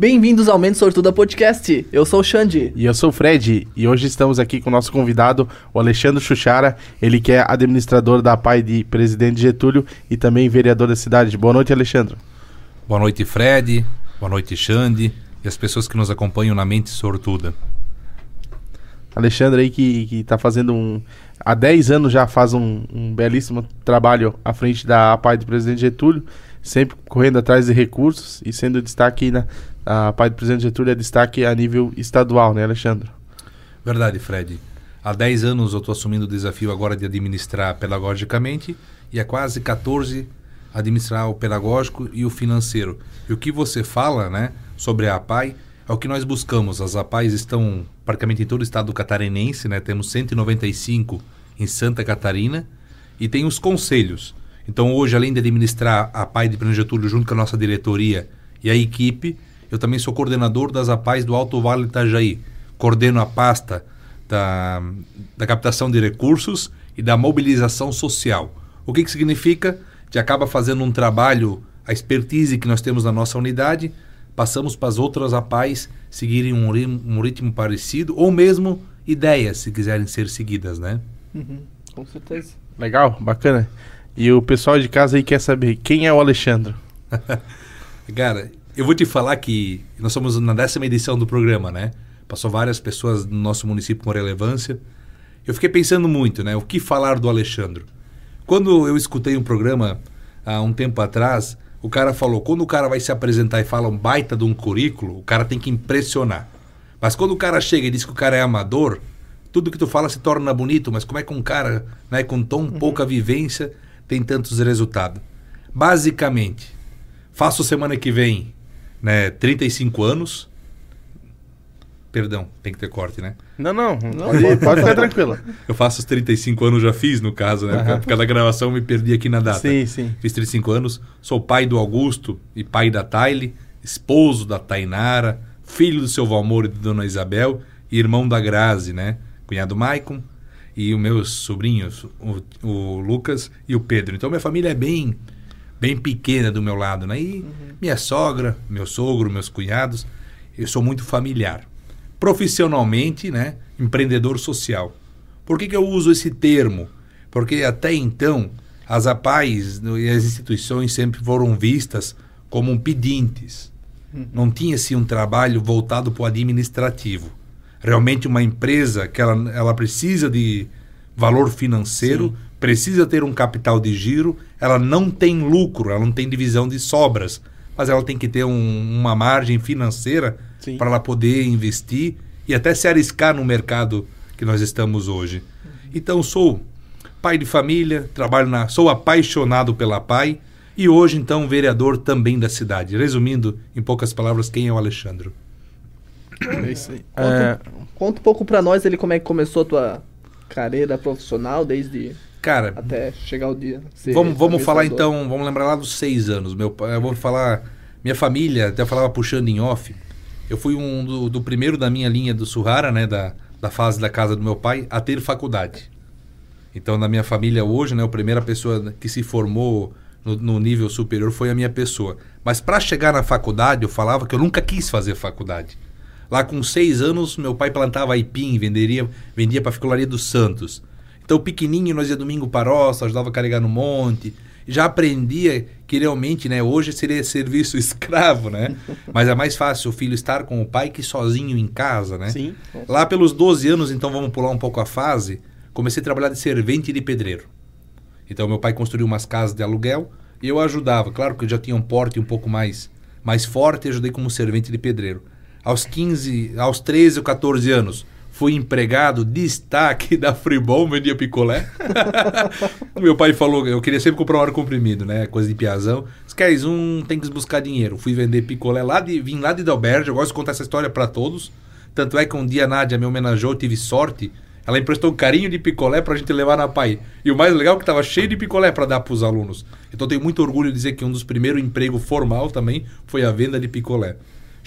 Bem-vindos ao Mente Sortuda Podcast. Eu sou o Xande. E eu sou o Fred. E hoje estamos aqui com o nosso convidado, o Alexandre Chuchara. Ele que é administrador da PAI de Presidente Getúlio e também vereador da cidade. Boa noite, Alexandre. Boa noite, Fred. Boa noite, Xande. E as pessoas que nos acompanham na Mente Sortuda. Alexandre aí que, que tá fazendo um... Há 10 anos já faz um, um belíssimo trabalho à frente da PAI de Presidente Getúlio sempre correndo atrás de recursos e sendo destaque na a pai do presidente Getúlio é destaque a nível estadual, né, Alexandre? Verdade, Fred. Há 10 anos eu estou assumindo o desafio agora de administrar pedagogicamente e há quase 14 administrar o pedagógico e o financeiro. E o que você fala, né, sobre a APAI é o que nós buscamos. As APAIs estão praticamente em todo o estado catarinense, né? Temos 195 em Santa Catarina e tem os conselhos. Então, hoje, além de administrar a PAI de Plano Getúlio junto com a nossa diretoria e a equipe, eu também sou coordenador das APAIs do Alto Vale Itajaí. Coordeno a pasta da, da captação de recursos e da mobilização social. O que, que significa? Que acaba fazendo um trabalho, a expertise que nós temos na nossa unidade, passamos para as outras APAIs seguirem um, um ritmo parecido, ou mesmo ideias, se quiserem ser seguidas, né? Uhum, com certeza. Legal, bacana. E o pessoal de casa aí quer saber quem é o Alexandre. Cara, eu vou te falar que nós somos na décima edição do programa, né? Passou várias pessoas no nosso município com relevância. Eu fiquei pensando muito, né? O que falar do Alexandre? Quando eu escutei um programa há um tempo atrás, o cara falou: quando o cara vai se apresentar e fala um baita de um currículo, o cara tem que impressionar. Mas quando o cara chega e diz que o cara é amador, tudo que tu fala se torna bonito, mas como é que um cara né, com tão uhum. pouca vivência tem tantos resultados. Basicamente, faço semana que vem né, 35 anos. Perdão, tem que ter corte, né? Não, não, pode, pode ficar tranquilo. Eu faço os 35 anos, já fiz no caso, né? Uhum. Por causa da gravação me perdi aqui na data. Sim, sim. Fiz 35 anos, sou pai do Augusto e pai da Taile, esposo da Tainara, filho do seu Valmor e de Dona Isabel e irmão da Grazi, né? Cunhado Maicon, e os meus sobrinhos, o, o, Lucas e o Pedro. Então minha família é bem bem pequena do meu lado, né? E uhum. minha sogra, meu sogro, meus cunhados, eu sou muito familiar. Profissionalmente, né? Empreendedor social. Por que, que eu uso esse termo? Porque até então as APAES e as instituições sempre foram vistas como pedintes. Uhum. Não tinha-se um trabalho voltado para o administrativo realmente uma empresa que ela, ela precisa de valor financeiro, Sim. precisa ter um capital de giro, ela não tem lucro, ela não tem divisão de sobras, mas ela tem que ter um, uma margem financeira para ela poder investir e até se arriscar no mercado que nós estamos hoje. Uhum. Então sou pai de família, trabalho na, sou apaixonado pela PAI e hoje então vereador também da cidade. Resumindo em poucas palavras, quem é o Alexandre? É isso aí. Conta, é... conta um pouco pra nós ele como é que começou a tua carreira profissional desde Cara, até chegar o dia. Vamos, vamos falar então, vamos lembrar lá dos seis anos. Meu, eu vou falar, minha família, até falava puxando em off. Eu fui um do, do primeiro da minha linha do Surrara, né, da, da fase da casa do meu pai, a ter faculdade. Então, na minha família hoje, né, a primeira pessoa que se formou no, no nível superior foi a minha pessoa. Mas para chegar na faculdade, eu falava que eu nunca quis fazer faculdade. Lá com seis anos, meu pai plantava aipim, venderia, vendia para a Ficolaria dos Santos. Então, pequenininho, nós ia domingo para roça, ajudava a carregar no monte. Já aprendia que realmente, né, hoje seria serviço escravo, né? Mas é mais fácil o filho estar com o pai que sozinho em casa, né? Sim. Lá pelos 12 anos, então vamos pular um pouco a fase, comecei a trabalhar de servente de pedreiro. Então, meu pai construiu umas casas de aluguel e eu ajudava. Claro que eu já tinha um porte um pouco mais, mais forte ajudei como servente de pedreiro aos 15, aos 13 ou 14 anos, fui empregado, destaque da Fribom, vendia picolé. Meu pai falou, eu queria sempre comprar um ar comprimido, né? Coisa de piazão. Se queres um, tem que buscar dinheiro. Fui vender picolé lá de, vim lá de Dalberge, eu gosto de contar essa história para todos. Tanto é que um dia a Nádia me homenageou, tive sorte. Ela emprestou um carinho de picolé pra gente levar na pai. E o mais legal é que tava cheio de picolé para dar pros alunos. Então tenho muito orgulho de dizer que um dos primeiros empregos formal também foi a venda de picolé.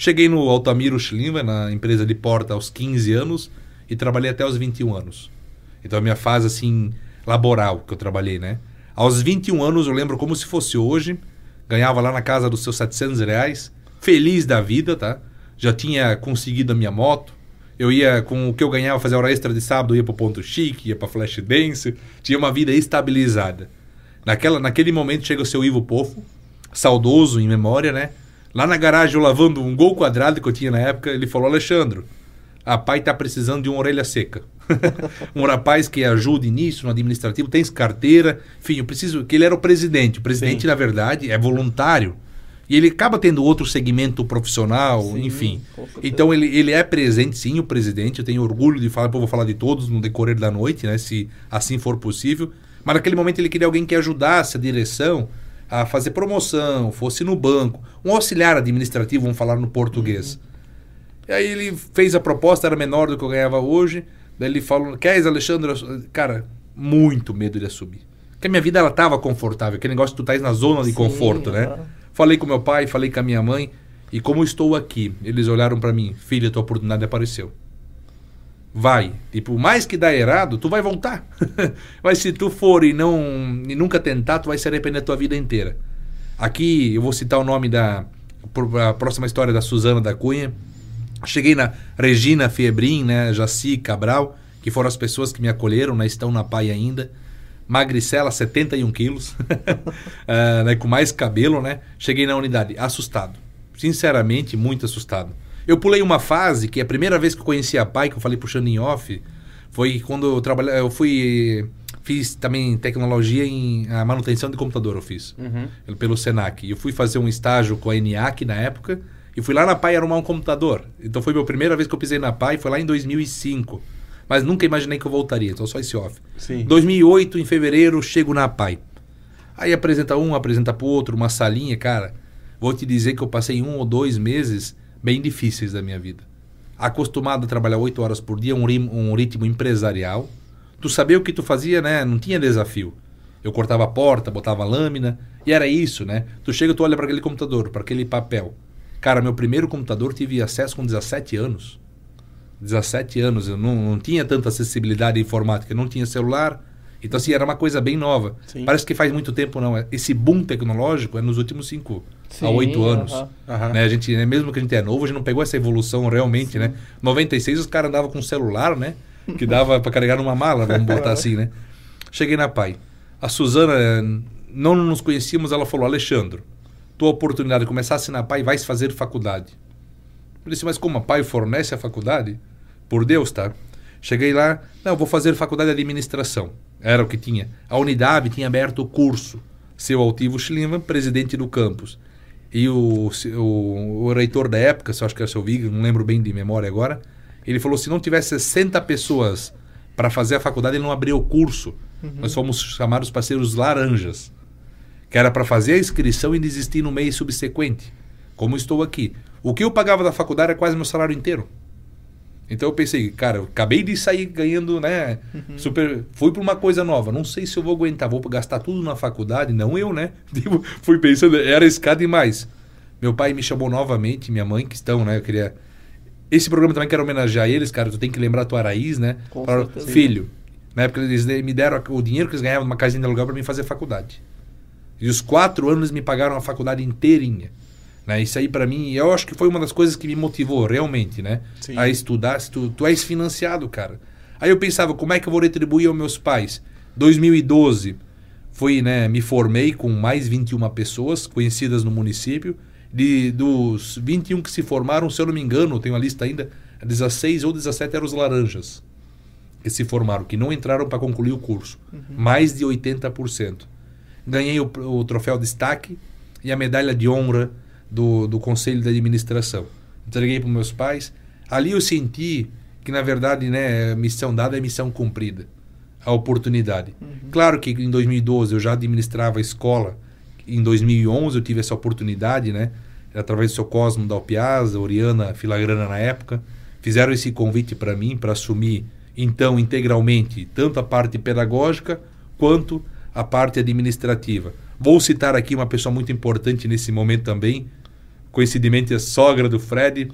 Cheguei no Altamiro Schlimmer, na empresa de porta, aos 15 anos e trabalhei até os 21 anos. Então a minha fase assim laboral que eu trabalhei, né? Aos 21 anos eu lembro como se fosse hoje, ganhava lá na casa dos seus 700 reais, feliz da vida, tá? Já tinha conseguido a minha moto. Eu ia, com o que eu ganhava, fazer hora extra de sábado, ia pro Ponto Chique, ia pra Flash Dance. Tinha uma vida estabilizada. Naquela, naquele momento chega o seu Ivo Pofo, saudoso em memória, né? Lá na garagem, eu lavando um gol quadrado que eu tinha na época, ele falou: Alexandre, a pai tá precisando de uma orelha seca. um rapaz que ajude nisso, no administrativo, tem carteira. Enfim, eu preciso. que ele era o presidente. O presidente, Sim. na verdade, é voluntário. E ele acaba tendo outro segmento profissional, sim, enfim. Então ele, ele é presente, sim, o presidente. Eu tenho orgulho de falar, eu vou falar de todos no decorrer da noite, né? Se assim for possível. Mas naquele momento ele queria alguém que ajudasse a direção a fazer promoção, fosse no banco, um auxiliar administrativo, vamos falar no português. Uhum. E aí ele fez a proposta, era menor do que eu ganhava hoje. Daí ele falou: Queres, Alexandre? Cara, muito medo de assumir. Porque a minha vida ela estava confortável, aquele negócio de tu tá na zona de Sim, conforto, né? Falei com meu pai, falei com a minha mãe. E como estou aqui, eles olharam para mim: Filha, tua oportunidade apareceu vai. Tipo, mais que dá errado, tu vai voltar. Mas se tu for e não e nunca tentar, tu vai se arrepender a tua vida inteira. Aqui eu vou citar o nome da a próxima história da Suzana da Cunha. Cheguei na Regina Fiebrin, né, Jaci Cabral, que foram as pessoas que me acolheram, né, estão na PAI ainda. Magricela, 71 quilos, uh, né, com mais cabelo, né? Cheguei na unidade assustado. Sinceramente, muito assustado. Eu pulei uma fase que é a primeira vez que eu conheci a pai, que eu falei puxando em off, foi quando eu trabalhei, eu fui fiz também tecnologia em a manutenção de computador eu fiz uhum. pelo Senac. Eu fui fazer um estágio com a ENIAC na época e fui lá na Pai arrumar um computador. Então foi a minha primeira vez que eu pisei na Pai, foi lá em 2005. Mas nunca imaginei que eu voltaria, então só esse off. Sim. 2008, em fevereiro, chego na Pai. Aí apresenta um, apresenta pro outro, uma salinha, cara. Vou te dizer que eu passei um ou dois meses bem difíceis da minha vida. Acostumado a trabalhar oito horas por dia, um, um ritmo empresarial. Tu sabia o que tu fazia, né? Não tinha desafio. Eu cortava a porta, botava lâmina, e era isso, né? Tu chega, tu olha para aquele computador, para aquele papel. Cara, meu primeiro computador tive acesso com 17 anos. 17 anos, eu não, não tinha tanta acessibilidade informática, não tinha celular. Então, assim, era uma coisa bem nova. Sim. Parece que faz muito tempo, não. Esse boom tecnológico é nos últimos cinco Sim, há oito anos. Uh -huh. Né? A gente, né, mesmo que a gente é novo, a gente não pegou essa evolução realmente, Sim. né? 96 os caras andavam com celular, né? Que dava para carregar numa mala, vamos botar assim, né? Cheguei na PAI. A Suzana, não nos conhecíamos, ela falou, Alexandre, tua oportunidade de começar a assinar PAI, vai fazer faculdade. Eu disse, mas como a PAI fornece a faculdade? Por Deus, tá? Cheguei lá, não, vou fazer faculdade de administração. Era o que tinha. A unidade tinha aberto o curso. Seu Altivo Schliemann, presidente do campus e o, o, o reitor da época, se eu acho que era o seu Vig, não lembro bem de memória agora, ele falou: se não tivesse 60 pessoas para fazer a faculdade, ele não abria o curso. Uhum. Nós fomos chamados parceiros laranjas, que era para fazer a inscrição e desistir no mês subsequente, como estou aqui. O que eu pagava da faculdade era quase meu salário inteiro. Então eu pensei, cara, eu acabei de sair ganhando, né? Uhum. Super. Fui para uma coisa nova. Não sei se eu vou aguentar, vou gastar tudo na faculdade, não eu, né? Tipo, fui pensando, era escada e mais. Meu pai me chamou novamente, minha mãe, que estão, né? Eu queria. Esse programa também quero homenagear eles, cara. Tu tem que lembrar tua raiz, né? Com para... Filho. Na época eles me deram o dinheiro que eles ganhavam numa casinha de aluguel para mim fazer faculdade. E os quatro anos eles me pagaram a faculdade inteirinha. Né? Isso aí para mim, eu acho que foi uma das coisas que me motivou realmente, né? Sim. A estudar. Se tu, tu és financiado, cara. Aí eu pensava, como é que eu vou retribuir aos meus pais? 2012, fui, né, me formei com mais 21 pessoas conhecidas no município. De, dos 21 que se formaram, se eu não me engano, tenho a lista ainda, 16 ou 17 eram os laranjas que se formaram, que não entraram para concluir o curso. Uhum. Mais de 80%. Ganhei o, o troféu destaque e a medalha de honra do, do conselho de administração. Entreguei para meus pais. Ali eu senti que, na verdade, né, missão dada é missão cumprida. A oportunidade. Uhum. Claro que em 2012 eu já administrava a escola. Em 2011 eu tive essa oportunidade, né? Através do seu Cosmo da Alpiasa, Oriana Filagrana na época. Fizeram esse convite para mim para assumir, então, integralmente, tanto a parte pedagógica quanto a parte administrativa. Vou citar aqui uma pessoa muito importante nesse momento também, coincidentemente a sogra do Fred,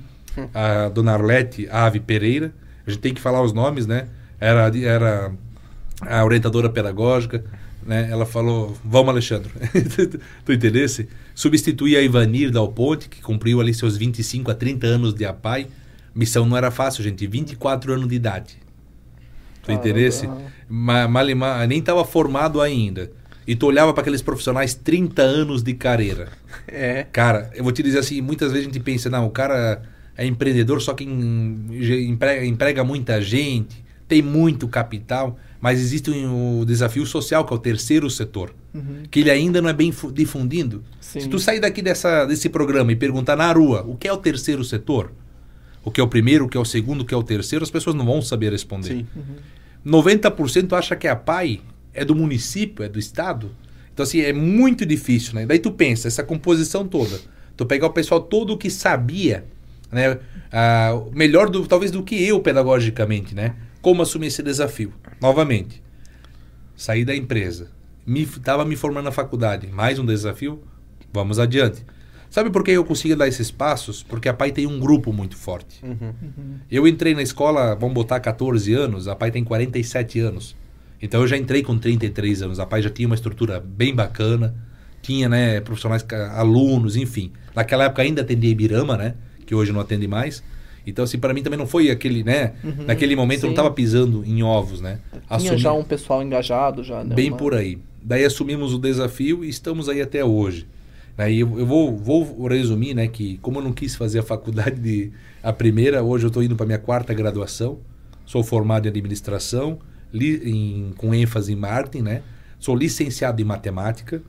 a dona Arlete Ave Pereira. A gente tem que falar os nomes, né? Era, era a orientadora pedagógica, né? Ela falou, vamos Alexandre, tu entendesse? Substituir a Ivanir Dal Ponte, que cumpriu ali seus 25 a 30 anos de APAI. Missão não era fácil, gente, 24 anos de idade. Tu entendesse? Malimar nem estava formado ainda. E tu olhava para aqueles profissionais 30 anos de carreira. É. Cara, eu vou te dizer assim, muitas vezes a gente pensa, não, o cara é empreendedor, só que emprega, emprega muita gente, tem muito capital, mas existe o um desafio social, que é o terceiro setor, uhum. que ele ainda não é bem difundindo. Sim. Se tu sair daqui dessa, desse programa e perguntar na rua o que é o terceiro setor, o que é o primeiro, o que é o segundo, o que é o terceiro, as pessoas não vão saber responder. Sim. Uhum. 90% acha que a PAI é do município, é do estado. Então, assim, é muito difícil, né? Daí tu pensa, essa composição toda. Tu pegar o pessoal todo que sabia, né? Ah, melhor, do, talvez, do que eu pedagogicamente, né? Como assumir esse desafio? Novamente, sair da empresa. Estava me, me formando na faculdade. Mais um desafio? Vamos adiante. Sabe por que eu consigo dar esses passos? Porque a PAI tem um grupo muito forte. Uhum. Uhum. Eu entrei na escola, vamos botar 14 anos, a PAI tem 47 anos. Então eu já entrei com 33 anos. A PAI já tinha uma estrutura bem bacana, tinha né, profissionais, alunos, enfim. Naquela época ainda atendia Ibirama, né? Que hoje não atende mais. Então, assim, para mim também não foi aquele, né? Uhum, naquele momento sim. eu não estava pisando em ovos, né? Tinha Assumi... já um pessoal engajado, já. Né? Bem uma... por aí. Daí assumimos o desafio e estamos aí até hoje. E eu, eu vou, vou resumir, né? Que como eu não quis fazer a faculdade de a primeira, hoje eu estou indo para minha quarta graduação. Sou formado em administração, li, em, com ênfase em marketing, né? Sou licenciado em matemática.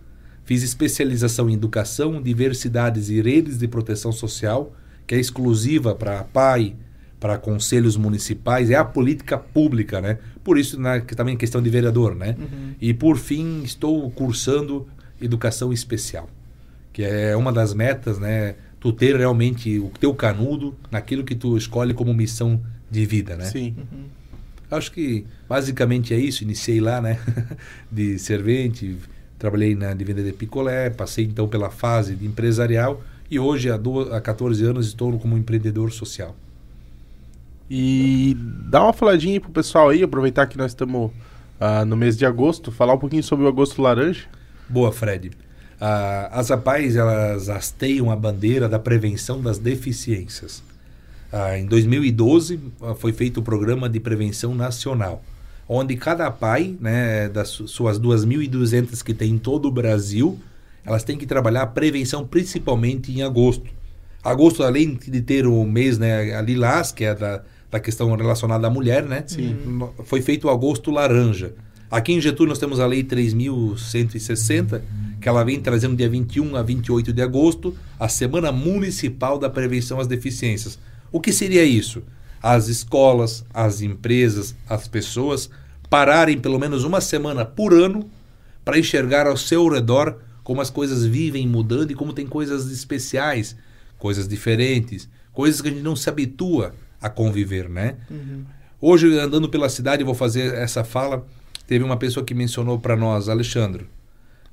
Fiz especialização em educação, diversidades e redes de proteção social que é exclusiva para PAI, para conselhos municipais, é a política pública, né? Por isso, que também é questão de vereador, né? Uhum. E por fim, estou cursando educação especial, que é uma das metas, né? Tu ter realmente o teu canudo naquilo que tu escolhe como missão de vida, né? Sim. Uhum. Acho que basicamente é isso. Iniciei lá, né? de servente, trabalhei na de venda de picolé, passei então pela fase de empresarial e hoje, há, do, há 14 anos, estou como empreendedor social. E dá uma faladinha para o pessoal aí, aproveitar que nós estamos uh, no mês de agosto, falar um pouquinho sobre o Agosto Laranja. Boa, Fred. Uh, as APAES, elas hasteiam a bandeira da prevenção das deficiências. Uh, em 2012, foi feito o Programa de Prevenção Nacional, onde cada APAI, né, das suas 2.200 que tem em todo o Brasil, elas têm que trabalhar a prevenção principalmente em agosto. Agosto, além de ter o mês né, a Lilás, que é da, da questão relacionada à mulher, né? Sim. Foi feito o agosto laranja. Aqui em Getúlio nós temos a lei 3160, que ela vem trazendo dia 21 a 28 de agosto a Semana Municipal da Prevenção às Deficiências. O que seria isso? As escolas, as empresas, as pessoas pararem pelo menos uma semana por ano para enxergar ao seu redor como as coisas vivem mudando e como tem coisas especiais, coisas diferentes, coisas que a gente não se habitua a conviver, né? Uhum. Hoje, andando pela cidade, vou fazer essa fala. Teve uma pessoa que mencionou para nós, Alexandre,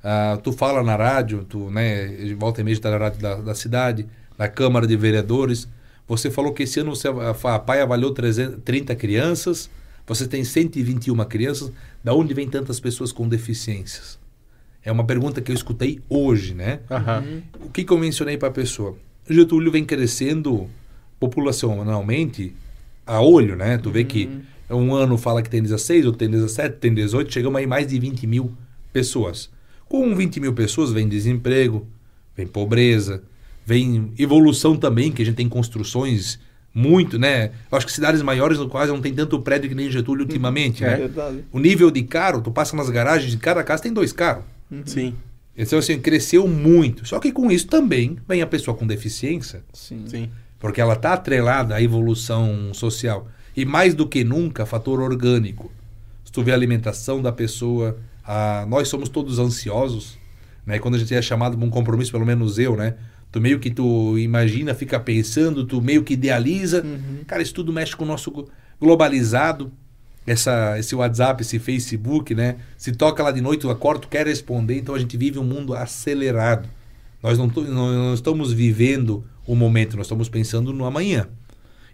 uh, tu fala na rádio, tu, né, volta e meia está na rádio da, da, cidade, na Câmara de Vereadores. Você falou que esse ano você, a, PAI avaliou 300, 30 crianças, você tem 121 crianças. Da onde vem tantas pessoas com deficiências? É uma pergunta que eu escutei hoje, né? Uhum. O que, que eu mencionei para a pessoa? Getúlio vem crescendo populacionalmente a olho, né? Tu vê que uhum. um ano fala que tem 16, outro tem 17, tem 18, chegamos aí mais de 20 mil pessoas. Com 20 mil pessoas vem desemprego, vem pobreza, vem evolução também, que a gente tem construções muito, né? Eu acho que cidades maiores no quais não tem tanto prédio que nem Getúlio ultimamente, é, né? Verdade. O nível de carro, tu passa nas garagens, de cada casa tem dois carros. Uhum. Sim. Então, assim, cresceu muito. Só que com isso também vem a pessoa com deficiência. Sim. Sim. Porque ela está atrelada à evolução social. E mais do que nunca, fator orgânico. Se tu vê a alimentação da pessoa, a... nós somos todos ansiosos. Né? Quando a gente é chamado para um compromisso, pelo menos eu, né? Tu meio que tu imagina, fica pensando, tu meio que idealiza. Uhum. Cara, isso tudo mexe com o nosso globalizado essa, esse WhatsApp, esse Facebook, né? Se toca lá de noite, tu acorda, tu quer responder, então a gente vive um mundo acelerado. Nós não, não estamos vivendo o momento, nós estamos pensando no amanhã.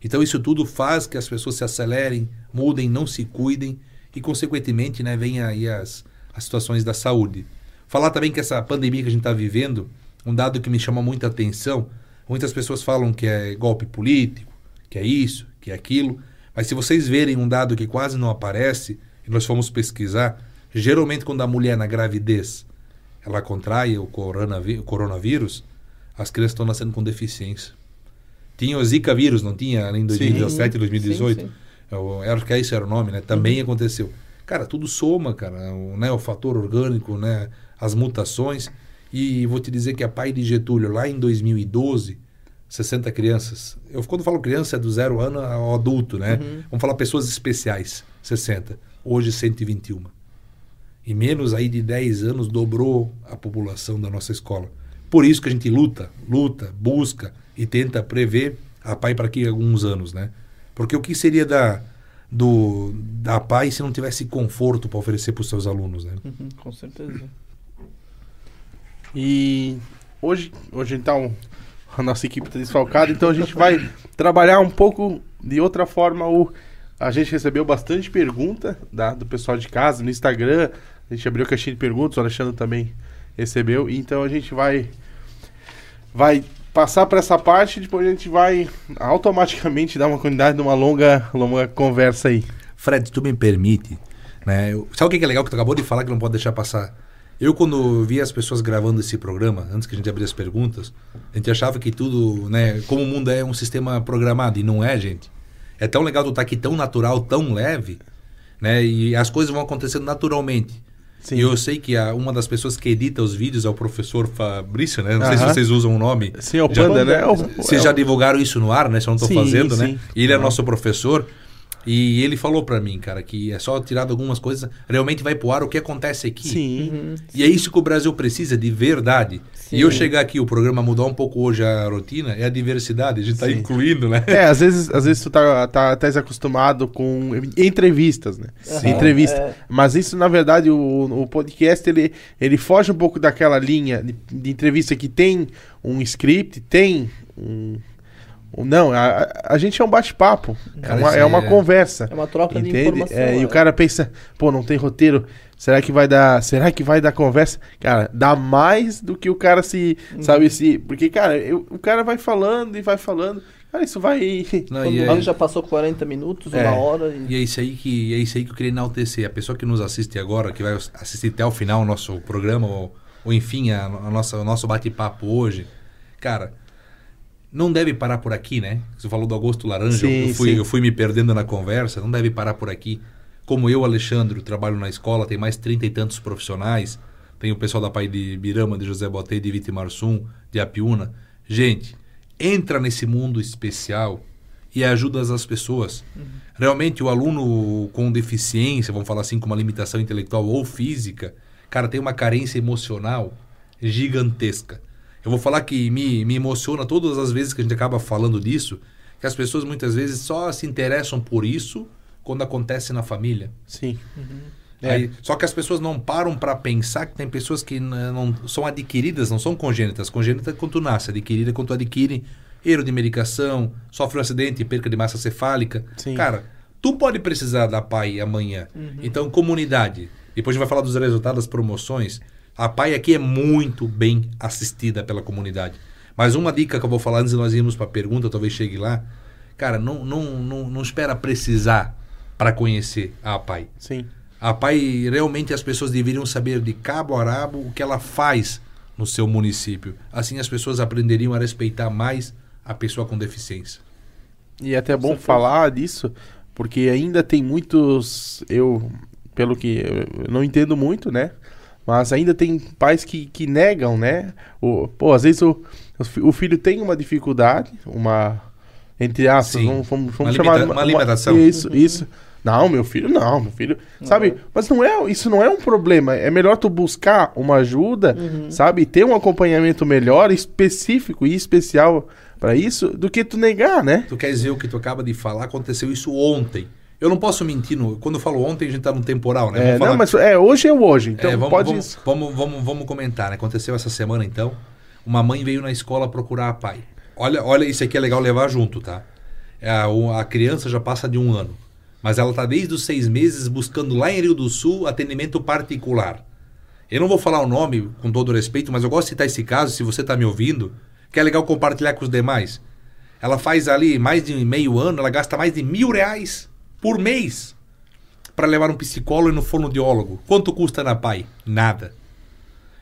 Então isso tudo faz que as pessoas se acelerem, mudem, não se cuidem e consequentemente, né, vem aí as as situações da saúde. Falar também que essa pandemia que a gente está vivendo, um dado que me chama muita atenção, muitas pessoas falam que é golpe político, que é isso, que é aquilo, mas se vocês verem um dado que quase não aparece, e nós fomos pesquisar, geralmente quando a mulher na gravidez ela contrai o coronavírus, as crianças estão nascendo com deficiência. Tinha o Zika vírus, não tinha? Em 2017 sim, 2018. Sim, sim. Eu, acho que esse era o nome, né? Também uhum. aconteceu. Cara, tudo soma, cara. O, né, o fator orgânico, né? As mutações. E vou te dizer que a pai de Getúlio, lá em 2012, 60 crianças. Eu quando falo criança é do zero ano ao adulto, né? Uhum. Vamos falar pessoas especiais, 60. Hoje 121. E menos aí de 10 anos dobrou a população da nossa escola. Por isso que a gente luta, luta, busca e tenta prever a PAI para aqui alguns anos, né? Porque o que seria da, do, da PAI se não tivesse conforto para oferecer para os seus alunos, né? Uhum, com certeza. E hoje, hoje então, a nossa equipe está desfalcada, então a gente vai trabalhar um pouco de outra forma. O, a gente recebeu bastante pergunta da, do pessoal de casa no Instagram. A gente abriu a caixinha de perguntas, o Alexandre também recebeu. Então a gente vai vai passar para essa parte depois a gente vai automaticamente dar uma quantidade de uma longa, longa conversa aí. Fred, tu me permite, né? Eu, sabe o que é legal que tu acabou de falar que não pode deixar passar? Eu, quando vi as pessoas gravando esse programa, antes que a gente abrisse as perguntas, a gente achava que tudo, né? Como o mundo é um sistema programado, e não é, gente. É tão legal tu estar tá aqui tão natural, tão leve, né? E as coisas vão acontecendo naturalmente. Sim. E eu sei que a, uma das pessoas que edita os vídeos é o professor Fabrício, né? Não uh -huh. sei se vocês usam o nome. Sim, é o Panda, já, né? vocês já divulgaram isso no ar, né? Se eu não estou fazendo, né? sim. né? E ele é nosso professor. E ele falou para mim, cara, que é só tirar algumas coisas, realmente vai pro ar o que acontece aqui. Sim. Uhum. E é isso que o Brasil precisa, de verdade. Sim. E eu chegar aqui, o programa mudar um pouco hoje a rotina, é a diversidade, a gente tá Sim. incluindo, né? É, às vezes, às vezes tu tá, tá, tá acostumado com entrevistas, né? Sim. Entrevista. É. Mas isso, na verdade, o, o podcast, ele, ele foge um pouco daquela linha de, de entrevista que tem um script, tem um não, a, a gente é um bate-papo. É uma, é uma conversa. É uma troca entende? de informação. É, é. E o cara pensa, pô, não tem roteiro. Será que vai dar. Será que vai dar conversa? Cara, dá mais do que o cara se. Uhum. Sabe, se. Porque, cara, eu, o cara vai falando e vai falando. Cara, isso vai. Não, Quando é... já passou 40 minutos, uma é. hora. E... e... é isso aí que é isso aí que eu queria enaltecer. A pessoa que nos assiste agora, que vai assistir até o final o nosso programa, ou, ou enfim, a, a nossa, o nosso bate-papo hoje, cara não deve parar por aqui, né? Você falou do Agosto Laranja, sim, eu, fui, eu fui me perdendo na conversa, não deve parar por aqui. Como eu, Alexandre, trabalho na escola, tem mais trinta e tantos profissionais, tem o pessoal da Pai de Birama, de José Botei, de Vitimarsum, de Apiúna. Gente, entra nesse mundo especial e ajuda as pessoas. Uhum. Realmente, o aluno com deficiência, vamos falar assim, com uma limitação intelectual ou física, cara, tem uma carência emocional gigantesca. Eu vou falar que me, me emociona todas as vezes que a gente acaba falando disso, que as pessoas muitas vezes só se interessam por isso quando acontece na família. Sim. Uhum. É. Aí, só que as pessoas não param para pensar que tem pessoas que não são adquiridas, não são congênitas. Congênita é quando tu nasce, adquirida é quando tu adquire erro de medicação, sofre um acidente perca de massa cefálica. Sim. Cara, tu pode precisar da pai amanhã. Uhum. Então, comunidade. Depois a gente vai falar dos resultados das promoções. A PAI aqui é muito bem assistida pela comunidade. Mas uma dica que eu vou falar antes de nós irmos para a pergunta, talvez chegue lá. Cara, não, não, não, não espera precisar para conhecer a PAI. Sim. A PAI, realmente as pessoas deveriam saber de cabo a rabo o que ela faz no seu município. Assim as pessoas aprenderiam a respeitar mais a pessoa com deficiência. E é até bom falar disso, porque ainda tem muitos. Eu, pelo que. Eu não entendo muito, né? Mas ainda tem pais que, que negam, né? O, pô, às vezes o, o filho tem uma dificuldade, uma. Entre aspas, vamos, vamos, vamos uma chamar. Limita, uma, uma limitação. Isso, isso. Não, meu filho não, meu filho. Uhum. Sabe? Mas não é, isso não é um problema. É melhor tu buscar uma ajuda, uhum. sabe? Ter um acompanhamento melhor, específico e especial para isso, do que tu negar, né? Tu quer dizer o que tu acaba de falar? Aconteceu isso ontem. Eu não posso mentir. No, quando eu falo ontem, a gente está no temporal, né? É, não, mas é, hoje é o hoje. Então é, vamos, pode. Vamos, vamos, vamos, vamos, comentar, né? Aconteceu essa semana, então. Uma mãe veio na escola procurar a pai. Olha, olha, isso aqui é legal levar junto, tá? É, a, a criança já passa de um ano. Mas ela está desde os seis meses buscando lá em Rio do Sul atendimento particular. Eu não vou falar o nome com todo respeito, mas eu gosto de citar esse caso, se você está me ouvindo, que é legal compartilhar com os demais. Ela faz ali mais de meio ano, ela gasta mais de mil reais por mês para levar um psicólogo e no fonoaudiólogo. Quanto custa na PAI? Nada.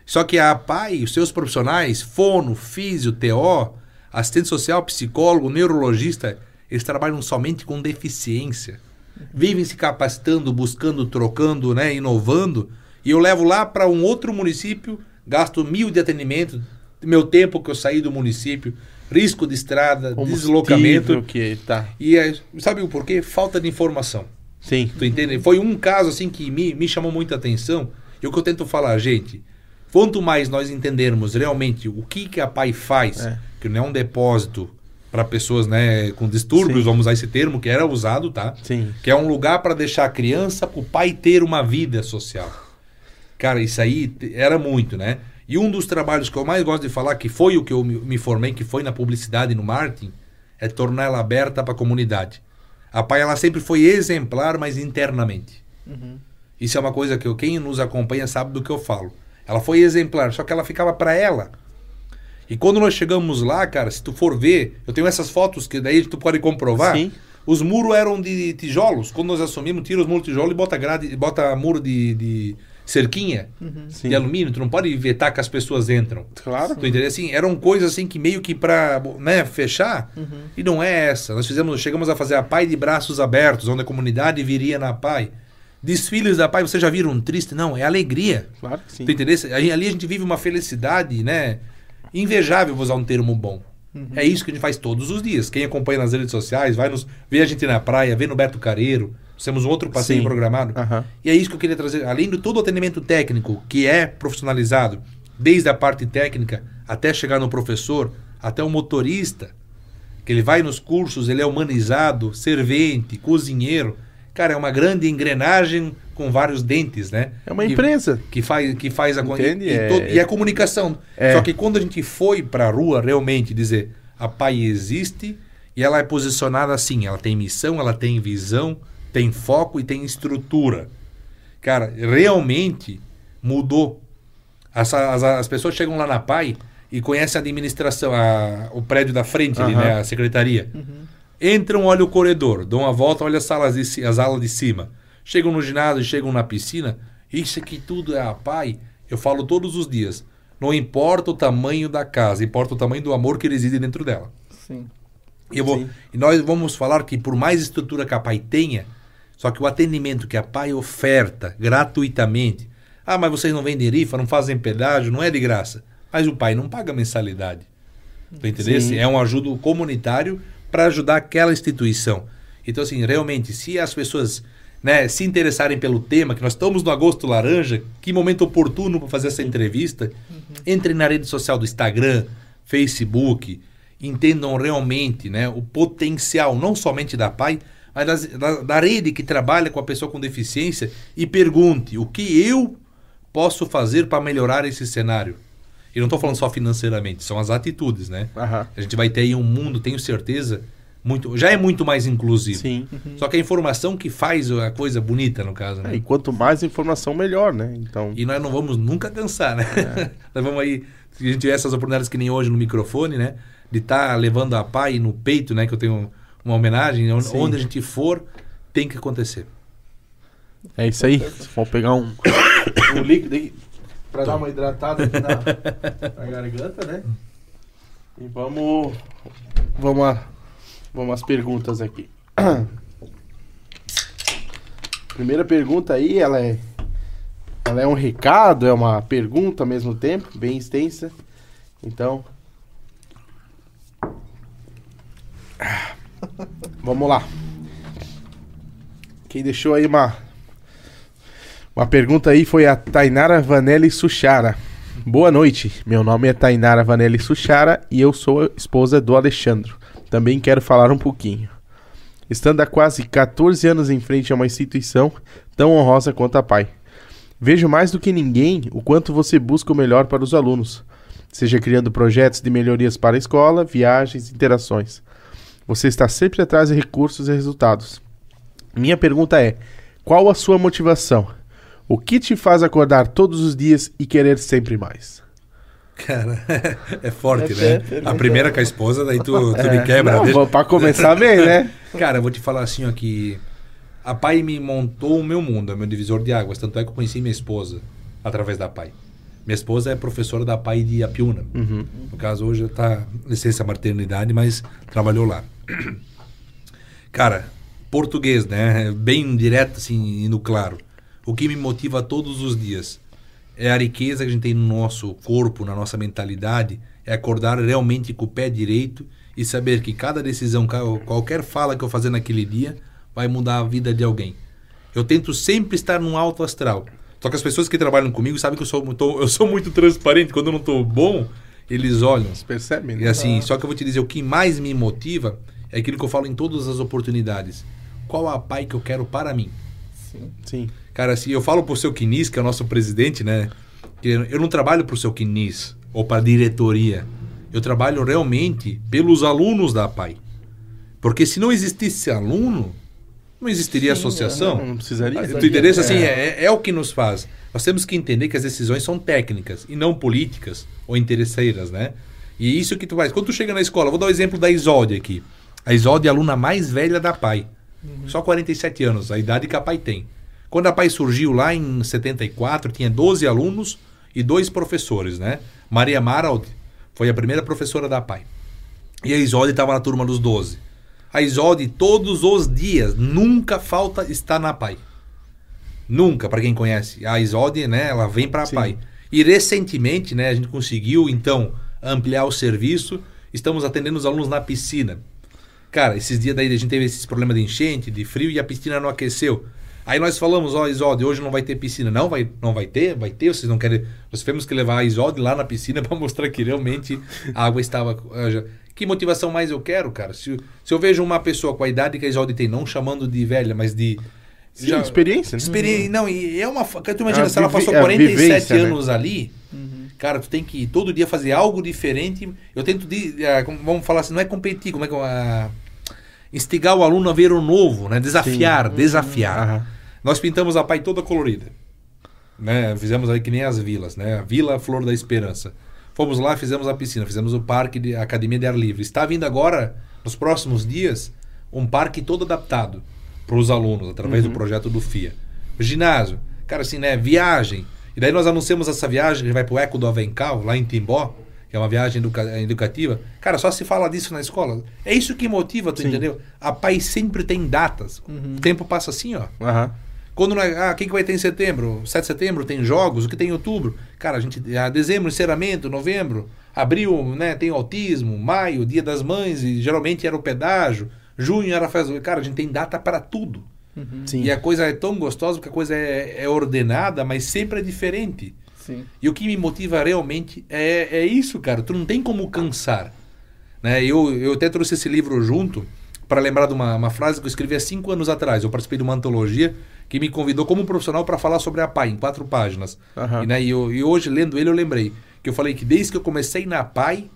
Só que a PAI, os seus profissionais, fono, físio, TO, assistente social, psicólogo, neurologista, eles trabalham somente com deficiência. Vivem se capacitando, buscando, trocando, né, inovando. E eu levo lá para um outro município, gasto mil de atendimento, meu tempo que eu saí do município, risco de estrada, deslocamento. Que tá. E é, sabe o porquê? Falta de informação. Sim. Tu entende? Foi um caso assim que me, me chamou muita atenção. E o que eu tento falar, gente, quanto mais nós entendermos realmente o que, que a PAI faz, é. que não é um depósito para pessoas né, com distúrbios, Sim. vamos usar esse termo, que era usado, tá? Sim. Que é um lugar para deixar a criança, o pai ter uma vida social. Cara, isso aí era muito, né? E um dos trabalhos que eu mais gosto de falar, que foi o que eu me formei, que foi na publicidade e no marketing, é tornar ela aberta para a comunidade. A PAI ela sempre foi exemplar, mas internamente. Uhum. Isso é uma coisa que eu, quem nos acompanha sabe do que eu falo. Ela foi exemplar, só que ela ficava para ela. E quando nós chegamos lá, cara, se tu for ver, eu tenho essas fotos que daí tu pode comprovar. Sim. Os muros eram de tijolos. Quando nós assumimos, tira os muros de tijolo e bota grade, bota muro de, de cerquinha uhum. de alumínio. Tu não pode vetar que as pessoas entram. Claro. Tu entendeu? Assim, eram coisas assim que meio que para né, fechar. Uhum. E não é essa. Nós fizemos, chegamos a fazer a PAI de braços abertos, onde a comunidade viria na PAI. Desfiles da PAI, vocês já viram triste? Não, é alegria. Claro que sim. Tu entendeu? Ali a gente vive uma felicidade, né? Invejável, vou usar um termo bom. Uhum. É isso que a gente faz todos os dias. Quem acompanha nas redes sociais, vai nos vê a gente na praia, vê no Beto Careiro, temos um outro passeio Sim. programado. Uhum. E é isso que eu queria trazer. Além de todo o atendimento técnico, que é profissionalizado, desde a parte técnica até chegar no professor, até o motorista, que ele vai nos cursos, ele é humanizado, servente, cozinheiro. Cara, é uma grande engrenagem com vários dentes, né? É uma empresa. Que, faz, que faz a Entende? E, é... todo, e a comunicação. É. Só que quando a gente foi para a rua realmente dizer a PAI existe e ela é posicionada assim, ela tem missão, ela tem visão, tem foco e tem estrutura. Cara, realmente mudou. As, as, as pessoas chegam lá na PAI e conhecem a administração, a, o prédio da frente uhum. ali, né? A secretaria. Uhum. Entram, olham o corredor, dão uma volta, olham as salas de, as alas de cima. Chegam no ginásio, chegam na piscina. Isso aqui tudo é a PAI. Eu falo todos os dias. Não importa o tamanho da casa, importa o tamanho do amor que reside dentro dela. Sim. E, eu vou, Sim. e nós vamos falar que por mais estrutura que a PAI tenha, só que o atendimento que a PAI oferta gratuitamente. Ah, mas vocês não vendem rifa, não fazem pedágio, não é de graça. Mas o pai não paga mensalidade. Tu entendeu? É um ajudo comunitário para ajudar aquela instituição. Então, assim, realmente, se as pessoas né, se interessarem pelo tema, que nós estamos no Agosto Laranja, que momento oportuno para fazer essa entrevista, uhum. entrem na rede social do Instagram, Facebook, entendam realmente né, o potencial, não somente da PAI, mas da, da rede que trabalha com a pessoa com deficiência e pergunte o que eu posso fazer para melhorar esse cenário. E não estou falando só financeiramente, são as atitudes, né? Uhum. A gente vai ter aí um mundo, tenho certeza, muito, já é muito mais inclusivo. Sim. Uhum. Só que a informação que faz a coisa bonita, no caso. Né? É, e quanto mais informação, melhor, né? Então... E nós não vamos nunca cansar, né? É. nós vamos aí, se a gente tiver essas oportunidades que nem hoje no microfone, né? De estar tá levando a pai no peito, né? Que eu tenho uma homenagem, onde, onde a gente for, tem que acontecer. É isso aí. Vamos pegar um, um líquido aí para dar uma hidratada aqui na, na, garganta, né? E vamos vamos a, vamos às perguntas aqui. Primeira pergunta aí, ela é ela é um recado, é uma pergunta ao mesmo tempo, bem extensa. Então, Vamos lá. Quem deixou aí uma uma pergunta aí foi a Tainara Vanelli Suchara. Boa noite, meu nome é Tainara Vanelli Suchara e eu sou esposa do Alexandro. Também quero falar um pouquinho. Estando há quase 14 anos em frente a uma instituição tão honrosa quanto a PAI, vejo mais do que ninguém o quanto você busca o melhor para os alunos, seja criando projetos de melhorias para a escola, viagens, interações. Você está sempre atrás de recursos e resultados. Minha pergunta é: qual a sua motivação? O que te faz acordar todos os dias e querer sempre mais? Cara, é forte, é, né? a primeira com a esposa, daí tu, tu é. me quebra. Não, deixa... Pra começar bem, né? Cara, eu vou te falar assim, ó, que a Pai me montou o meu mundo, é meu divisor de águas. Tanto é que eu conheci minha esposa através da Pai. Minha esposa é professora da Pai de Apiúna. Uhum. No caso, hoje está licença maternidade, mas trabalhou lá. Cara, português, né? Bem direto, assim, indo claro. O que me motiva todos os dias é a riqueza que a gente tem no nosso corpo, na nossa mentalidade, é acordar realmente com o pé direito e saber que cada decisão, qualquer fala que eu fazer naquele dia, vai mudar a vida de alguém. Eu tento sempre estar num alto astral. Só que as pessoas que trabalham comigo sabem que eu sou, muito, eu sou muito transparente. Quando eu não estou bom, eles olham. Eles percebem, né? E assim, só que eu vou te dizer, o que mais me motiva é aquilo que eu falo em todas as oportunidades. Qual a pai que eu quero para mim? Sim. Sim. Cara, assim, eu falo pro seu Quinis, que é o nosso presidente, né? Que eu não trabalho pro seu Quinis ou para a diretoria. Eu trabalho realmente pelos alunos da PAI. Porque se não existisse aluno, não existiria Sim, associação. Não, não precisaria. O interesse assim, é. É, é o que nos faz. Nós temos que entender que as decisões são técnicas e não políticas ou interesseiras, né? E isso que tu faz. Quando tu chega na escola, vou dar o um exemplo da Isolde aqui. A Isolde é a aluna mais velha da PAI. Uhum. Só 47 anos, a idade que a PAI tem. Quando a PAI surgiu lá em 74, tinha 12 alunos e dois professores, né? Maria Marald foi a primeira professora da PAI. E a Isolde estava na turma dos 12. A Isolde, todos os dias, nunca falta estar na PAI. Nunca, para quem conhece. A Isolde, né, ela vem para a PAI. E recentemente, né, a gente conseguiu, então, ampliar o serviço. Estamos atendendo os alunos na piscina. Cara, esses dias daí a gente teve esses problemas de enchente, de frio e a piscina não aqueceu. Aí nós falamos, ó, oh, Isode, hoje não vai ter piscina. Não vai, não vai ter? Vai ter? Vocês não querem. Nós tivemos que levar a Isode lá na piscina para mostrar que realmente a água estava. Eh, que motivação mais eu quero, cara? Se, se eu vejo uma pessoa com a idade que a Isode tem, não chamando de velha, mas de. Sim, já, experiência, né? Experi... Uhum. Não, e é uma. Tu imagina, é se ela passou 47 vivência, né? anos né? ali, uhum. cara, tu tem que todo dia fazer algo diferente. Eu tento. De, uh, vamos falar assim, não é competir, como é que. Uh, instigar o aluno a ver o novo, né? Desafiar, Sim. desafiar. Uhum. Nós pintamos a pai toda colorida. Né? Fizemos aí que nem as vilas, né? A Vila Flor da Esperança. Fomos lá, fizemos a piscina, fizemos o parque de Academia de Ar Livre. Está vindo agora, nos próximos dias, um parque todo adaptado para os alunos, através uhum. do projeto do FIA. O ginásio, cara, assim, né? Viagem. E daí nós anunciamos essa viagem que vai para o Eco do Avencal, lá em Timbó, que é uma viagem educa educativa. Cara, só se fala disso na escola. É isso que motiva, tu Sim. entendeu? A pai sempre tem datas. Uhum. O tempo passa assim, ó. Uhum. Quando ah, o que, vai ter em setembro? 7 de setembro tem jogos, o que tem em outubro? Cara, a gente, ah, dezembro, encerramento, novembro, abril, né, tem autismo, maio, dia das mães, e geralmente era o pedágio, junho era festa. Cara, a gente tem data para tudo. Uhum. E a coisa é tão gostosa porque a coisa é, é ordenada, mas sempre é diferente. Sim. E o que me motiva realmente é, é isso, cara. Tu não tem como cansar. Né? Eu, eu até trouxe esse livro junto para lembrar de uma, uma frase que eu escrevi há cinco anos atrás. Eu participei de uma antologia que me convidou como profissional para falar sobre a PAI, em quatro páginas. Uhum. E, né, e, eu, e, hoje, lendo ele, eu lembrei que eu falei que desde que eu comecei na PAI,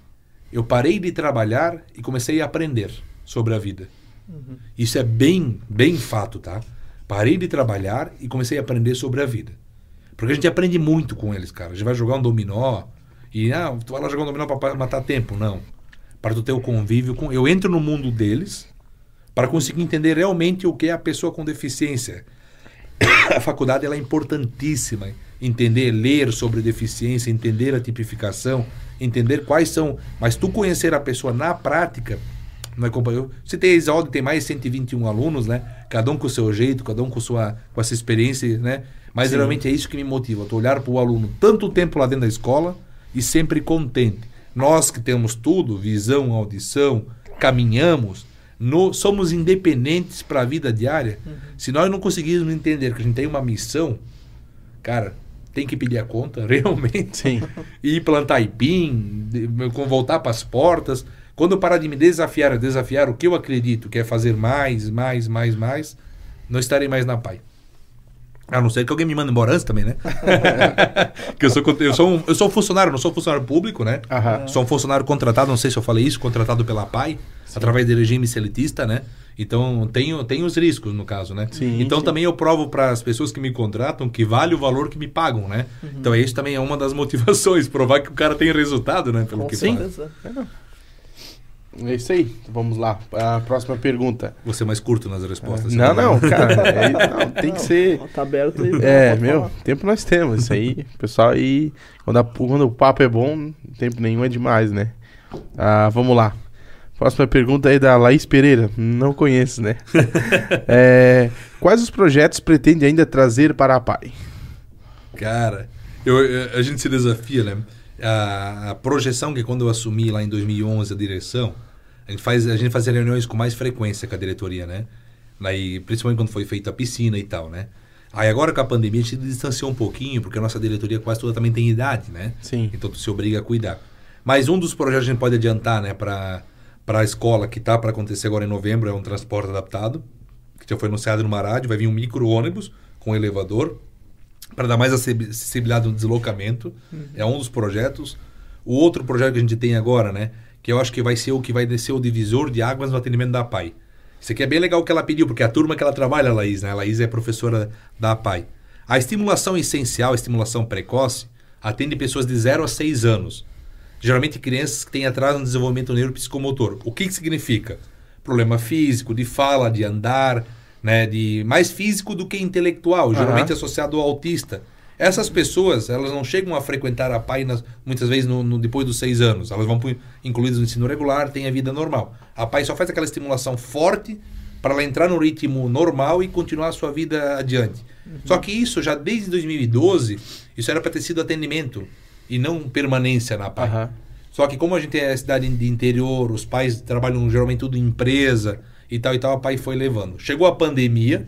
eu parei de trabalhar e comecei a aprender sobre a vida. Uhum. Isso é bem, bem fato, tá? Parei de trabalhar e comecei a aprender sobre a vida. Porque a gente aprende muito com eles, cara. A gente vai jogar um dominó e, ah, tu vai lá jogar um dominó para matar tempo. Não. Para tu ter o convívio com... Eu entro no mundo deles para conseguir entender realmente o que é a pessoa com deficiência a faculdade ela é importantíssima. Entender, ler sobre deficiência, entender a tipificação, entender quais são. Mas tu conhecer a pessoa na prática, não é companheiro. Você tem a Isaldi, tem mais de 121 alunos, né? Cada um com o seu jeito, cada um com, sua, com essa experiência, né? Mas Sim. geralmente é isso que me motiva. Tu olhar para o aluno tanto tempo lá dentro da escola e sempre contente. Nós que temos tudo, visão, audição, caminhamos, no, somos independentes para a vida diária. Uhum. Se nós não conseguirmos entender que a gente tem uma missão, cara, tem que pedir a conta, realmente. Sim. E plantar ipim, voltar para as portas. Quando eu parar de me desafiar, desafiar o que eu acredito, que é fazer mais, mais, mais, mais, não estarei mais na PAI. A não ser que alguém me mande embora antes também, né? que eu sou, eu, sou um, eu sou funcionário, não sou funcionário público, né? Sou um funcionário contratado, não sei se eu falei isso, contratado pela PAI através do regime seletista, né? Então tem, tem os riscos no caso, né? Sim, então sim. também eu provo para as pessoas que me contratam que vale o valor que me pagam, né? Uhum. Então isso também é uma das motivações, provar que o cara tem resultado, né? Pelo Com que faz. certeza. É isso aí. Vamos lá. A próxima pergunta. Você é mais curto nas respostas. Não, né? não, cara. é- não, tem que Não, ser. Tá aberto e É, meu, falar. tempo nós temos. Isso aí, pessoal, aí. Quando, a- quando o papo é bom, tempo nenhum é demais, né? Ah, vamos lá. Próxima pergunta aí da Laís Pereira. Não conheço, né? É, quais os projetos pretende ainda trazer para a PAI? Cara, eu, eu- a gente se desafia, né? A, a projeção que quando eu assumi lá em 2011 a direção, a gente, faz, a gente fazia reuniões com mais frequência com a diretoria, né? Aí, principalmente quando foi feita a piscina e tal, né? Aí agora com a pandemia a gente distanciou um pouquinho, porque a nossa diretoria quase toda também tem idade, né? Sim. Então tu se obriga a cuidar. Mas um dos projetos que a gente pode adiantar, né, para para a escola que tá para acontecer agora em novembro é um transporte adaptado, que já foi anunciado no rádio, vai vir um micro-ônibus com elevador para dar mais acessi- acessibilidade no deslocamento. É um dos projetos. O outro projeto que a gente tem agora, né, que eu acho que vai ser o que vai descer o divisor de águas no atendimento da PAI. Isso aqui é bem legal o que ela pediu, porque a turma que ela trabalha, a Laís, né? A Laís é professora da PAI. A estimulação essencial, a estimulação precoce, atende pessoas de 0 a 6 anos. Geralmente crianças que têm atraso no desenvolvimento neuropsicomotor. O que, que significa? Problema físico, de fala, de andar, né, de mais físico do que intelectual, geralmente associado ao autista. Essas pessoas, elas não chegam a frequentar a PAI nas- muitas vezes no, no- depois dos seis anos. Elas vão incluídas no ensino regular, têm a vida normal. A PAI só faz aquela estimulação forte para ela entrar no ritmo normal e continuar a sua vida adiante. Só que isso, já desde 2012, isso era para ter sido atendimento e não permanência na PAI. Aham. Só que como a gente é cidade de interior, os pais trabalham geralmente tudo em empresa e tal e tal, a pai foi levando. Chegou a pandemia,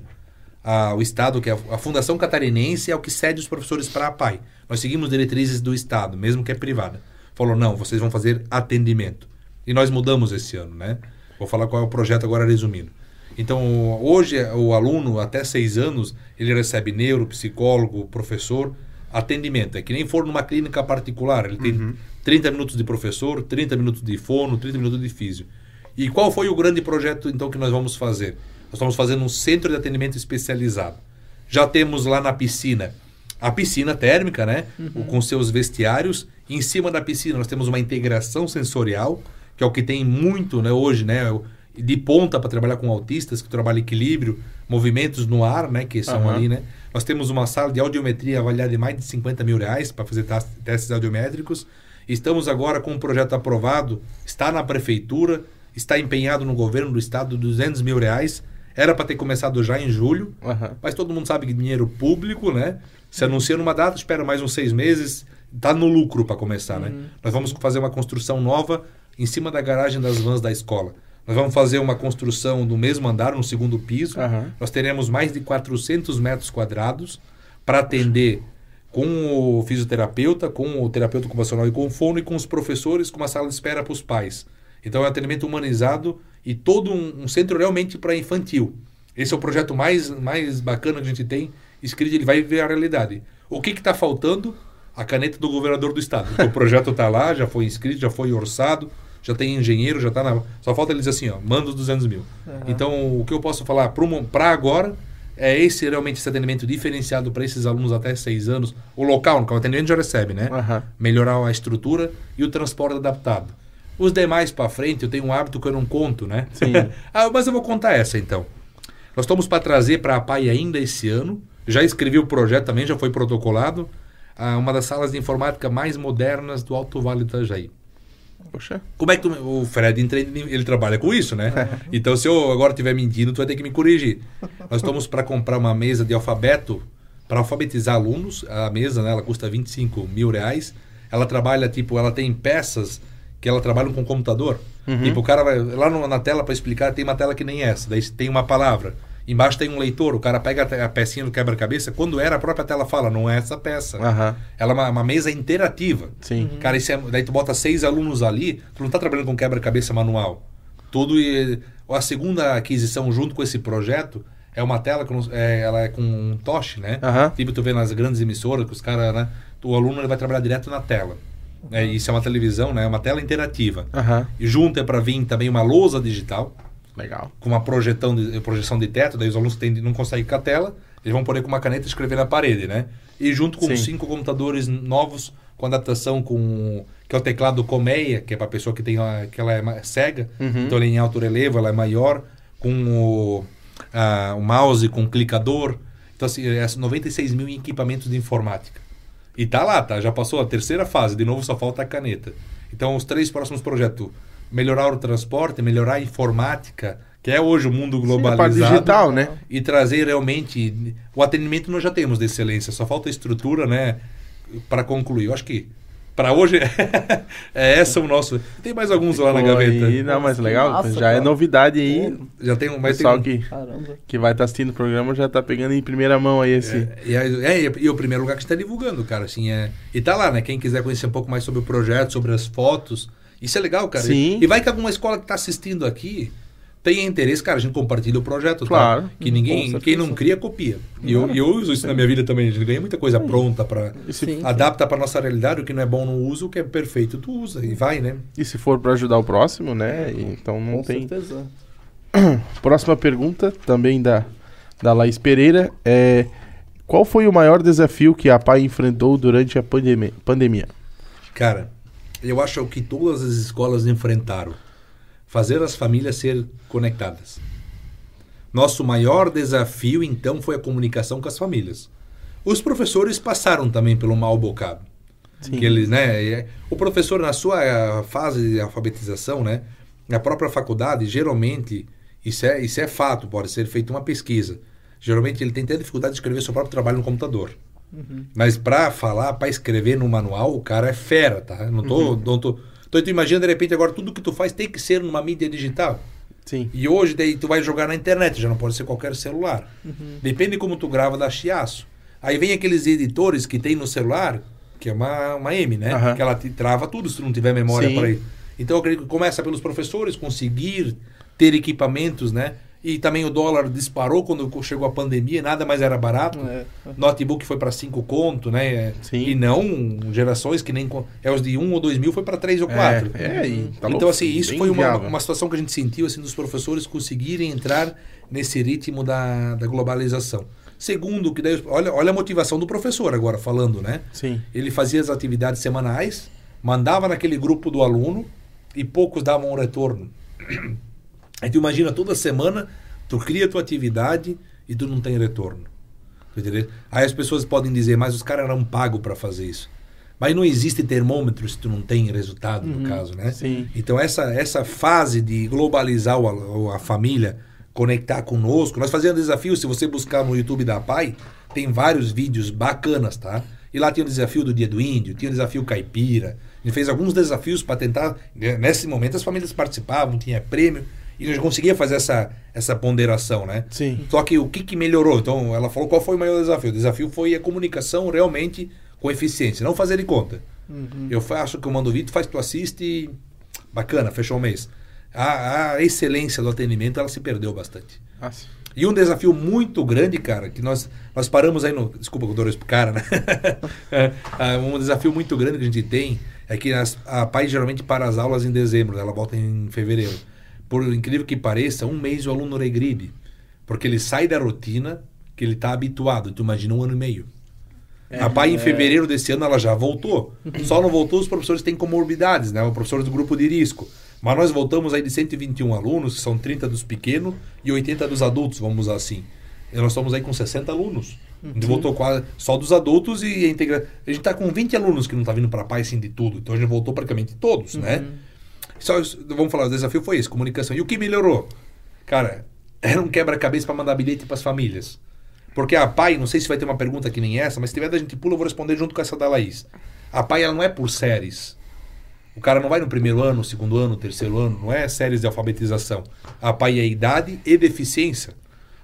a- o Estado, que é a, a Fundação Catarinense, é o que cede os professores para a PAI. Nós seguimos diretrizes do Estado, mesmo que é privada. Falou, não, vocês vão fazer atendimento. E nós mudamos esse ano, né? Vou falar qual é o projeto agora resumindo. Então, hoje, o aluno, até seis anos, ele recebe neuro, psicólogo, professor, atendimento. É que nem for numa clínica particular. Ele tem 30 minutos de professor, 30 minutos de fono, 30 minutos de físio. E qual foi o grande projeto, então, que nós vamos fazer? Nós estamos fazendo um centro de atendimento especializado. Já temos lá na piscina a piscina térmica, né? O- Com seus vestiários. Em cima da piscina nós temos uma integração sensorial, que é o que tem muito né, hoje, né? De ponta para trabalhar com autistas, que trabalham equilíbrio, movimentos no ar, né? Que são Aham. ali, né? Nós temos uma sala de audiometria avaliada em mais de 50 mil reais para fazer testes audiométricos. Estamos agora com um projeto aprovado, está na prefeitura, está empenhado no governo do estado, 200 mil reais. Era para ter começado já em julho, Aham. mas todo mundo sabe que dinheiro público, né? Se anuncia numa data, espera mais uns seis meses, tá no lucro para começar, né? Nós vamos fazer uma construção nova em cima da garagem das vans da escola. Nós vamos fazer uma construção do mesmo andar, no segundo piso. Aham. Nós teremos mais de 400 metros quadrados para atender com o fisioterapeuta, com o terapeuta ocupacional e com o fono e com os professores, com uma sala de espera para os pais. Então é um atendimento humanizado e todo um, um centro realmente para infantil. Esse é o projeto mais, mais bacana que a gente tem escrito, ele vai ver a realidade. O que está faltando? A caneta do governador do estado. o projeto está lá, já foi inscrito, já foi orçado, já tem engenheiro, já está na. Só falta ele dizer assim, ó, manda os 200 mil. Então, o que eu posso falar para agora é esse realmente esse atendimento diferenciado para esses alunos até seis anos. O local, no o atendimento já recebe, né? Aham. Melhorar a estrutura e o transporte adaptado. Os demais para frente, eu tenho um hábito que eu não conto, né? Sim. ah, mas eu vou contar essa então. Nós estamos para trazer para a PAI ainda esse ano. Já escrevi o projeto também, já foi protocolado. ah, uma das salas de informática mais modernas do Alto Vale do Itajaí. Poxa. Como é que tu, o Fred ele trabalha com isso, né? Então se eu agora estiver mentindo, tu vai ter que me corrigir. Nós estamos para comprar uma mesa de alfabeto para alfabetizar alunos. A mesa, né, ela custa 25 mil reais. Ela trabalha tipo, ela tem peças que ela trabalha com computador. Tipo, o cara vai lá no- na tela para explicar, tem uma tela que nem essa. Daí tem uma palavra. Embaixo tem um leitor, o cara pega a pecinha do quebra-cabeça. Quando era, a própria tela fala, não é essa peça. Aham. Ela é uma, uma mesa interativa. Sim. Cara, isso é- daí tu bota seis alunos ali, tu não tá trabalhando com quebra-cabeça manual. Tudo e, a segunda aquisição junto com esse projeto é uma tela que é, ela é com um touch, né? Aham. Tipo tu vê nas grandes emissoras que os caras, né? O aluno ele vai trabalhar direto na tela. É, isso é uma televisão, né? É uma tela interativa. Aham. E junto é para vir também uma lousa digital. Legal. Com uma projetão de, projeção de teto, daí os alunos têm, não conseguem com a tela, eles vão poder com uma caneta escrever na parede, né? E junto com Sim. cinco computadores novos com adaptação com que é o teclado Colmeia, que é para pessoa que tem a- que ela é cega, Uhum. então ele é em alto relevo, ela é maior, com o, ah, o mouse com clicador. Então assim, é 96 mil em equipamentos de informática. E tá lá, tá? Já passou a terceira fase, de novo só falta a caneta. Então os três próximos projetos, melhorar o transporte, melhorar a informática, que é hoje o mundo Sim, a globalizado parte digital, né? e trazer realmente o atendimento nós já temos de excelência só falta estrutura né para concluir eu acho que para hoje é essa o nosso tem mais alguns lá na gaveta aí, não, mas legal, Massa, já é cara. novidade aí. já tem um O mas tem pessoal um, que, Caramba. que vai estar assistindo o programa já tá pegando em primeira mão aí esse. e, aí- é, e é o primeiro lugar que está divulgando cara assim é e tá lá né quem quiser conhecer um pouco mais sobre o projeto sobre as fotos isso é legal cara Sim. e vai que alguma escola que está assistindo aqui tenha interesse, cara, a gente compartilha o projeto, tá? Claro. Que Hum, ninguém, quem não cria, copia. E eu, eu uso isso na minha vida também, a gente ganha muita coisa pronta para adapta para nossa realidade, o que não é bom no uso, o que é perfeito tu usa e vai, né? e se for para ajudar o próximo, né? e- Então não Com tem. certeza. Próxima pergunta, também da, da Laís Pereira, é qual foi o maior desafio que a PAI enfrentou durante a pandemia? pandemia? Cara, eu acho que todas as escolas enfrentaram fazer as famílias ser conectadas. Nosso maior desafio, então, foi a comunicação com as famílias. Os professores passaram também pelo mal bocado. Sim. Que eles, né? é- O professor, na sua fase de alfabetização, né? Na própria faculdade, geralmente, isso é, isso é fato, pode ser feita uma pesquisa. Geralmente ele tem até dificuldade de escrever seu próprio trabalho no computador. Mas para falar, para escrever no manual, o cara é fera, tá? Não tô, não tô, então tu imagina de repente agora tudo que tu faz tem que ser numa mídia digital. Sim. E hoje daí tu vai jogar na internet, já não pode ser qualquer celular. Depende como tu grava da chiaço. Aí vem aqueles editores que tem no celular, que é uma, uma M, né? Aham. Que ela te trava tudo se tu não tiver memória para ir. Então eu acredito que começa pelos professores conseguir ter equipamentos, né? E também o dólar disparou quando chegou a pandemia, nada mais era barato. É. Notebook foi para 5 conto, né? Sim. E não gerações que nem. É os de 1 um ou 2 mil foi para 3 ou 4. É, é, e tá então, louco, assim, isso bem foi uma, uma situação que a gente sentiu, assim, dos professores conseguirem entrar nesse ritmo da, da globalização. Segundo, que daí, olha, olha a motivação do professor agora falando, né? Sim. Ele fazia as atividades semanais, mandava naquele grupo do aluno e poucos davam um retorno. Aí tu imagina, toda semana tu cria tua atividade e tu não tem retorno. Entendeu? Aí as pessoas podem dizer, mas os caras eram pagos para fazer isso. Mas não existe termômetro se tu não tem resultado, no caso, né? Sim. Então essa, essa fase de globalizar o- a, a família, conectar conosco, nós fazíamos desafio, se você buscar no YouTube da Pai, tem vários vídeos bacanas, tá? E lá tinha o desafio do Dia do Índio, tinha o desafio caipira. Gente fez alguns desafios para tentar, né, nesse momento as famílias participavam, tinha prêmio, e a gente conseguia fazer essa, essa ponderação, né? Sim. Só que o que, que melhorou? Então, ela falou qual foi o maior desafio. O desafio foi a comunicação realmente com eficiência, não fazer de conta. Eu faço que eu mando o vídeo, faz, tu assiste, bacana, fechou o mês. A, a excelência do atendimento, ela se perdeu bastante. Nossa. E um desafio muito grande, cara, que nós, nós paramos aí no. Desculpa que eu dou pro cara, né? É, ah, um desafio muito grande que a gente tem é que as, a PAI geralmente para as aulas em dezembro, ela volta em fevereiro. Por incrível que pareça, um mês o aluno regride. Porque ele sai da rotina que ele está habituado. Tu imagina um ano e meio. a PAI em fevereiro desse ano ela já voltou. Só não voltou os professores que têm comorbidades, né? Os professores do grupo de risco. Mas nós voltamos aí de 121 alunos, que são 30 dos pequenos e 80 dos adultos, vamos usar assim. E nós estamos aí com 60 alunos. A gente voltou quase só dos adultos e a integra... A gente está com 20 alunos que não está vindo para a PAI assim de tudo. Então a gente voltou praticamente todos, né? Só, vamos falar, o desafio foi esse, comunicação. E o que melhorou? Cara, era um quebra-cabeça para mandar bilhete para as famílias. Porque a PAI, não sei se vai ter uma pergunta que nem essa, mas se tiver da gente pula, eu vou responder junto com essa da Laís. A PAI ela não é por séries. O cara não vai no primeiro ano, segundo ano, terceiro ano, não é séries de alfabetização. A PAI é idade e deficiência.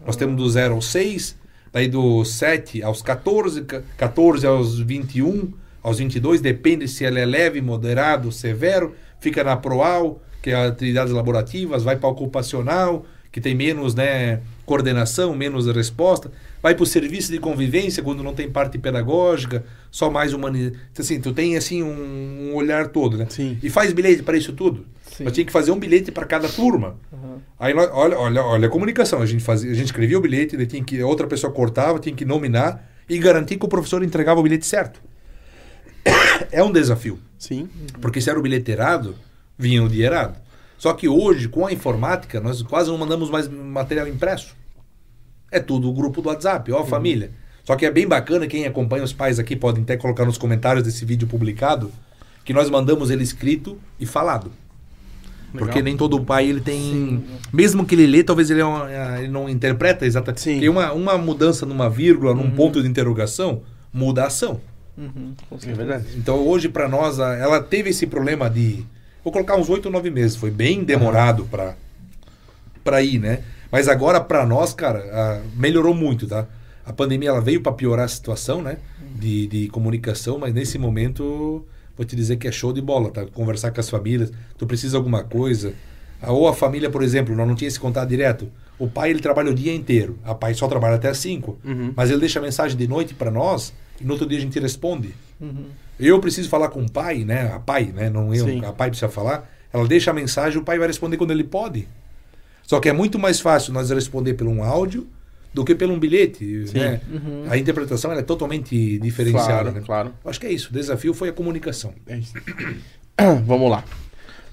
Nós temos do 0 ao 6, daí do 7 aos 14, ca- 14 aos 21, aos 22, depende se ela é leve, moderado, severo, fica na PROAL, que é atividades laborativas, vai para ocupacional, que tem menos né, coordenação, menos resposta, vai para o serviço de convivência, quando não tem parte pedagógica, só mais humanidade. Assim, tu tem assim um, um olhar todo, né? Sim. E faz bilhete para isso tudo. Sim. Nós tínhamos que fazer um bilhete para cada turma. Uhum. Aí nós, olha, olha, olha a comunicação. A gente, fazia, a gente escrevia o bilhete, tinha que, outra pessoa cortava, tinha que nominar e garantir que o professor entregava o bilhete certo. É um desafio. Sim. Porque se era o bilhete errado, vinha o dia errado. Só que hoje, com a informática, nós quase não mandamos mais material impresso. É tudo o grupo do WhatsApp, ó, uhum. família. Só que é bem bacana, quem acompanha os pais aqui podem até colocar nos comentários desse vídeo publicado, que nós mandamos ele escrito e falado. Legal. Porque nem todo pai ele tem. Sim. Mesmo que ele lê, talvez ele, é ele não interpreta exatamente. Sim. Porque uma, uma mudança numa vírgula, num uhum. ponto de interrogação, muda a ação. Uhum. É verdade. Então hoje, para nós, ela teve esse problema de. Vou colocar uns oito nove meses. Foi bem demorado uhum. para para ir, né? Mas agora, para nós, cara, melhorou muito, tá? A pandemia ela veio para piorar a situação, né? De, de comunicação, mas nesse momento vou te dizer que é show de bola, tá? Conversar com as famílias, tu precisa de alguma coisa. Ou a família, por exemplo, nós não tinha esse contato direto. O pai ele trabalha o dia inteiro, a pai só trabalha até as 5, uhum. mas ele deixa mensagem de noite para nós e no outro dia a gente responde. Uhum. Eu preciso falar com o pai, né? A pai, né? Não eu, Sim. a pai precisa falar. Ela deixa a mensagem, o pai vai responder quando ele pode. Só que é muito mais fácil nós responder por um áudio do que pelo um bilhete. Né? Uhum. A interpretação é totalmente diferenciada. Claro, né? claro. Acho que é isso. O desafio foi a comunicação. É Vamos lá.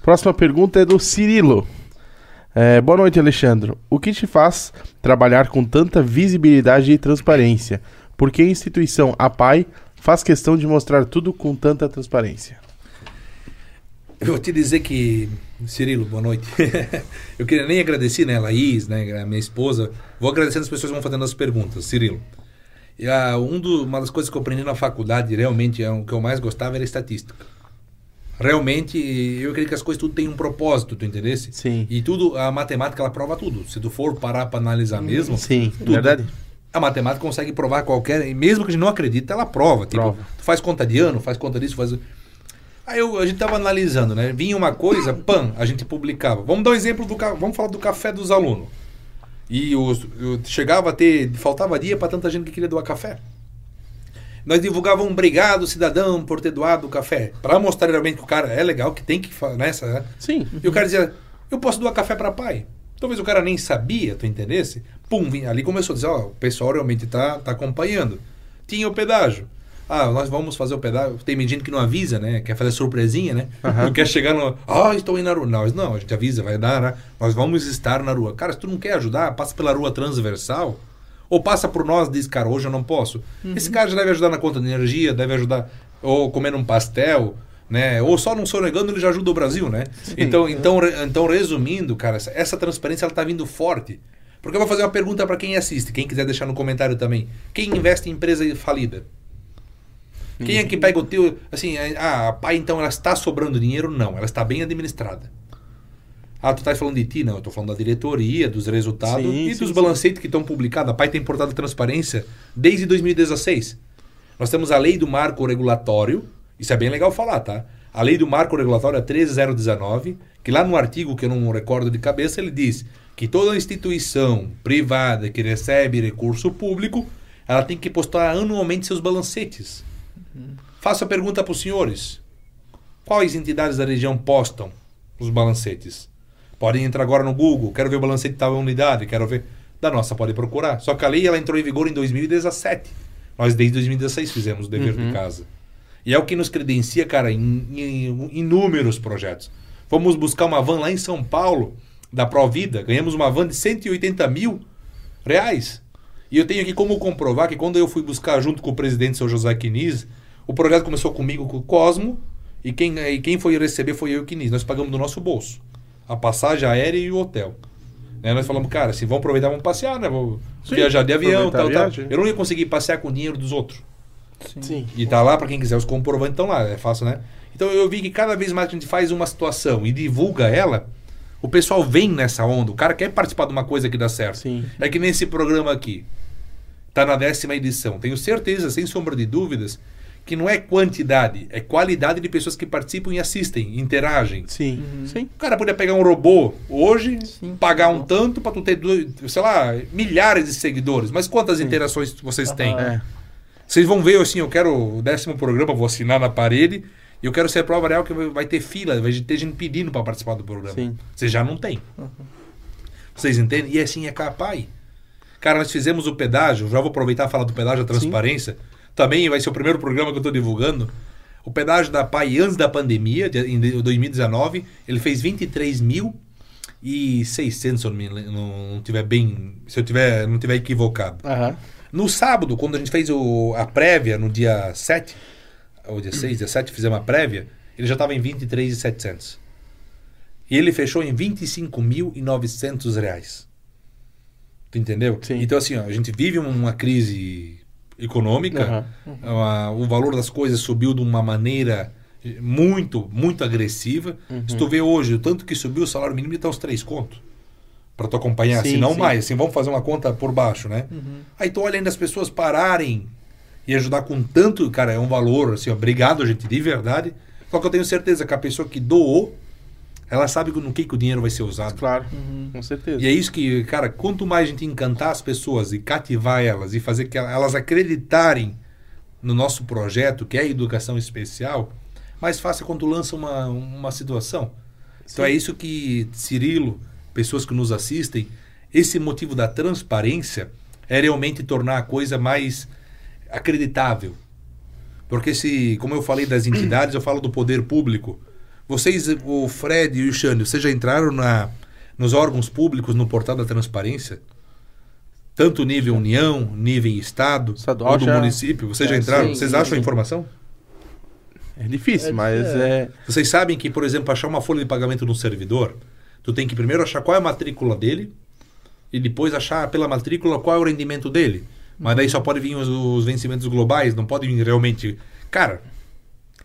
Próxima pergunta é do Cirilo. É, boa noite, Alexandre. O que te faz trabalhar com tanta visibilidade e transparência? Por que a instituição APAI faz questão de mostrar tudo com tanta transparência? Eu vou te dizer que, Cirilo, boa noite. eu queria nem agradecer, né, Laís, né, a minha esposa. Vou agradecendo as pessoas que vão fazendo as perguntas. Cirilo, e, ah, um do, uma das coisas que eu aprendi na faculdade, realmente, é o que eu mais gostava era estatística. Realmente, eu acredito que as coisas tudo tem um propósito, tu entendesse? Sim. E tudo, a matemática, ela prova tudo. Se tu for parar para analisar mesmo... Sim, tudo, verdade. A matemática consegue provar qualquer... Mesmo que a gente não acredite, ela prova. Tipo, prova. tu faz conta de ano, faz conta disso, faz... Aí eu, a gente tava analisando, né? Vinha uma coisa, pam, a gente publicava. Vamos dar um exemplo do vamos falar do café dos alunos. E os, eu chegava a ter, faltava dia para tanta gente que queria doar café. Nós divulgávamos um obrigado cidadão por ter doado o café, para mostrar realmente que o cara é legal, que tem que nessa, né? Sim. E o cara dizia: "Eu posso doar café para pai". Talvez o cara nem sabia, tu entendesse? Pum, ali começou a dizer, ó, oh, o pessoal realmente tá tá acompanhando. Tinha o pedágio. Ah, nós vamos fazer o pedágio. Tem gente que não avisa, né? Quer fazer surpresinha, né? Uhum. Não quer chegar no. Ah, estou indo na rua. Não, não, a gente avisa, vai dar, né? Nós vamos estar na rua. Cara, se tu não quer ajudar, passa pela rua transversal. Ou passa por nós diz, cara, hoje eu não posso. Uhum. Esse cara já deve ajudar na conta de energia, deve ajudar. Ou comendo um pastel, né? Ou só não sonegando, ele já ajuda o Brasil, né? Sim, então, então, então, resumindo, cara, essa, essa transparência ela tá vindo forte. Porque eu vou fazer uma pergunta para quem assiste, quem quiser deixar no comentário também. Quem investe em empresa falida? Quem é que pega o teu. Assim, ah, a pai então ela está sobrando dinheiro? Não, ela está bem administrada. Ah, tu estás falando de ti? Não, eu estou falando da diretoria, dos resultados sim, e sim, dos balancetes que estão publicados. A PAI tem portado transparência desde 2016. Nós temos a lei do marco regulatório, isso é bem legal falar, tá? A lei do marco regulatório é 13019, que lá no artigo que eu não recordo de cabeça, ele diz que toda instituição privada que recebe recurso público, ela tem que postar anualmente seus balancetes. Faço a pergunta para os senhores. Quais entidades da região postam os balancetes? Podem entrar agora no Google, quero ver o balancete de tal unidade, quero ver. Da nossa, pode procurar. Só que a lei ela entrou em vigor em 2017. Nós desde 2016 fizemos o dever uhum. de casa. E é o que nos credencia, cara, em, em, inúmeros projetos. Fomos buscar uma van lá em São Paulo, da Provida. Ganhamos uma van de 180 mil reais. E eu tenho aqui como comprovar que quando eu fui buscar junto com o presidente, seu José Quiniz, o projeto começou comigo, com o Cosmo, e quem, e quem foi receber foi eu e o Quinis. Nós pagamos do nosso bolso. A passagem aérea e o hotel. Né? Nós falamos, cara, se vão aproveitar, vamos passear, né? Sim, viajar de avião, tal, tal. Eu não ia conseguir passear com o dinheiro dos outros. Sim. Sim. E tá lá para quem quiser, os comprovantes estão lá, é fácil, né? Então eu vi que cada vez mais que a gente faz uma situação e divulga ela, o pessoal vem nessa onda. O cara quer participar de uma coisa que dá certo. Sim. É que nesse programa aqui, tá na décima edição. Tenho certeza, sem sombra de dúvidas, que não é quantidade, é qualidade de pessoas que participam e assistem, interagem. Sim. Uhum. Sim. O cara podia pegar um robô hoje, Sim. pagar um tanto para tu ter, sei lá, milhares de seguidores. Mas quantas Sim. interações vocês têm? É. Vocês vão ver assim, eu quero o décimo programa, vou assinar na parede E eu quero ser a prova real que vai ter fila, vai ter gente pedindo para participar do programa. Sim. Você já não tem. Vocês entendem? E assim é capaz. Cara, nós fizemos o pedágio, já vou aproveitar e falar do pedágio, a transparência. Também vai ser o primeiro programa que eu estou divulgando. O pedágio da PAI antes da pandemia, de- em 2019, ele fez 23 mil e 600, se eu não, não, tiver bem, se eu tiver, não tiver equivocado. Aham. No sábado, quando a gente fez o- a prévia, no dia 7, ou dia 6, dia 7, fizemos a prévia, ele já estava em 23,700. E ele fechou em 25.900 reais. Tu entendeu? Sim. Então, assim, ó, a gente vive uma crise econômica, a- o valor das coisas subiu de uma maneira muito, muito agressiva. Se tu vê hoje o tanto que subiu o salário mínimo, está uns 3 contos. Para tu acompanhar, Sim, se não sim. mais. Assim, vamos fazer uma conta por baixo, né? Aí tu olha ainda as pessoas pararem e ajudar com tanto, cara, é um valor, assim, obrigado, gente, de verdade. Só que eu tenho certeza que a pessoa que doou, ela sabe no que, que o dinheiro vai ser usado. Claro, com certeza. E é isso que, cara, quanto mais a gente encantar as pessoas e cativar elas e fazer que elas acreditarem no nosso projeto, que é a educação especial, mais fácil é quando tu lança uma, uma situação. Então é isso que Cirilo, pessoas que nos assistem, esse motivo da transparência é realmente tornar a coisa mais acreditável. Porque se, como eu falei das entidades, eu falo do poder público. Vocês, o Fred e o Xande, vocês já entraram na, nos órgãos públicos no portal da transparência? Tanto nível União, nível Estado, Estadual ou do já- município. Vocês já É, entraram? sim, vocês sim, acham a sim. informação? É difícil, É, mas é. é. Vocês sabem que, por exemplo, achar uma folha de pagamento num servidor, tu tem que primeiro achar qual é a matrícula dele e depois achar pela matrícula qual é o rendimento dele. Mas daí só pode vir os, os vencimentos globais, não pode vir realmente. Cara,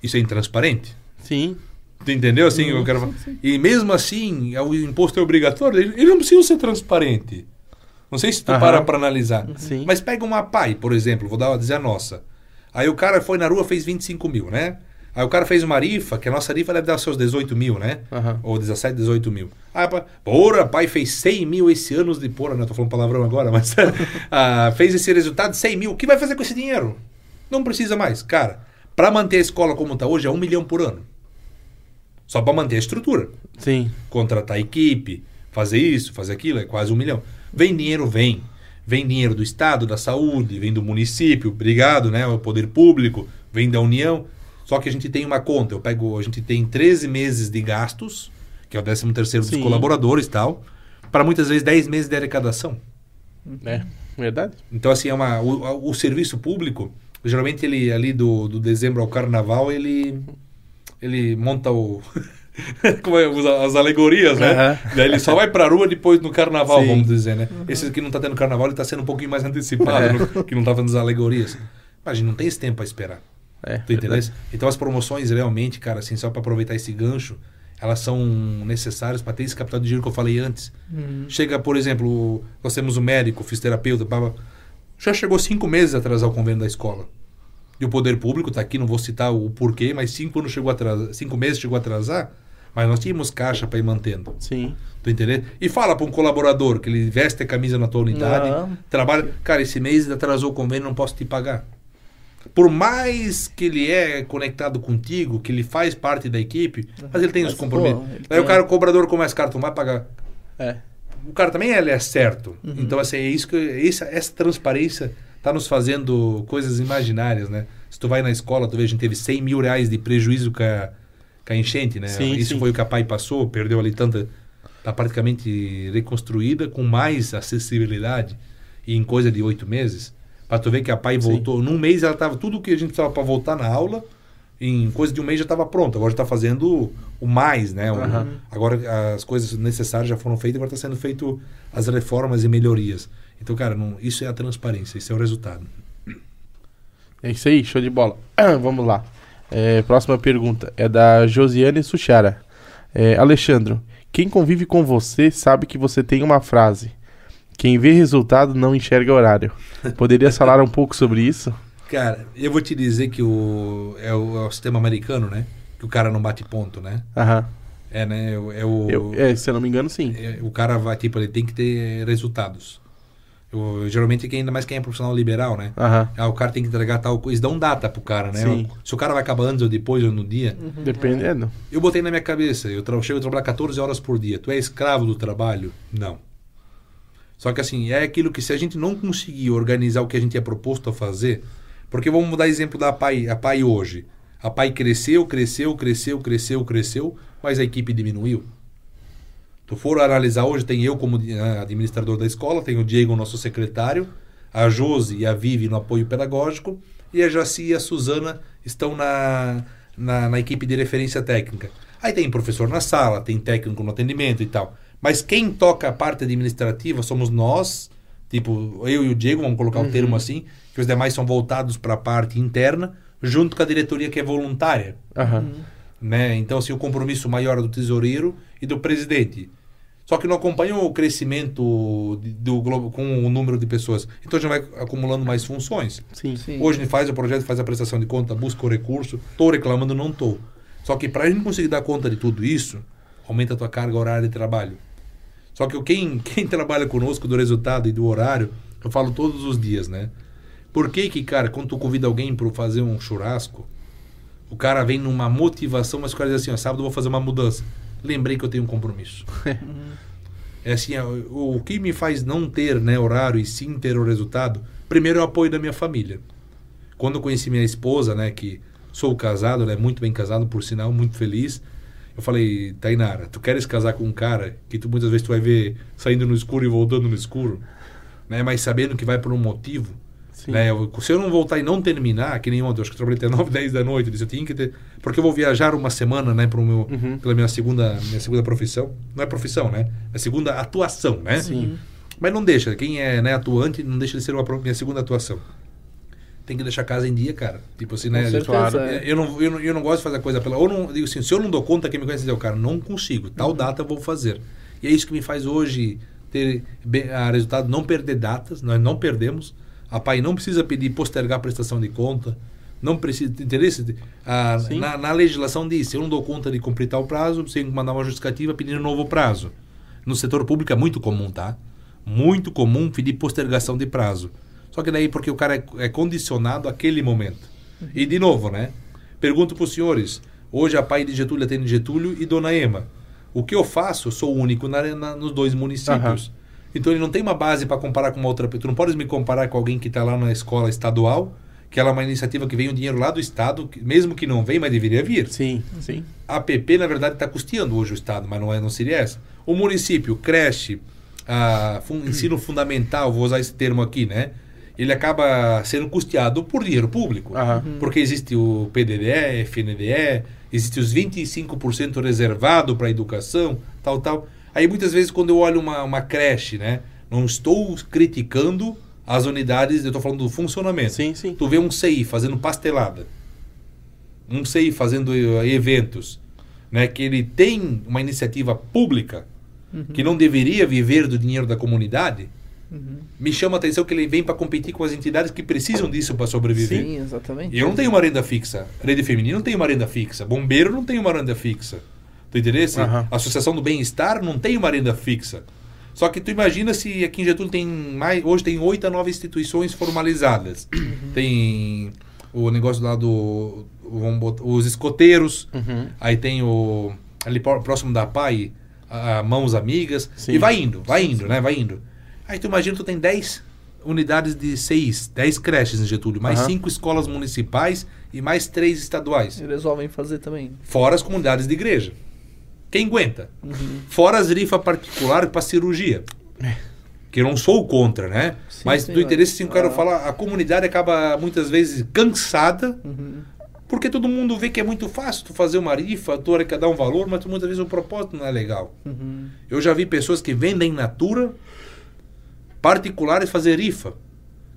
isso é intransparente. Sim. Tu entendeu? Assim, eu quero... E mesmo assim, o imposto é obrigatório, ele, não precisa ser transparente. Não sei se tu Aham. para para analisar. Sim. Mas pega uma PAI, por exemplo, vou dar dizer a nossa. Aí o cara foi na rua fez 25 mil, né? Aí o cara fez uma rifa, que a nossa rifa deve dar seus 18 mil, né? Aham. Ou 17, 18 mil. Ah, porra, pai fez 100 mil esse ano de porra, né? Tô falando palavrão agora, mas ah, fez esse resultado de 100 mil. O que vai fazer com esse dinheiro? Não precisa mais. Cara, para manter a escola como está hoje é um milhão por ano. Só para manter a estrutura Sim. contratar equipe, fazer isso, fazer aquilo, é quase um milhão. Vem dinheiro, vem. Vem dinheiro do Estado, da saúde, vem do município, obrigado, né? O poder público, vem da União. Só que a gente tem uma conta, eu pego, a gente tem 13 meses de gastos, que é o 13 terceiro dos Sim. colaboradores e tal, para muitas vezes 10 meses de arrecadação. É. Verdade? Então, assim, é uma, o, o serviço público, geralmente ele ali do, do dezembro ao carnaval, ele, ele monta o. Como é, as alegorias, né? Aham. Daí ele só vai pra rua depois no carnaval, Sim. vamos dizer, né? Esse que não tá tendo carnaval, ele tá sendo um pouquinho mais antecipado, no- que não tá fazendo as alegorias. Mas a gente não tem esse tempo pra esperar. É. Tu entendeu? verdade. Então as promoções realmente, cara, assim, só pra aproveitar esse gancho, elas são necessárias para ter esse capital de giro que eu falei antes. Chega, por exemplo, nós temos o médico, fisioterapeuta, blá, já chegou cinco meses a atrasar o convênio da escola. E o poder público está aqui, não vou citar o porquê, mas cinco anos chegou atrasar, cinco meses chegou a atrasar, mas nós tínhamos caixa para ir mantendo. Sim. Tu entendeu? E fala para um colaborador que ele veste a camisa na tua unidade, Não. trabalha, cara, esse mês atrasou o convênio, não posso te pagar. Por mais que ele é conectado contigo, que ele faz parte da equipe, mas ele tem os Mas, compromissos. pô, o cara, o cobrador começa, cara, tu não vai pagar É. o cara também ele é certo. Uhum. Então, assim, é isso que essa, essa transparência tá nos fazendo coisas imaginárias, né? Se tu vai na escola, tu vê, a gente teve 100 mil reais de prejuízo com a, com a enchente, né? Sim, isso sim. foi o que a PAI passou, perdeu ali tanta... Tá praticamente reconstruída com mais acessibilidade e em coisa de oito meses. Pra tu ver que a PAI Sim. voltou. Num mês ela tava tudo que a gente precisava para voltar na aula. Em coisa de um mês já estava pronto. Agora está fazendo o mais, né? O- Aham. Agora as coisas necessárias já foram feitas, agora está sendo feito as reformas e melhorias. Então, cara, não- isso é a transparência, isso é o resultado. É isso aí, show de bola. Vamos lá. É, próxima pergunta é da Josiane Suchara. É, Alexandro, quem convive com você sabe que você tem uma frase. Quem vê resultado não enxerga horário. Poderia falar um pouco sobre isso? Cara, eu vou te dizer que o é, o é o sistema americano, né? Que o cara não bate ponto, né? Aham. É, né? É o, é o, Eu, é, se eu não me engano, sim. é, o cara vai, tipo, ele tem que ter resultados. Eu, geralmente, quem, ainda mais quem é profissional liberal, né? Aham. Ah, o cara tem que entregar tal coisa. Eles dão data pro cara, né? Sim. Se o cara vai acabar antes ou depois ou no dia. Dependendo. Eu botei na minha cabeça, eu tra- chego a trabalhar 14 horas por dia. Tu é escravo do trabalho? Não. Só que assim, é aquilo que se a gente não conseguir organizar o que a gente é proposto a fazer, porque vamos dar exemplo da PAI, a PAI hoje. A PAI cresceu, cresceu, cresceu, cresceu, cresceu, mas a equipe diminuiu. Tu for analisar hoje, tem eu como ah, administrador da escola, tem o Diego, nosso secretário, a Josi e a Vivi no apoio pedagógico, e a Jaci e a Suzana estão na, na, na equipe de referência técnica. Aí tem professor na sala, tem técnico no atendimento e tal. Mas quem toca a parte administrativa somos nós, tipo, eu e o Diego, vamos colocar o termo assim, que os demais são voltados para a parte interna, junto com a diretoria que é voluntária Aham. né? Então, assim, o compromisso maior é do tesoureiro e do presidente. Só que não acompanha o crescimento do globo com o número de pessoas. Então, já vai acumulando mais funções. Sim. Sim. Hoje a gente faz o projeto, faz a prestação de conta, busca o recurso. Estou reclamando, não estou. Só que para a gente conseguir dar conta de tudo isso, aumenta a tua carga horária de trabalho. Só que quem, quem trabalha conosco do resultado e do horário, eu falo todos os dias, né? Por que que, cara, quando tu convida alguém para fazer um churrasco, o cara vem numa motivação, mas o cara diz assim, ó, sábado eu vou fazer uma mudança. Lembrei que eu tenho um compromisso. é assim, ó, o, o que me faz não ter né, horário e sim ter o resultado, primeiro é o apoio da minha família. Quando eu conheci minha esposa, né, que sou casado, né, muito bem casado, por sinal, muito feliz, eu falei, Tainara, tu queres casar com um cara que tu muitas vezes tu vai ver saindo no escuro e voltando no escuro, né, mas sabendo que vai por um motivo, Sim. né? Eu- se eu não voltar e não terminar, que nem ontem, eu acho que eu trabalhei até 9, 10 da noite, eu disse, eu tinha que ter. Porque eu vou viajar uma semana, né, pro meu, Uhum. pela minha segunda, minha segunda profissão. Não é profissão, né? É segunda atuação, né? Sim. Mas não deixa, quem é né, atuante não deixa de ser uma, minha segunda atuação. Tem que deixar a casa em dia, cara. Tipo assim, né? Certeza, claro. é. Eu não, eu, não, eu não gosto de fazer a coisa pela. Ou não, digo assim, se eu não dou conta, quem me conhece diz, cara, não consigo. Tal data eu vou fazer. E é isso que me faz hoje ter be- a resultado, não perder datas, nós não perdemos. A PAI não precisa pedir postergar a prestação de conta. Não precisa. Interesse? A, Sim. na, na legislação diz: se eu não dou conta de cumprir tal prazo, você tem que mandar uma justificativa pedindo um novo prazo. No setor público é muito comum, tá? Muito comum pedir postergação de prazo. Só que daí porque o cara é, é condicionado àquele momento. E de novo, né? Pergunto para os senhores. Hoje a pai de Getúlio atende Getúlio e Dona Ema. O que eu faço, eu sou o único na, na- nos dois municípios. Então ele não tem uma base para comparar com uma outra pessoa. Tu não podes me comparar com alguém que está lá na escola estadual, que ela é uma iniciativa que vem o dinheiro lá do Estado, que- mesmo que não vem, mas deveria vir. Sim, sim. A APP, na verdade, está custeando hoje o Estado, mas não, é, não seria essa. O município, creche, ah, fun- ensino fundamental, vou usar esse termo aqui, né? Ele acaba sendo custeado por dinheiro público. Aham. Porque existe o PDDE, FNDE, existe os 25% reservado para a educação, tal, tal. Aí muitas vezes quando eu olho uma, uma creche, né? Não estou criticando as unidades, eu estou falando do funcionamento. Sim, sim. Tu vê um CI fazendo pastelada, um CI fazendo eh, eventos, né, que ele tem uma iniciativa pública que não deveria viver do dinheiro da comunidade, me chama a atenção que ele vem para competir com as entidades que precisam disso para sobreviver. Sim, exatamente. Eu não tenho uma renda fixa. Rede feminina não tem uma renda fixa. Bombeiro não tem uma renda fixa. Tu entendeu? Aham. Associação do Bem-Estar não tem uma renda fixa. Só que tu imagina se aqui em Getúlio tem mais. Hoje tem oito a nove instituições formalizadas. Tem o negócio lá do. Vamos botar, os escoteiros. Uhum. Aí tem o. Ali pró- próximo da PAI, a, Mãos Amigas. Sim. E vai indo, vai indo, né? Vai indo. Aí tu imagina, tu tem 10 unidades de seis, 10 creches em Getúlio, mais Aham. cinco escolas municipais e mais três estaduais. Eles resolvem fazer também. Fora as comunidades de igreja. Quem aguenta? Fora as rifas particulares para cirurgia. Que eu não sou contra, né? Sim, Mas sim, do interesse, sim, eu quero ah. falar, a comunidade acaba muitas vezes cansada Uhum. porque todo mundo vê que é muito fácil tu fazer uma rifa, tu arrecadar um valor, mas muitas vezes o propósito não é legal. Uhum. Eu já vi pessoas que vendem natura particulares fazer rifa.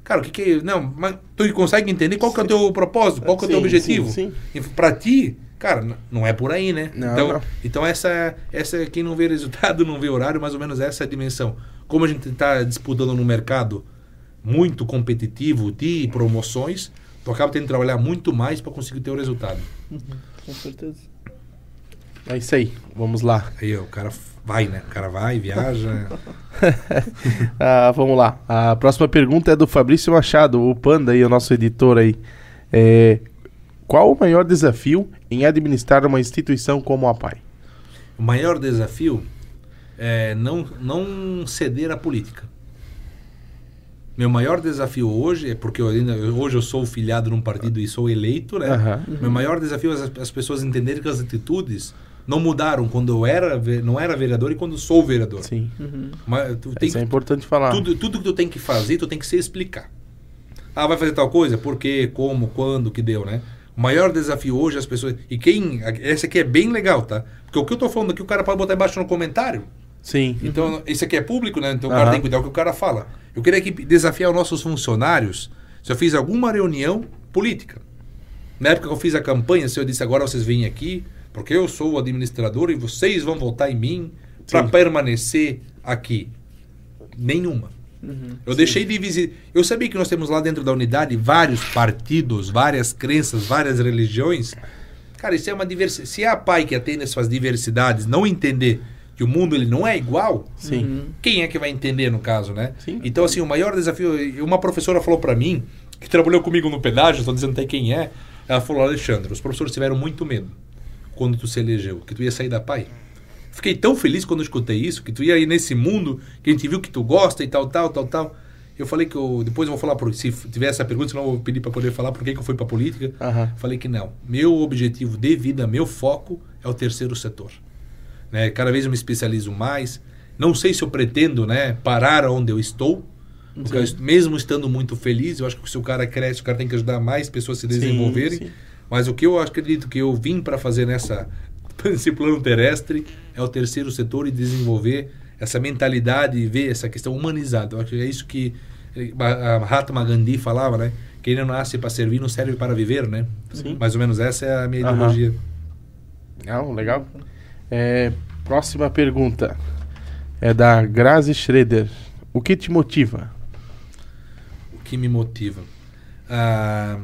Cara, o que que é? Não, mas tu consegue entender qual que é o teu propósito, qual que é o teu Sim, objetivo? sim, E Pra ti, cara, não é por aí, né? Não, então, não. então essa, essa quem não vê resultado, não vê horário, mais ou menos essa é a dimensão. Como a gente está disputando num mercado muito competitivo de promoções, tu acaba tendo que trabalhar muito mais para conseguir ter o resultado. Uhum. Com certeza. É isso aí, vamos lá. Aí ó, o cara vai, né? O cara vai, viaja. ah, vamos lá. A próxima pergunta é do Fabrício Machado, o Panda aí, o nosso editor aí. É, qual o maior desafio em administrar uma instituição como a PAI? O maior desafio é não, não ceder à política. Meu maior desafio hoje é porque eu ainda, hoje eu sou filiado num partido e sou eleito, né? Uhum. Meu maior desafio é as, as, pessoas entenderem que as atitudes não mudaram quando eu era não era vereador e quando sou vereador. Sim. Uhum. Mas tu tem Isso é importante falar. Tudo, tudo que tu tem que fazer, tu tem que se explicar. Ah, vai fazer tal coisa? Por quê? Como? Quando? Que deu, né? O maior desafio hoje as pessoas. E quem. Esse aqui é bem legal, tá? Porque o que eu tô falando aqui, o cara pode botar embaixo no comentário. Sim. Então, uhum. isso aqui é público, né? Então o cara tem que cuidar do que o cara fala. Eu queria que desafiar os nossos funcionários se eu fiz alguma reunião política. Na época que eu fiz a campanha, se eu disse agora vocês vêm aqui, porque eu sou o administrador e vocês vão votar em mim para permanecer aqui. Nenhuma. Uhum, eu sim. deixei de visitar. Eu sabia que nós temos lá dentro da unidade vários partidos, várias crenças, várias religiões. Cara, isso é uma diversidade. Se é a pai que atende essas diversidades não entender que o mundo ele não é igual, Sim. Uhum. quem é que vai entender no caso, né? Sim. Então, assim, o maior desafio. Uma professora falou para mim, que trabalhou comigo no pedágio, estou dizendo até quem é. Ela falou: Alexandre, os professores tiveram muito medo quando tu se elegeu, que tu ia sair da PAI. Fiquei tão feliz quando eu escutei isso, que tu ia ir nesse mundo que a gente viu que tu gosta e tal, tal, tal, tal. Eu falei que eu, depois eu vou falar, por, se tiver essa pergunta, senão eu vou pedir para poder falar por que, que eu fui para política. Uhum. Falei que não. Meu objetivo de vida, meu foco é o terceiro setor. Né? Cada vez eu me especializo mais. Não sei se eu pretendo né, parar onde eu estou, porque eu, mesmo estando muito feliz, eu acho que se o cara cresce, o cara tem que ajudar mais pessoas a se desenvolverem. Sim, sim. Mas o que eu acredito que eu vim para fazer nessa nesse plano terrestre é o terceiro setor e desenvolver essa mentalidade e ver essa questão humanizada. Eu acho que é isso que a Mahatma Gandhi falava, né? Quem não nasce para servir não serve para viver, né? Sim. Mais ou menos essa é a minha ideologia. Não, legal. É, próxima pergunta é da Grazi Schroeder. O que te motiva? O que me motiva? Ah,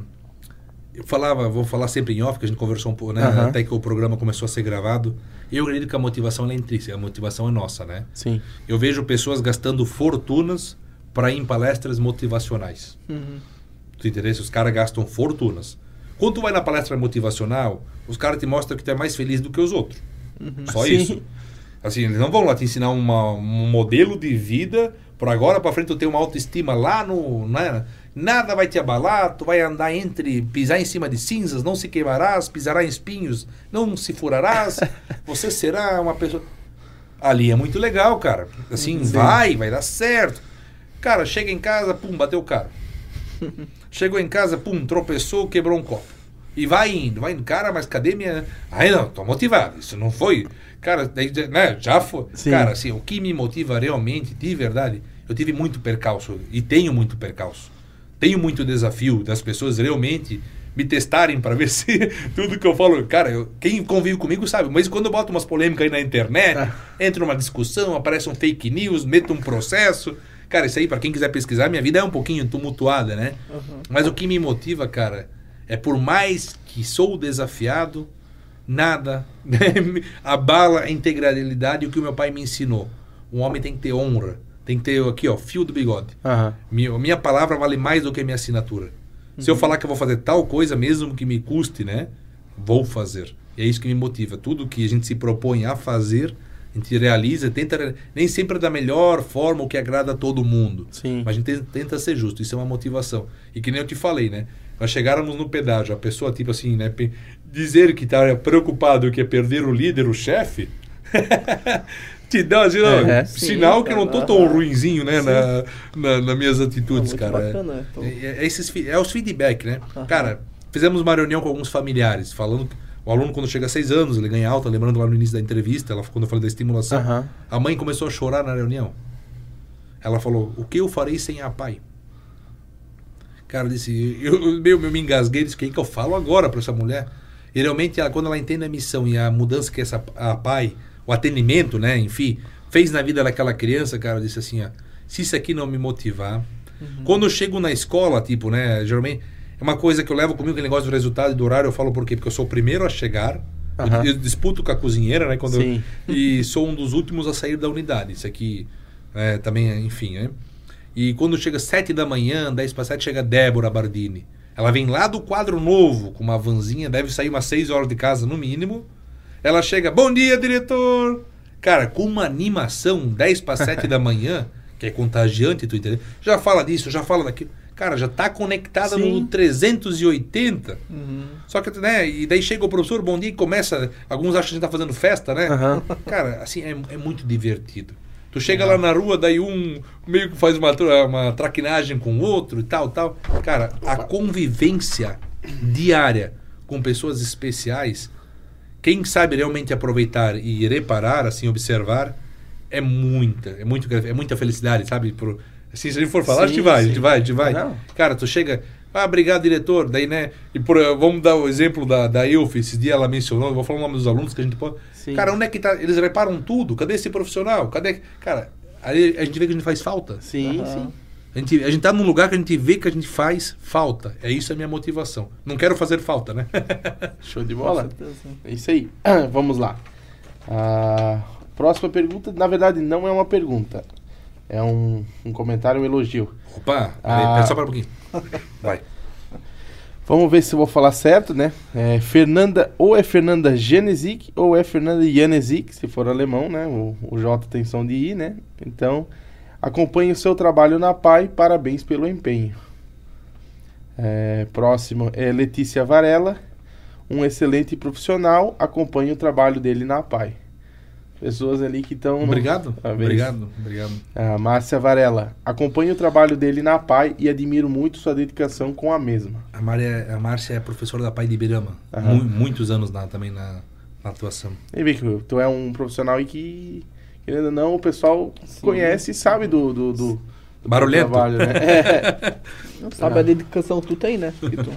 eu falava, vou falar sempre em off, que a gente conversou um pouco, né? Uhum. Até que o programa começou a ser gravado. Eu acredito que a motivação é intrínseca, a motivação é nossa, né? Sim. Eu vejo pessoas gastando fortunas para ir em palestras motivacionais. Uhum. Tu interessa? Os caras gastam fortunas. Quando tu vai na palestra motivacional, os caras te mostram que tu é mais feliz do que os outros. Uhum. Só Sim. isso. Assim, eles não vão lá te ensinar uma, um modelo de vida por agora para frente tu ter uma autoestima lá no, né? Nada vai te abalar, tu vai andar entre, pisar em cima de cinzas, não se queimarás, pisará em espinhos, não se furarás, você será uma pessoa. Ali é muito legal, cara. Assim, Sim. vai, vai dar certo. Cara, chega em casa, pum, bateu o carro. Chegou em casa, pum, tropeçou, quebrou um copo. E vai indo, vai indo. Cara, mas cadê minha. Ai, não, tô motivado. Isso não foi. Cara, né, já foi. Sim. Cara, assim, o que me motiva realmente, de verdade, eu tive muito percalço. E tenho muito percalço tenho muito desafio das pessoas realmente me testarem para ver se tudo que eu falo, cara, eu, quem convive comigo sabe, mas quando eu boto umas polêmicas aí na internet, ah. entra uma discussão, aparece um fake news, meto um processo, cara, isso aí para quem quiser pesquisar, minha vida é um pouquinho tumultuada, né? Uhum. Mas o que me motiva, cara, é por mais que sou desafiado, nada né, abala a integralidade e o que o meu pai me ensinou. Um homem tem que ter honra tem que ter aqui, ó, fio do bigode. Uhum. Minha, minha palavra vale mais do que minha assinatura. Uhum. Se eu uhum. falar que eu vou fazer tal coisa, mesmo que me custe, né? Vou fazer. E é isso que me motiva. Tudo que a gente se propõe a fazer, a gente realiza, tenta. Nem sempre é da melhor forma, o que agrada a todo mundo. Sim. Mas a gente tenta, tenta ser justo. Isso é uma motivação. E que nem eu te falei, né? Nós chegáramos no pedágio, a pessoa, tipo assim, né? Dizer que está preocupado que é perder o líder, o chefe. te dá assim, é, sinal sim, que eu não tô tão ruinzinho, né, na, na, nas minhas atitudes, não, cara. Bacana, então. é, é, esses, é os feedback, né? Cara, fizemos uma reunião com alguns familiares, falando o aluno quando chega a seis anos, ele ganha alta, lembrando lá no início da entrevista, ela, quando eu falei da estimulação, a mãe começou a chorar na reunião. Ela falou, o que eu farei sem a pai? Cara, disse, eu, eu, eu me engasguei, disse, o que, que eu falo agora para essa mulher? E realmente, ela, quando ela entende a missão e a mudança que essa a pai o atendimento, né? Enfim, fez na vida daquela criança, cara, disse assim, ó, se isso aqui não me motivar, uhum. quando eu chego na escola, tipo, né, geralmente é uma coisa que eu levo comigo, que negócio do resultado e do horário, eu falo por quê? Porque eu sou o primeiro a chegar, Eu, eu, disputo com a cozinheira, né? Quando. Eu, e sou um dos últimos a sair da unidade. Isso aqui é, também, enfim, né? E quando chega sete da manhã, dez para sete, chega Débora Bardini. Ela vem lá do quadro novo, com uma vanzinha, deve sair umas seis horas de casa no mínimo. Ela chega, bom dia, diretor! Cara, com uma animação, 10 para 7 da manhã, que é contagiante, tu entendeu? Já fala disso, já fala daquilo. Cara, já está conectada Sim. no 380. Uhum. Só que, né? E daí chega o professor, bom dia, e começa. Alguns acham que a gente tá fazendo festa, né? Uhum. Cara, assim, é, é muito divertido. Tu chega lá na rua, daí um meio que faz uma, uma traquinagem com o outro e tal, tal. Cara, a convivência diária com pessoas especiais, quem sabe realmente aproveitar e reparar, assim, observar, é muita, é, muito, é muita felicidade, sabe? Por, assim, se a gente for falar, sim, a gente vai, sim. a gente vai, a gente vai. Não. Cara, tu chega, ah, obrigado, diretor. Daí, né? E por, vamos dar o exemplo da, da EUF. Esse dia ela mencionou, vou falar o nome dos alunos que a gente pode. Sim. Cara, onde é que tá? Eles reparam tudo. Cadê esse profissional? Cadê. Cara, aí a gente vê que a gente faz falta. Sim, uhum. sim. A gente, a gente tá num lugar que a gente vê que a gente faz falta. É isso a minha motivação. Não quero fazer falta, né? Show de bola. É isso aí. Vamos lá. A próxima pergunta, na verdade, não é uma pergunta. É um, um comentário, um elogio. Opa, ah, só para um pouquinho. Vai. Vamos ver se eu vou falar certo, né? É Fernanda, ou é Fernanda Genezik, ou é Fernanda Janezik, se for alemão, né? O, o J tem som de I, né? Então, acompanhe o seu trabalho na PAI, parabéns pelo empenho. É, próximo é Letícia Varela, um excelente profissional, acompanhe o trabalho dele na PAI pessoas ali que estão. Obrigado. No... Obrigado, obrigado. A Márcia Varela. Acompanho o trabalho dele na PAI e admiro muito sua dedicação com a mesma. A, Maria, a Márcia é professora da PAI de Ibirama. Mu muitos anos na, também na, na atuação. E que tu é um profissional e que, querendo ou não, o pessoal Sim. conhece e sabe do, do, do, do Barulhento. trabalho, né? é. Sabe a dedicação tu tem, né? Tu...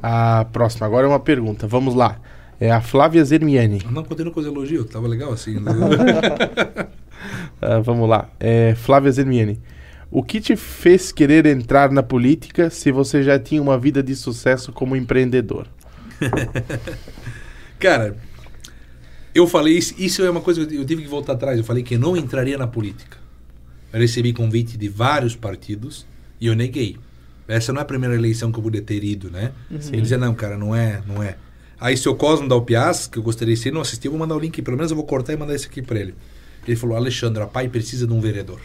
A próxima, agora é uma pergunta. Vamos lá. É a Flávia Zermiani. Não, continua com os elogios, tava legal assim. Né? uh, vamos lá. É, Flávia Zermiani. O que te fez querer entrar na política se você já tinha uma vida de sucesso como empreendedor? Cara, eu falei isso, isso é uma coisa que eu tive que voltar atrás. Eu falei que não entraria na política. Eu recebi convite de vários partidos e eu neguei. Essa não é a primeira eleição que eu poderia ter ido, né? Uhum. Ele dizia, não, cara, não é, não é. Aí seu Cosmo da UPIAS, que eu gostaria de ser, não assistiu, vou mandar o link, pelo menos eu vou cortar e mandar esse aqui para ele. Ele falou, Alexandre, a PAI precisa de um vereador.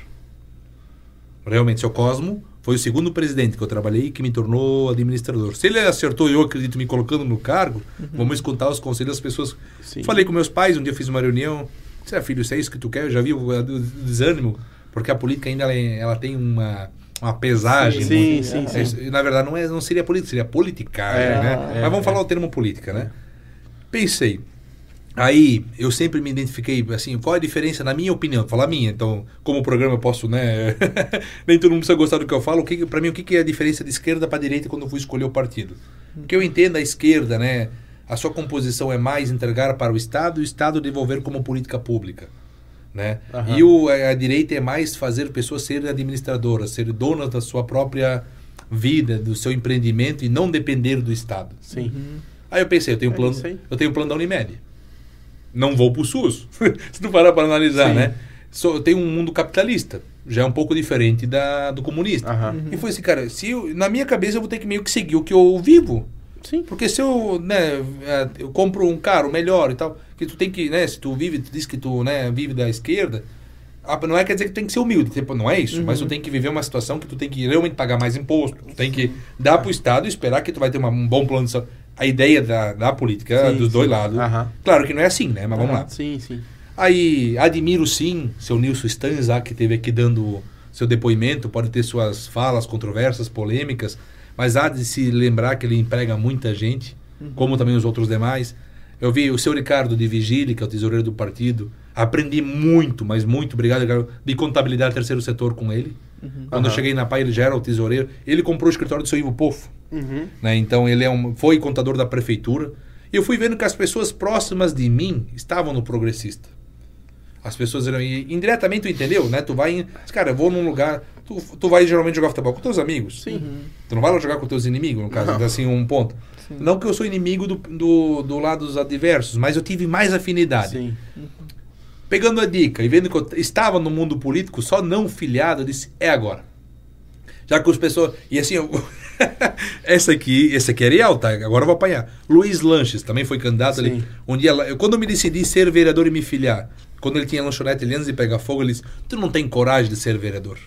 Realmente, seu Cosmo foi o segundo presidente que eu trabalhei que me tornou administrador. Se ele acertou, eu acredito, me colocando no cargo, uhum. vamos escutar os conselhos das pessoas. Sim. Falei com meus pais, um dia fiz uma reunião. Disse, ah, filho, se é isso que tu quer, eu já vi o, desânimo, porque a política ainda ela, ela tem uma uma pesagem. Sim, muito, sim, sim, sim, Na verdade, não, é, não seria política, seria politicagem, é, né? É, Mas vamos é. falar o termo política, né? Pensei. Aí, eu sempre me identifiquei, assim, qual é a diferença, na minha opinião, vou falar minha, então, como programa eu posso, né, nem todo mundo precisa gostar do que eu falo, o que, para mim, o que é a diferença de esquerda para direita quando eu fui escolher o partido? Porque eu entendo a esquerda, né, a sua composição é mais entregar para o Estado e o Estado devolver como política pública né? Uhum. E o, a direita é mais fazer pessoas serem administradoras, ser donas da sua própria vida, do seu empreendimento e não depender do Estado. Sim. Uhum. Aí eu pensei, eu tenho um é plano, eu tenho um plano da Unimed. Não vou para o SUS. Se tu parar para analisar, Sim. né? So, tenho um mundo capitalista, já é um pouco diferente da, do comunista. Uhum. E foi assim, cara, se eu, na minha cabeça eu vou ter que meio que seguir o que eu vivo. Sim. Porque se eu, né, é, eu compro um carro melhor e tal, que tu tem que, né, se tu vive, tu diz que tu, né, vive da esquerda, não é quer dizer que tu tem que ser humilde, tipo, não é isso, uhum. mas tu tem que viver uma situação que tu tem que realmente pagar mais imposto, tu tem que dar pro Estado e esperar que tu vai ter uma, um bom plano de saúde. A ideia da, da política sim, dos sim. dois lados. Uhum. Claro que não é assim, né, mas uhum. vamos lá. Sim, sim. Aí, admiro sim seu Nilson Stanza, que teve aqui dando seu depoimento, pode ter suas falas controversas, polêmicas, mas há de se lembrar que ele emprega muita gente, uhum. como também os outros demais. Eu vi o seu Ricardo de Vigília, que é o tesoureiro do partido. Aprendi muito, mas muito, obrigado, de contabilidade terceiro setor com ele. Uhum. Quando uhum. eu cheguei na PAI, ele já era o tesoureiro. Ele comprou o escritório do seu Ivo Pofo. Uhum. Né? Então, ele é um, foi contador da prefeitura. E eu fui vendo que as pessoas próximas de mim estavam no progressista. As pessoas irão. E indiretamente tu entendeu, né? Tu vai. Em, cara, eu vou num lugar. Tu, tu vai geralmente jogar futebol com teus amigos. Sim. Uhum. Tu não vai lá jogar com teus inimigos, no caso, não. assim, um ponto. Sim. Não que eu sou inimigo do, do, do lado dos adversos, mas eu tive mais afinidade. Sim. Pegando a dica e vendo que eu estava no mundo político, só não filiado, eu disse: é agora. Já que as pessoas. E assim, eu... essa aqui, esse aqui é real, tá? Agora eu vou apanhar. Luiz Lanches também foi candidato Sim. ali. Um dia, eu, quando eu me decidi ser vereador e me filiar, quando ele tinha lanchonete ali antes de pegar fogo, ele disse: Tu não tem coragem de ser vereador.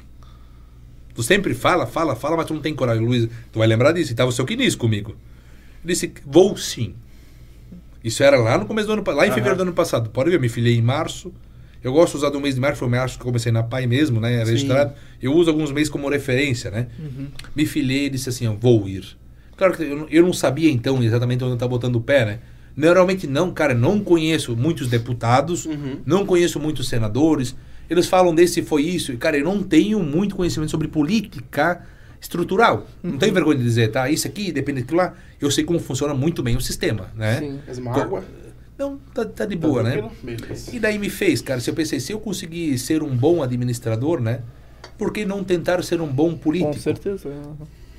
Tu sempre fala, fala, fala, mas tu não tem coragem. Luiz, tu vai lembrar disso. E tava o seu Quinis comigo. Ele disse: Vou sim. Isso era lá no começo do ano lá em uhum. fevereiro do ano passado. Pode ver, eu me filiei em março. Eu gosto de usar do mês de março, foi o mês que eu comecei na PAI mesmo, né? Registrado. Sim. Eu uso alguns meses como referência, né? Uhum. Me filiei e disse assim: ó, vou ir. Claro que eu, eu não sabia então exatamente onde eu estava botando o pé, né? Normalmente não, cara, não conheço muitos deputados, uhum. não conheço muitos senadores. Eles falam desse foi isso. E, cara, eu não tenho muito conhecimento sobre política estrutural. Uhum. Não tenho vergonha de dizer, tá? Isso aqui, depende daquilo lá. Eu sei como funciona muito bem o sistema, né? Sim. água? Não, tá, tá de tá boa, né? E daí me fez, cara, se eu pensei, se eu conseguir ser um bom administrador, né? Por que não tentar ser um bom político? Com certeza.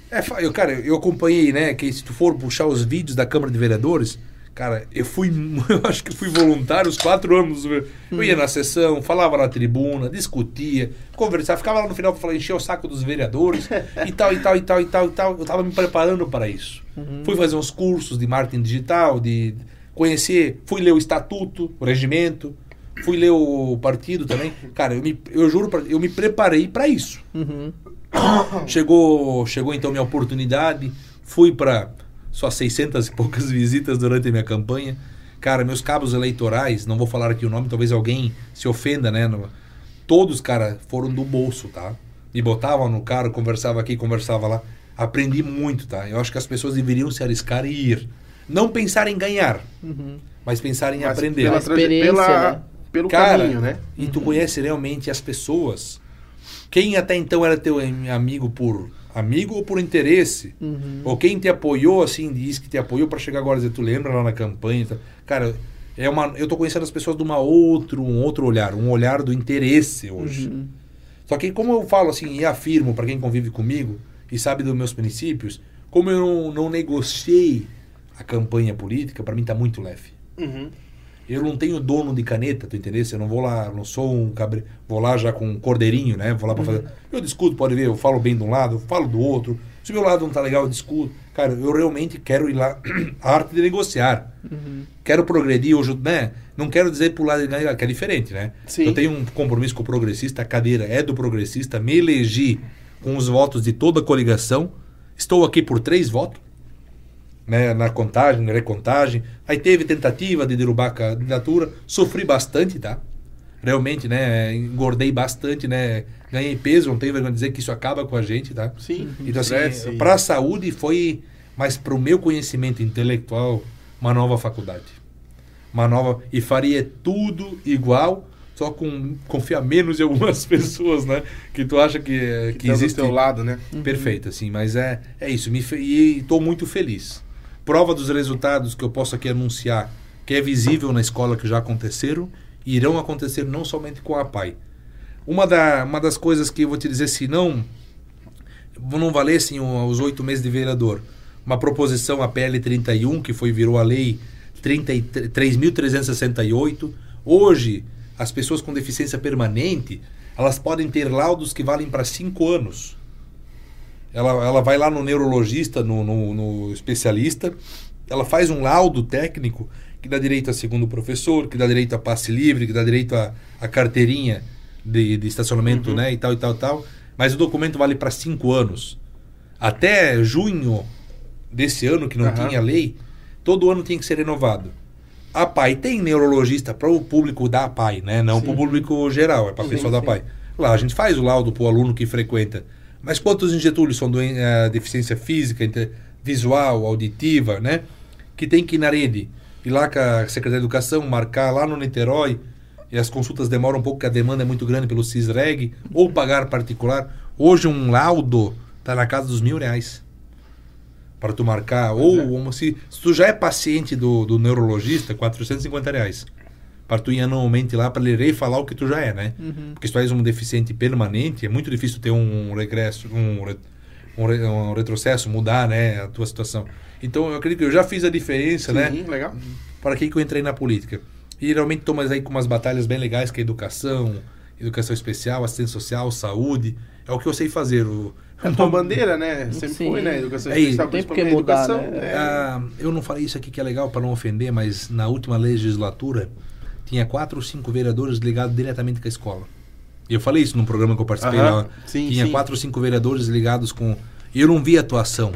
É, eu, cara, eu acompanhei, né? Que se tu for puxar os vídeos da Câmara de Vereadores, Cara, eu fui, eu acho que fui voluntário os quatro anos. Eu ia na sessão, falava na tribuna, discutia, conversava, ficava lá no final para encher o saco dos vereadores e tal, e tal, e tal, e tal, e tal. Eu estava me preparando para isso. Uhum. Fui fazer uns cursos de marketing digital, de conhecer, fui ler o estatuto, o regimento, fui ler o partido também. Cara, eu, me, eu juro, pra, eu me preparei para isso. Uhum. Chegou, chegou então minha oportunidade, fui para só 600 e poucas visitas durante a minha campanha. Cara, meus cabos eleitorais, não vou falar aqui o nome, talvez alguém se ofenda, né? todos, cara, foram do bolso, tá? Me botavam no carro, conversava aqui, conversava lá. Aprendi muito, tá? Eu acho que as pessoas deveriam se arriscar e ir. Não pensar em ganhar, uhum. mas pensar em mas aprender. Pela, pela, né? Pelo cara, caminho, né? E tu conhece realmente as pessoas. Quem até então era teu amigo por amigo ou por interesse. Uhum. Ou quem te apoiou, assim, diz que te apoiou para chegar agora, dizer, tu lembra lá na campanha. Tá? Cara, é uma, eu tô conhecendo as pessoas de uma outro, um outro olhar, um olhar do interesse hoje. Uhum. Só que como eu falo assim e afirmo para quem convive comigo e sabe dos meus princípios, como eu não, não negociei a campanha política, para mim tá muito leve. Uhum. Eu não tenho dono de caneta, tu entendeu? Eu não vou lá, não sou um cabre... Vou lá já com um cordeirinho, né? Vou lá para uhum. fazer. Eu discuto, pode ver, eu falo bem de um lado, eu falo do outro. Se o meu lado não tá legal, eu discuto. Cara, eu realmente quero ir lá, a arte de negociar. Uhum. Quero progredir hoje, né? Não quero dizer pro lado de que é diferente, né? Sim. Eu tenho um compromisso com o progressista, a cadeira é do progressista, me elegi com os votos de toda a coligação. Estou aqui por três votos né, na contagem, na recontagem. Aí teve tentativa de derrubar a candidatura, sofri bastante, tá? Realmente, né, engordei bastante, né, ganhei peso, não tenho vergonha de dizer que isso acaba com a gente, tá? Sim. Então, assim, para a saúde foi, mas para o meu conhecimento intelectual, uma nova faculdade. Uma nova, e faria tudo igual, só com confiar menos em algumas pessoas, né? Que tu acha que, que, que existe. do teu lado, né? Perfeito, assim, mas é, é isso. Me, e estou muito feliz prova dos resultados que eu posso aqui anunciar, que é visível na escola que já aconteceram, irão acontecer não somente com a PAI. Uma, da, uma das coisas que eu vou te dizer, se não, não valessem os oito meses de vereador, uma proposição, a PL 31, que foi virou a lei 3.368, hoje as pessoas com deficiência permanente, elas podem ter laudos que valem para cinco anos. Ela, ela vai lá no neurologista, no, no, no especialista, ela faz um laudo técnico que dá direito a segundo professor, que dá direito a passe livre, que dá direito a, a carteirinha de, de estacionamento, uhum. né, e tal, e tal, tal. Mas o documento vale para cinco anos. Até junho desse ano, que não uhum. tinha lei, todo ano tinha que ser renovado. A PAI tem neurologista para o público da PAI, né? Não para o público geral, é para a pessoa sim. da PAI. Lá a gente faz o laudo para o aluno que frequenta. Mas quantos em Getúlio são doen uh, deficiência física, visual, auditiva, né? Que tem que ir na rede, ir lá com a Secretaria de Educação, marcar lá no Niterói, e as consultas demoram um pouco, porque a demanda é muito grande pelo CISREG, ou pagar particular. Hoje um laudo está na casa dos mil reais para tu marcar. Ou é. se, se tu já é paciente do, do neurologista, 450 reais para tu ir anualmente lá para ler e falar o que tu já é, né? Uhum. Porque se tu és um deficiente permanente, é muito difícil ter um regresso, um, um, um retrocesso, mudar, né, a tua situação. Então eu acredito que eu já fiz a diferença, né? Sim, legal. para que que eu entrei na política. E geralmente estou mais aí com umas batalhas bem legais, que é educação, educação especial, assistência social, saúde. É o que eu sei fazer. O, É a tua bandeira, né? Sempre Sim. foi, né? Educação É isso. especial, Tem porque mudar, educação. né? é. Ah, eu não falei isso aqui que é legal para não ofender, mas na última legislatura tinha quatro ou cinco vereadores ligados diretamente com a escola. Eu falei isso num programa que eu participei Aham. lá. Sim, tinha sim. quatro ou cinco vereadores ligados com. Eu não vi atuação.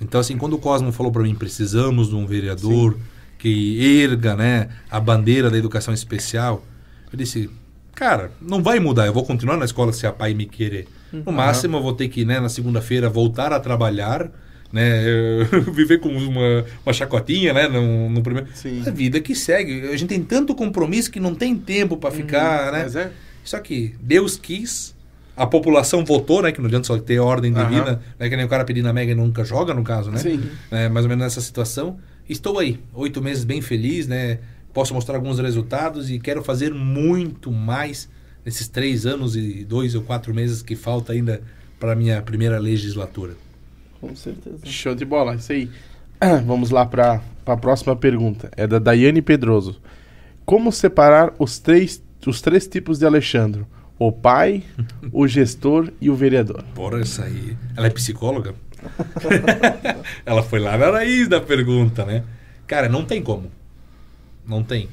Então, assim, quando o Cosmo falou para mim, precisamos de um vereador que erga né, a bandeira da educação especial, eu disse, cara, não vai mudar, eu vou continuar na escola se a pai me querer. No máximo, eu vou ter que, né, na segunda-feira, voltar a trabalhar, né, viver com uma, uma chacotinha, né, no, no primeiro... Sim. A vida que segue. A gente tem tanto compromisso que não tem tempo para ficar, né? Mas é. Só que Deus quis, a população votou, né? Que não adianta só ter ordem Aham. divina, né? Que nem o cara pedindo a Mega e nunca joga, no caso, né? Sim. É, mais ou menos nessa situação. Estou aí, oito meses bem feliz, né? Posso mostrar alguns resultados e quero fazer muito mais nesses três anos e dois ou quatro meses que falta ainda para minha primeira legislatura. Com certeza. Show de bola, isso aí. Vamos lá para a próxima pergunta. É da Daiane Pedroso. Como separar os três, os três tipos de Alexandro? O pai, o gestor e o vereador. Bora essa aí. Ela é psicóloga? Ela foi lá na raiz da pergunta, né? Cara, não tem como. Não tem.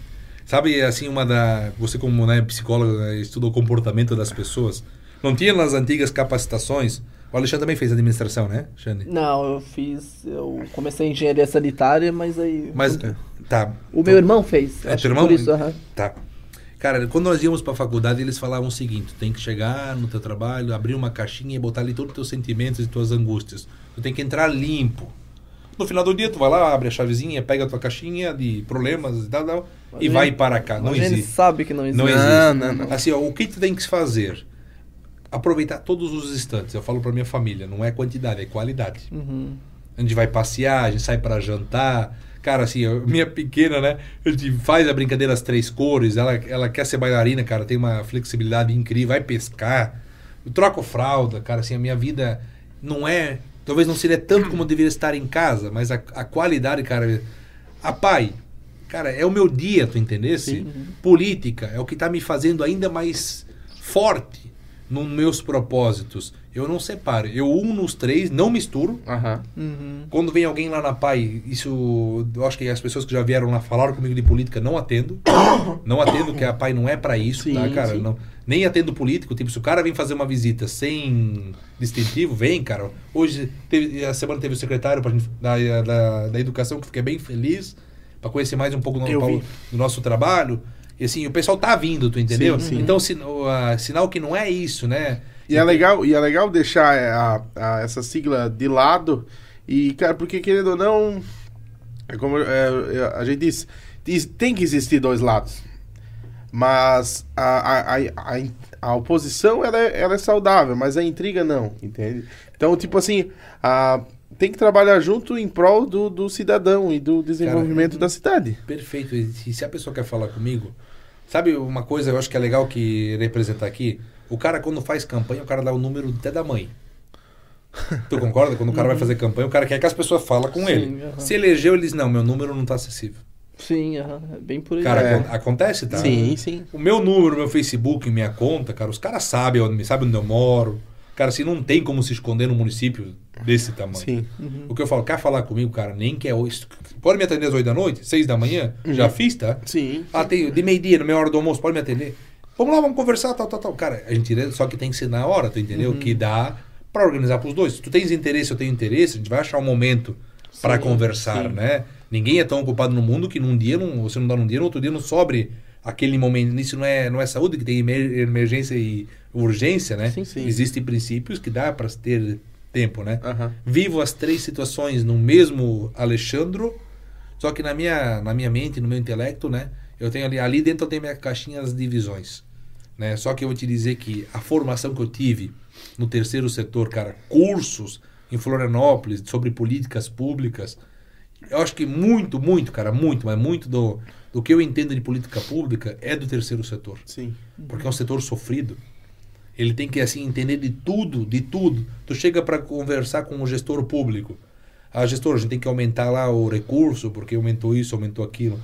Sabe, assim, uma da. Você, como né, psicóloga, estuda o comportamento das pessoas. Não tinha nas antigas capacitações. O Alexandre também fez administração, né, Xande? Não, eu fiz. Eu comecei engenharia sanitária, mas aí. Mas. Tá. O meu irmão fez. É teu irmão? Por isso, aham. Tá. Cara, quando nós íamos pra faculdade, eles falavam o seguinte: tu tem que chegar no teu trabalho, abrir uma caixinha e botar ali todos os teus sentimentos e tuas angústias. Tu tem que entrar limpo. No final do dia, tu vai lá, abre a chavezinha, pega a tua caixinha de problemas e tal, tal e vai para cá. Não Mas ele existe. sabe que não existe. Não existe. Não, não, não. Assim, ó, o que tu tem que fazer? Aproveitar todos os instantes. Eu falo pra minha família, não é quantidade, é qualidade. Uhum. A gente vai passear, a gente sai para jantar. Cara, assim, eu- minha pequena, né? A gente faz a brincadeira das três cores. Ela, ela quer ser bailarina, cara, tem uma flexibilidade incrível. Vai pescar. Eu troco fralda, cara, assim, a minha vida não é. Talvez não seria tanto como eu deveria estar em casa, mas a, a qualidade, cara. A pai, cara, é o meu dia, tu entendesse? Política é o que tá me fazendo ainda mais forte nos meus propósitos. Eu não separo. Eu uno os três, não misturo. Uhum. Quando vem alguém lá na PAI, isso. Eu acho que as pessoas que já vieram lá falaram comigo de política, não atendo. não atendo, que a PAI não é pra isso, Sim, tá, cara? sim. Não, nem atendo político. Tipo, se o cara vem fazer uma visita sem distintivo, vem, cara. Hoje, teve, a semana teve o secretário pra gente- da, da, da educação, que fiquei bem feliz, pra conhecer mais um pouco do, do nosso trabalho. E assim, o pessoal tá vindo, tu entendeu? Sim, sim. Então, sin, o, ah, sinal que não é isso, né? E é legal, e é legal deixar a, a- essa sigla de lado. E, cara, porque querendo ou não, é como é, é, a gente diz, diz, tem que existir dois lados. Mas a, a, a, a, oposição ela é, ela é saudável, mas a intriga não, entende? Então, tipo assim, a, tem que trabalhar junto em prol do, do cidadão e do desenvolvimento da cidade. Perfeito. E se a pessoa quer falar comigo, sabe uma coisa eu acho que é legal que representar aqui? O cara, quando faz campanha, o cara dá o número até da mãe. Tu concorda? Quando o cara vai fazer campanha, o cara quer que as pessoas falem com Sim, ele. aham. Se elegeu, ele diz, não, meu número não está acessível. Sim, aham. É bem por aí. Cara, É. acon- acontece, tá? Sim, sim. O meu número, meu Facebook, minha conta, cara, os caras sabem onde, sabem onde eu moro. Cara, assim, não tem como se esconder num município desse tamanho. Sim. Uhum. O que eu falo, quer falar comigo, cara, nem que é hoje. Pode me atender às 8 da noite, 6 da manhã? Já fiz, tá? Sim. Ah, tem de meio-dia, na minha hora do almoço, pode me atender? Vamos lá, vamos conversar, tal, tal, tal. Cara, a gente só que tem que ser na hora, tu entendeu? Que dá pra organizar pros dois. Se tu tens interesse, eu tenho interesse, a gente vai achar um momento pra Sim, conversar, sim. né? Ninguém é tão ocupado no mundo que num dia, não, você não dá num dia, no outro dia não sobre aquele momento. Isso não é, não é saúde, que tem emer- emergência e urgência, né? Sim, sim. Existem princípios que dá pra ter tempo, né? Aham. vivo as três situações no mesmo Alexandro, só que na minha, na minha mente, no meu intelecto, né? Eu tenho ali, ali dentro eu tenho minha caixinha das divisões, né? Só que eu vou te dizer que a formação que eu tive no terceiro setor, cara, cursos em Florianópolis sobre políticas públicas, eu acho que muito, muito, cara, muito, mas muito do, do que eu entendo de política pública é do terceiro setor. Sim. Porque é um setor sofrido. Ele tem que assim entender de tudo, de tudo. Tu chega para conversar com o gestor público. Ah, gestor, a gente tem que aumentar lá o recurso, porque aumentou isso, aumentou aquilo.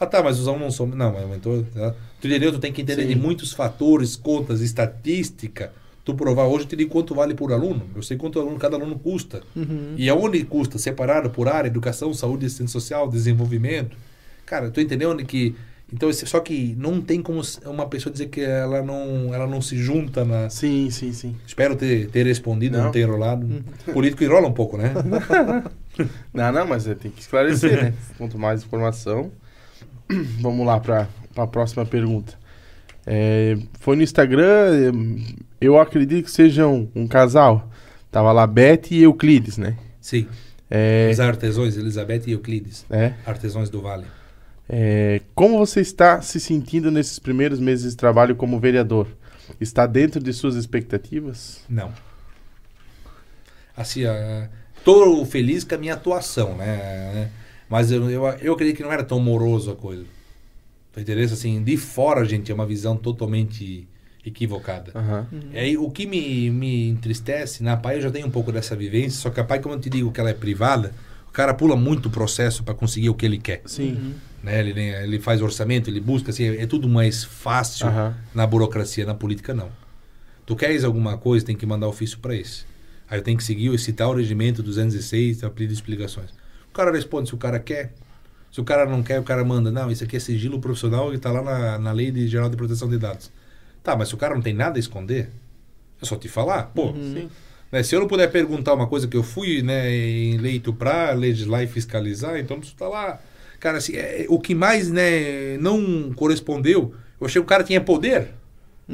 Ah, tá, mas os alunos não são. Não, mas aumentou. Tá? Tu entendeu? Tu tem que entender Sim. de muitos fatores, contas, estatística. Tu provar hoje, eu te digo quanto vale por aluno. Eu sei quanto aluno, cada aluno custa. Uhum. E aonde custa? Separado por área, educação, saúde, assistência social, desenvolvimento. Cara, tu entendeu que. Então, só que não tem como uma pessoa dizer que ela não, ela não se junta na. Sim, sim, sim. Espero ter, ter respondido, não, Não. ter enrolado. Político enrola um pouco, né? Não, não, mas é, tem que esclarecer, né? Quanto mais informação. Vamos lá para a próxima pergunta. É, foi no Instagram, é, eu acredito que sejam um, casal. Tava lá Beth e Euclides, né? Sim. É, Os artesãos, Elizabeth e Euclides. é, Artesãos do Vale. É, como você está se sentindo nesses primeiros meses de trabalho como vereador? Está dentro de suas expectativas? Não. Assim, ah, tô feliz com a minha atuação, né? Mas eu, eu, eu acredito que não era tão moroso a coisa. Tá entendendo? Assim, de fora, gente, é uma visão totalmente equivocada. Aham. E aí, o que me, me entristece, na PAI eu já tenho um pouco dessa vivência, só que a PAI, como eu te digo que ela é privada, o cara pula muito o processo para conseguir o que ele quer. Sim. Né? Ele, ele faz orçamento, ele busca, assim, é tudo mais fácil Aham. na burocracia, na política não. Tu queres alguma coisa, tem que mandar ofício para esse. Aí eu tenho que seguir, citar o regimento 206, a pedir explicações. O cara responde se o cara quer. Se o cara não quer, o cara manda. Não, isso aqui é sigilo profissional e está lá na, na Lei de Geral de Proteção de Dados. Tá, mas se o cara não tem nada a esconder, é só te falar. Pô, Sim. né, se eu não puder perguntar uma coisa que eu fui né, eleito para legislar e fiscalizar, então não está lá. Cara, assim, é, o que mais né, não correspondeu, eu achei que o cara tinha poder.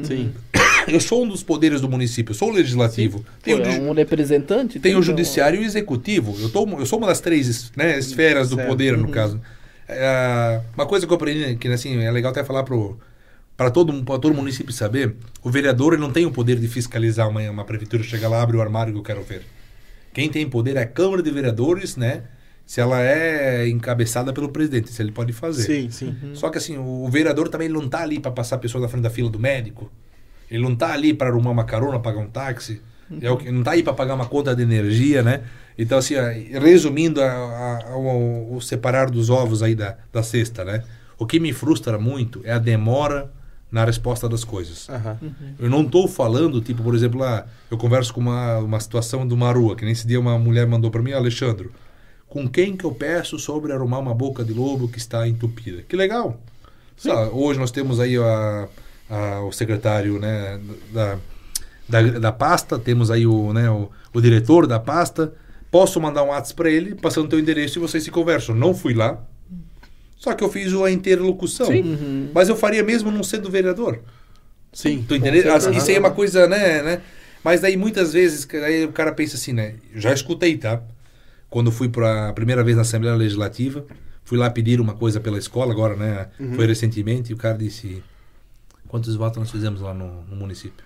Sim. Eu sou um dos poderes do município, eu sou o legislativo. Tem, Pô, o, é um representante? tem o judiciário e o executivo. Eu, tô, eu sou uma das três né, esferas do Certo. poder, no Uhum. caso. É, uma coisa que eu aprendi, que assim, é legal até falar para todo, pra todo município saber, o vereador ele não tem o poder de fiscalizar uma, uma prefeitura, chega lá, abre o armário que eu quero ver. Quem tem poder é a Câmara de Vereadores, né? Se ela é encabeçada pelo presidente, se ele pode fazer. Sim, sim. Só que assim, o vereador também não tá ali para passar a pessoa na frente da fila do médico. Ele não tá ali para arrumar uma carona, pagar um táxi. É o que não tá aí para pagar uma conta de energia, né? Então assim, resumindo a- a- o, o separar dos ovos aí da, da cesta, né? O que me frustra muito é a demora na resposta das coisas. Aham. Eu não estou falando, tipo, por exemplo, lá, eu converso com uma, uma situação de uma rua, que nesse dia uma mulher mandou para mim, Alexandre, com quem que eu peço sobre arrumar uma boca de lobo que está entupida? Que legal! Hoje nós temos aí a, a- o secretário né, da, da, da pasta, temos aí o, né, o, o diretor da pasta, posso mandar um WhatsApp para ele, passando teu endereço e vocês se conversam. Não fui lá, só que eu fiz a interlocução. Sim. Uhum. Mas eu faria mesmo não sendo vereador. Sim. Tu. Assim, isso aí é uma coisa, né, né? Mas daí muitas vezes cara, aí o cara pensa assim, né? Já escutei, tá? Quando fui para a primeira vez na Assembleia Legislativa, fui lá pedir uma coisa pela escola, agora, né? Foi recentemente, e o cara disse: Quantos votos nós fizemos lá no, no município?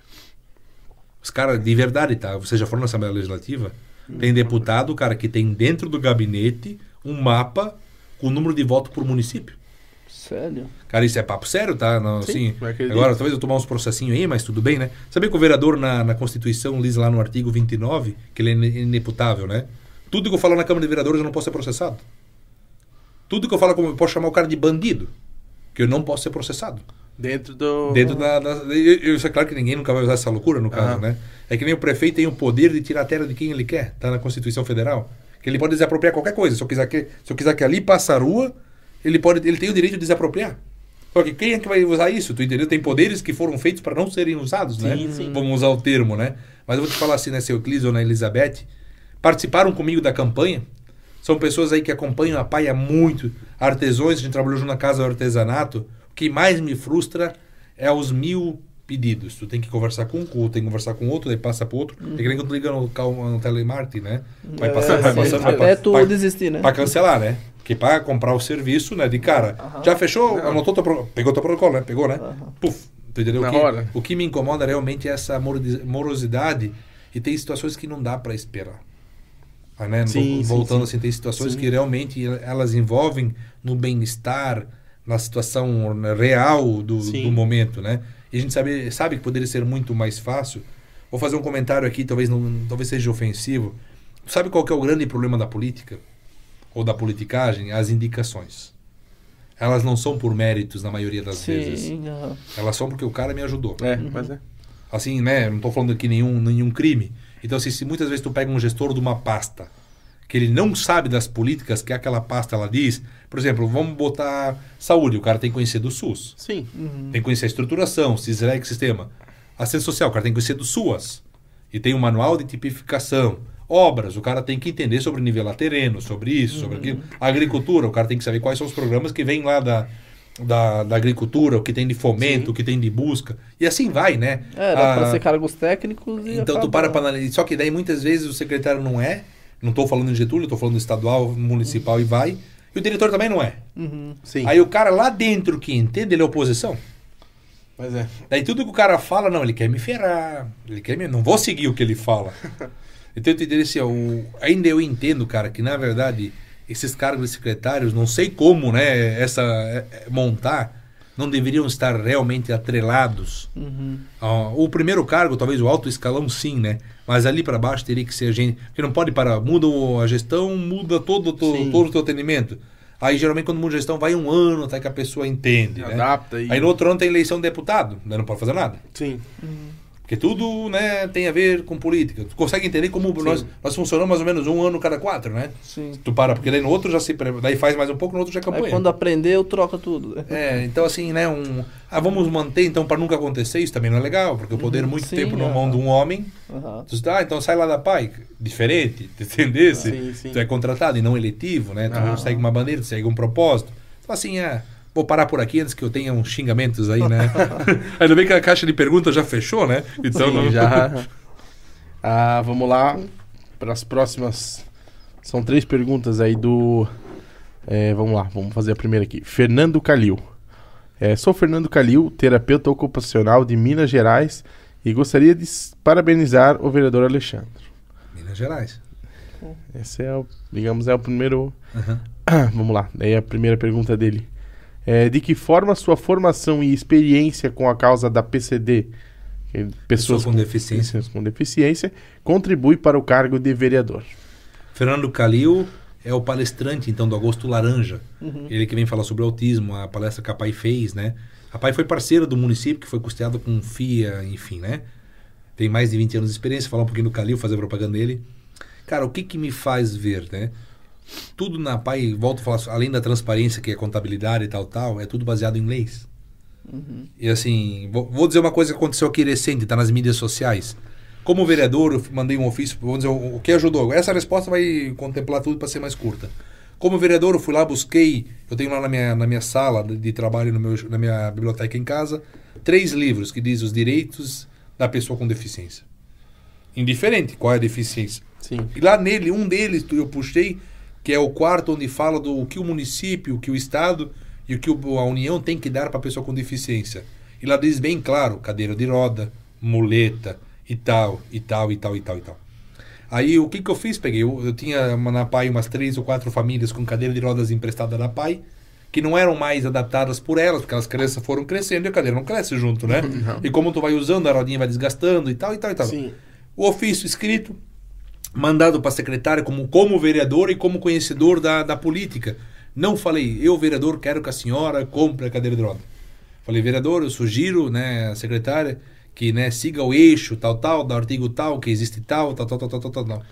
Os caras, de verdade, tá? Vocês já foram na Assembleia Legislativa? Tem deputado, cara, que tem dentro do gabinete um mapa com o número de votos por município. Sério? Cara, isso é papo sério, tá? Não, Sim, assim, acredito. agora, talvez eu tomar uns processinhos aí, mas tudo bem, né? Sabia que o vereador na, na Constituição diz lá no artigo 29 que ele é ine- ineputável, né? Tudo que eu falo na Câmara de Vereadores eu não posso ser processado. Tudo que eu falo, como eu posso chamar o cara de bandido, que eu não posso ser processado. Dentro do. Dentro da. da eu, isso é claro que ninguém nunca vai usar essa loucura, no caso, Aham. né? É que nem o prefeito tem o poder de tirar a terra de quem ele quer, tá na Constituição Federal. Que ele pode desapropriar qualquer coisa. Se eu quiser que, se eu quiser que ali passe a rua, ele, pode, ele tem o direito de desapropriar. Só que quem é que vai usar isso? Tu entendeu? Tem poderes que foram feitos para não serem usados, né? Sim, sim. Vamos usar o termo, né? Mas eu vou te falar assim, né, seu Euclides ou na Elizabeth, participaram comigo da campanha. São pessoas aí que acompanham a PAI há muito, artesões, a gente trabalhou junto na Casa do Artesanato. O que mais me frustra é os mil pedidos. Tu tem que conversar com um, tem que conversar com outro, daí passa para outro. Tem que nem quando tu liga no, no telemarketing, né? Vai É, passando, vai passando, vai Até pa- tu vai- desistir, né? Pra cancelar, né? Que para comprar o serviço, né? De cara. Já fechou, anotou teu, pro- pegou teu protocolo, né? Pegou, né? Puf. Tu entendeu? Na o, que, hora. o que me incomoda realmente é essa moro- morosidade e tem situações que não dá para esperar. Né? Sim, Voltando sim, assim, tem situações Sim. que realmente elas envolvem no bem-estar, na situação real do, Sim. do momento, né? E a gente sabe, sabe que poderia ser muito mais fácil. Vou fazer um comentário aqui, talvez não, talvez seja ofensivo. Sabe qual que é o grande problema da política ou da politicagem? As indicações. Elas não são por méritos na maioria das vezes. Sim, aham. Elas são porque o cara me ajudou. É, mas é. Assim, né? Não tô falando aqui nenhum, nenhum crime. Então, assim, se muitas vezes tu pega um gestor de uma pasta que ele não sabe das políticas que aquela pasta ela diz, por exemplo, vamos botar saúde, o cara tem que conhecer do SUS, Sim. tem que conhecer a estruturação, CISREG, sistema. Assistência social, o cara tem que conhecer do SUAS. E tem um manual de tipificação. Obras, o cara tem que entender sobre nivelar terreno, sobre isso, sobre aquilo. Agricultura, o cara tem que saber quais são os programas que vêm lá da, da, da agricultura, o que tem de fomento, Sim. o que tem de busca. E assim vai, né? É, dá pra Ah, ser cargos técnicos e. então tu acaba- para para analisar. Só que daí muitas vezes o secretário não é. Não estou falando em Getúlio, estou falando estadual, municipal e vai. E o diretor também não é. Uhum. Sim. Aí o cara lá dentro que entende, ele é oposição. Mas é. Daí tudo que o cara fala, não, ele quer me ferrar. Ele quer me. Não vou seguir o que ele fala. então eu te diria assim, ó, o- ainda eu entendo, cara, que na verdade esses cargos de secretários, não sei como, né, essa é, é, montar, não deveriam estar realmente atrelados Uhum. Ó, o primeiro cargo, talvez o alto escalão, sim, né? Mas ali para baixo teria que ser a gente. Porque não pode parar. Muda a gestão, muda todo, todo, todo o teu atendimento. Aí geralmente quando muda a gestão vai um ano até que a pessoa entende. Né? Adapta e. Aí no outro ano tem eleição de deputado, daí não pode fazer nada. Sim. Porque tudo né, tem a ver com política. Tu consegue entender como nós, nós funcionamos mais ou menos um ano cada quatro, né? Sim. Tu para, porque daí no outro já se. Daí faz mais um pouco, no outro já é Aí campanha. quando aprendeu, troca tudo. É, então assim, né, um, ah, vamos manter então para nunca acontecer, isso também não é legal, porque o poder muito sim, tempo na é. mão de um homem, Aham. tu ah, então sai lá da PAI, diferente, entendesse? Sim, sim. Tu é contratado e não eletivo, né, tu Ah. segue uma bandeira, tu segue um propósito. Então assim, é, vou parar por aqui antes que eu tenha uns xingamentos aí, né? Ainda bem que a caixa de perguntas já fechou, né? Então Sim, não... já. Ah, vamos lá para as próximas. São três perguntas aí do. é, vamos lá, vamos fazer a primeira aqui. Fernando Calil. É, sou Fernando Calil, terapeuta ocupacional de Minas Gerais e gostaria de parabenizar o vereador Alexandre. Minas Gerais. Esse é, o, digamos, é o primeiro. Aham. Vamos lá, daí a primeira pergunta dele. É, de que forma sua formação e experiência com a causa da PCD, que é pessoas com deficiência. pessoas com deficiência, contribui para o cargo de vereador? Fernando Calil é o palestrante, então, do Agosto Laranja. Uhum. Ele que vem falar sobre autismo, a palestra que a PAI fez, né? A PAI foi parceira do município, que foi custeado com FIA, enfim, né? Tem mais de 20 anos de experiência, falar um pouquinho do Calil, fazer propaganda dele. Cara, o que que me faz ver, né? Tudo na PAI, volto a falar, além da transparência, que é contabilidade e tal, tal, é tudo baseado em leis. Uhum. E assim, vou, dizer uma coisa que aconteceu aqui recente, tá nas mídias sociais. Como vereador, eu mandei um ofício, vou dizer o, que ajudou. Essa resposta vai contemplar tudo para ser mais curta. Como vereador, eu fui lá, busquei, eu tenho lá na minha, na minha sala de, trabalho, no meu, na minha biblioteca em casa, três livros que dizem os direitos da pessoa com deficiência. Indiferente qual é a deficiência. Sim. E lá nele, um deles eu puxei, que é o quarto onde fala do que o município, o que o Estado e o que o- a União tem que dar para a pessoa com deficiência. E lá diz bem claro, cadeira de roda, muleta e tal, e tal, e tal, e tal, e tal. Aí o que, que eu fiz? Peguei, eu, eu tinha uma- na PAI umas três ou quatro famílias com cadeira de rodas emprestada da PAI, que não eram mais adaptadas por elas, porque as crianças foram crescendo e a cadeira não cresce junto, né? E como tu vai usando, a rodinha vai desgastando e tal, e tal, e tal. Sim. O ofício escrito, mandado para a secretária como, como vereador e como conhecedor da, da política. Não falei, eu, vereador, quero que a senhora compre a cadeira de roda. Falei, vereador, eu sugiro, né, secretária, que né, siga o eixo tal, tal, do artigo tal, que existe tal, tal, tal, tal, tal, tal, tal.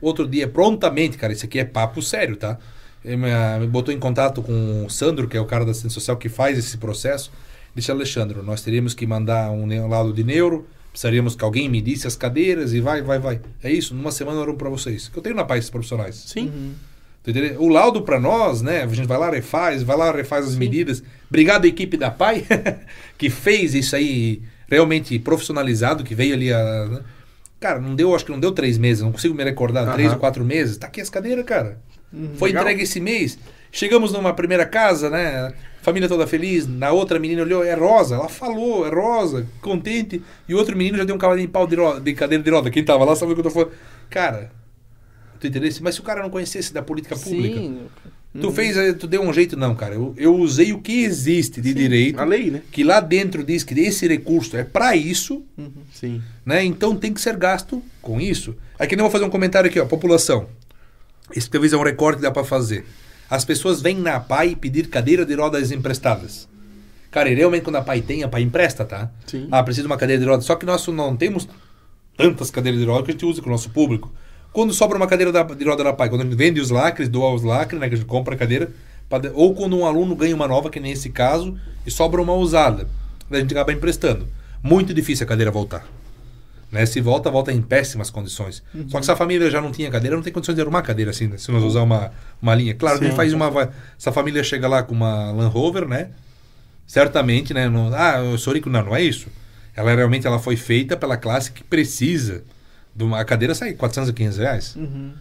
Outro dia, prontamente, cara, isso aqui é papo sério, tá? Ele me, botou em contato com o Sandro, que é o cara da assistência social que faz esse processo. Disse, Alexandre, nós teríamos que mandar um, laudo de neuro, precisaríamos que alguém medisse as cadeiras e vai, vai, vai. É isso, numa semana eu pra vocês. Que eu tenho na paz esses profissionais. Sim. Uhum. Entendeu? O laudo pra nós, né? A gente vai lá, refaz, vai lá, refaz as medidas. Obrigado à equipe da PAI, que fez isso aí realmente profissionalizado, que veio ali a. né? Cara, não deu, acho que não deu três meses, não consigo me recordar, Aham. três ou quatro meses. Tá aqui as cadeiras, cara. Foi Legal. entregue esse mês. Chegamos numa primeira casa, né? Família toda feliz. Na outra menina olhou, é rosa. Ela falou, é rosa, contente. E o outro menino já deu um cavalinho de pau de, ro- de cadeira de roda. Quem tava lá sabe o que eu tô falando. Cara, Tu entendesse? Mas se o cara não conhecesse da política pública, Sim. tu fez, eh, tu deu um jeito, não, cara. Eu, eu usei o que existe de direito, A lei, né? que lá dentro diz que esse recurso é para isso, Sim. né? Então tem que ser gasto com isso. Aqui nem vou fazer um comentário aqui, ó, população. Esse talvez é um recorte que dá para fazer. As pessoas vêm na PAI pedir cadeira de rodas emprestadas. Cara, e realmente quando a PAI tem, a PAI empresta, tá? Sim. Ah, precisa de uma cadeira de rodas. Só que nós não temos tantas cadeiras de rodas que a gente usa com o nosso público. Quando sobra uma cadeira da- de roda da PAI, quando a gente vende os lacres, doa os lacres, né, que a gente compra a cadeira, ou quando um aluno ganha uma nova, que nem esse caso, e sobra uma usada, a gente acaba emprestando. Muito difícil a cadeira voltar. Né? Se volta, volta em péssimas condições. Só que se a família já não tinha cadeira, não tem condições de arrumar cadeira assim, né? se nós usar uma, uma linha. Claro Sim. faz uma. Se a família chega lá com uma Land Rover, né? Certamente, né? Não, ah, eu sou rico. Não, não é isso. Ela realmente ela foi feita pela classe que precisa. De uma, a cadeira sai 400 a 500 reais.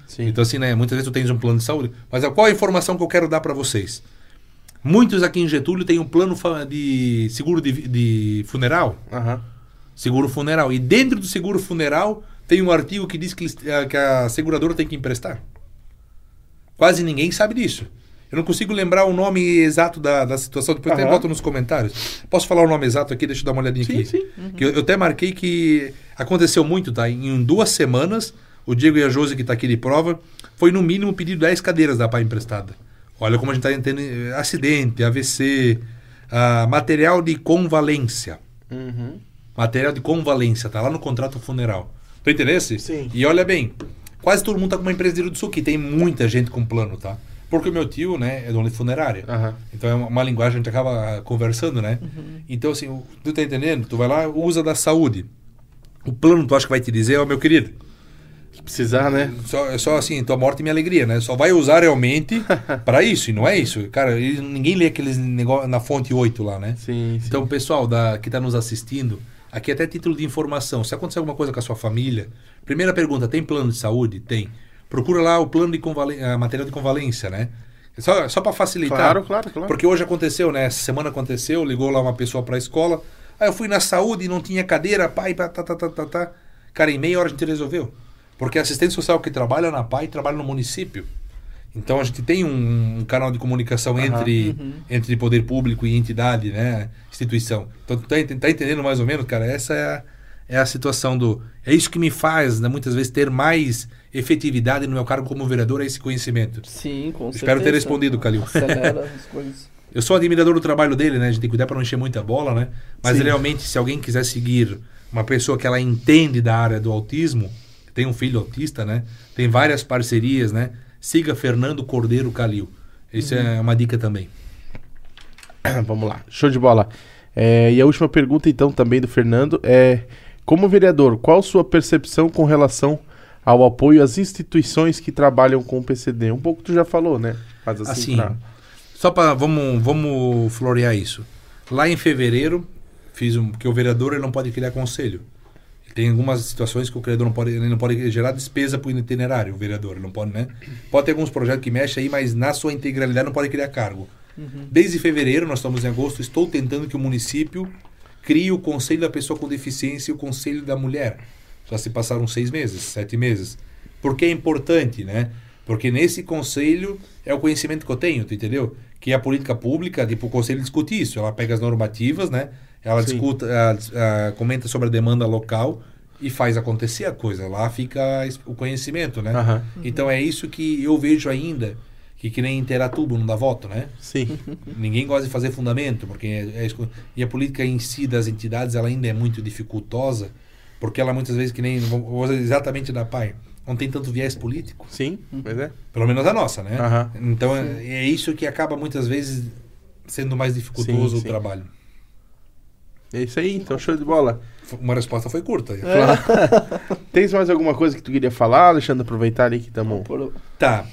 Sim. Então, assim, né? Muitas vezes tu tens um plano de saúde. Mas qual a informação que eu quero dar para vocês? Muitos aqui em Getúlio têm um plano de seguro de, de funeral. Aham. Seguro funeral. E dentro do seguro funeral tem um artigo que diz que, eh, que a seguradora tem que emprestar. Quase ninguém sabe disso. Eu não consigo lembrar o nome exato da, da situação. Depois até Aham. boto nos comentários. Posso falar o nome exato aqui? Deixa eu dar uma olhadinha Sim, aqui. sim. Que eu, eu até marquei que aconteceu muito, tá? Em duas semanas, o Diego e a Josi, que está aqui de prova, foi no mínimo pedir 10 cadeiras da PAI emprestada. Olha como a gente está entendendo. eh, Acidente, AVC, ah, material de convalência. Uhum. Material de convalência, tá lá no contrato funeral. Tu entendesse? Sim. E olha bem, quase todo mundo tá com uma empresa de do sul, que tem muita gente com plano, tá? Porque o meu tio, né, é dono de funerária. Aham. Então é uma, uma linguagem que a gente acaba conversando, né? Então, assim, tu tá entendendo? Tu vai lá, usa da saúde. O plano, tu acha que vai te dizer, ó, meu querido, Se precisar, né? só, é só assim, tua morte e minha alegria, né? Só vai usar realmente para isso, e não é isso. Cara, ninguém lê aqueles negócios na fonte 8 lá, né? Sim, sim. Então, pessoal da, que está nos assistindo, aqui até título de informação. Se acontecer alguma coisa com a sua família, primeira pergunta: tem plano de saúde? Tem. Procura lá o plano de convalen material de convalência, né? Só, só para facilitar. Claro, claro, claro. Porque hoje aconteceu, né? Essa semana aconteceu, ligou lá uma pessoa para a escola. Aí eu fui na saúde e não tinha cadeira, pai, tá, tá, tá, tá, tá. Cara, em meia hora a gente resolveu. Porque a assistente social que trabalha na PAI trabalha no município. Então a gente tem um, um canal de comunicação Aham. entre, entre poder público e entidade, né? Instituição. Então tá, tá entendendo mais ou menos, cara? Essa é a, é a situação do. É isso que me faz, né, muitas vezes, ter mais efetividade no meu cargo como vereador, é esse conhecimento. Sim, com certeza. Espero ter respondido, Calil. Acelera as coisas. Eu sou admirador do trabalho dele, né? A gente tem que cuidar para não encher muita bola, né? Mas Sim. realmente, se alguém quiser seguir uma pessoa que ela entende da área do autismo, tem um filho autista, né? Tem várias parcerias, né? Siga Fernando Cordeiro Calil. Isso é uma dica também. Vamos lá, show de bola. É, e a última pergunta, então, também do Fernando é: como vereador, qual sua percepção com relação ao apoio às instituições que trabalham com o PCD? Um pouco tu já falou, né? Faz assim, Assim, pra- Só para vamos vamos florear isso. Lá em fevereiro fiz um que o vereador ele não pode criar conselho. Tem algumas situações que o vereador não pode ele não pode gerar despesa para o itinerário, o vereador não pode, né? Pode ter alguns projetos que mexem aí, mas na sua integralidade não pode criar cargo. Desde fevereiro, nós estamos em agosto, estou tentando que o município crie o conselho da pessoa com deficiência e o conselho da mulher. Já se passaram seis meses, sete meses. Por que é importante, né? Porque nesse conselho é o conhecimento que eu tenho, tu entendeu? Que a política pública, tipo, o conselho discute isso. Ela pega as normativas, né? Ela Sim. discuta, dis- ah, comenta sobre a demanda local e faz acontecer a coisa. Lá fica o conhecimento, né? Aham. Então é isso que eu vejo ainda, que que nem Interatubo não dá voto, né? Sim. Ninguém gosta de fazer fundamento, porque é, é e a política em si das entidades ela ainda é muito dificultosa, porque ela muitas vezes que nem exatamente da PAI, não tem tanto viés político, Sim, mas é. pelo menos a nossa, né? Aham. Então é, é isso que acaba muitas vezes sendo mais dificultoso Sim, o sim. trabalho. É isso aí, então show de bola. Uma resposta foi curta. Tens mais alguma coisa que tu queria falar, Alexandre? Aproveitar ali que estamos. Por- Tá.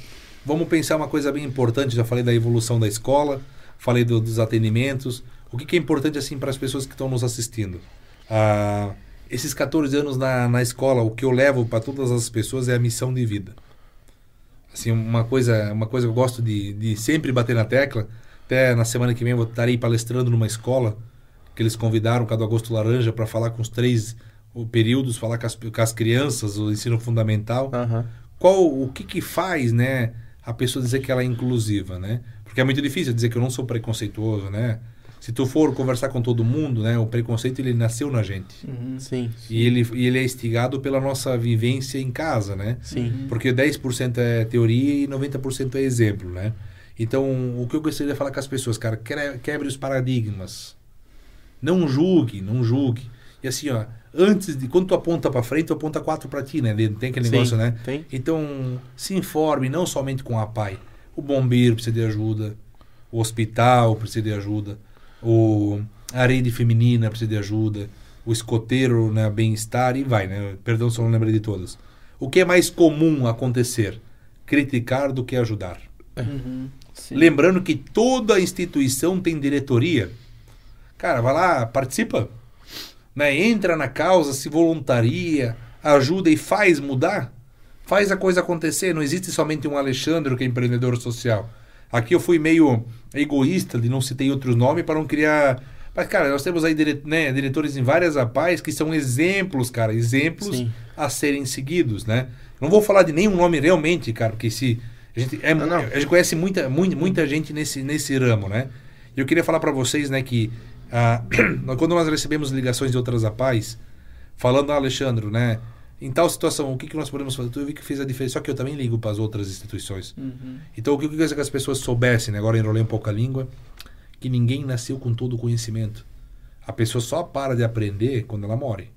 Vamos pensar uma coisa bem importante. Já falei da evolução da escola, falei do- dos atendimentos. O que, que é importante assim para as pessoas que estão nos assistindo? Ah, esses 14 anos na, na escola, o que eu levo para todas as pessoas é a missão de vida. Assim, uma coisa, uma coisa que eu gosto de, de sempre bater na tecla. Até na semana que vem eu estarei palestrando numa escola que eles convidaram, cada Agosto Laranja, para falar com os três o, períodos, falar com as, com as crianças, o ensino fundamental Aham. qual o que que faz, né, a pessoa dizer que ela é inclusiva, né? Porque é muito difícil dizer que eu não sou preconceituoso, né? Se tu for conversar com todo mundo, né, o preconceito ele nasceu na gente. Uhum. Sim. E ele, e ele é instigado pela nossa vivência em casa, né? Sim. Porque 10% é teoria e 90% é exemplo, né? Então, o que eu gostaria de falar com as pessoas, cara, quebre os paradigmas. Não julgue, não julgue. E assim, ó, antes de quando tu aponta para frente, tu aponta quatro para ti, né? Tem aquele Sim, negócio, né? tem. Então, se informe não somente com a PAI. O bombeiro precisa de ajuda, o hospital precisa de ajuda, o a rede feminina precisa de ajuda, o escoteiro, né, bem-estar e vai, né? Perdão se eu não lembrei de todas. O que é mais comum acontecer? Criticar do que ajudar. Uhum. Sim. Lembrando que toda instituição tem diretoria. Cara, vai lá, participa. Né? Entra na causa, se voluntaria, ajuda e faz mudar. Faz a coisa acontecer. Não existe somente um Alexandre que é empreendedor social. Aqui eu fui meio egoísta de não citei outros nomes para não criar. Mas, cara, nós temos aí dire... né, diretores em várias APAES que são exemplos, cara, exemplos Sim. a serem seguidos, né? Não vou falar de nenhum nome realmente, cara, porque se. A gente, é, Não, não. a gente conhece muita, muita, muita gente nesse, nesse ramo, né? E eu queria falar para vocês, né, que ah, quando nós recebemos ligações de outras APAES, falando, ah, Alexandre, né, em tal situação, o que, que nós podemos fazer? Tu viu que fez a diferença, só que eu também ligo para as outras instituições. Uhum. Então, o que eu queria que as pessoas soubessem, né? agora enrolei um pouco a língua, que ninguém nasceu com todo o conhecimento. A pessoa só para de aprender quando ela morre.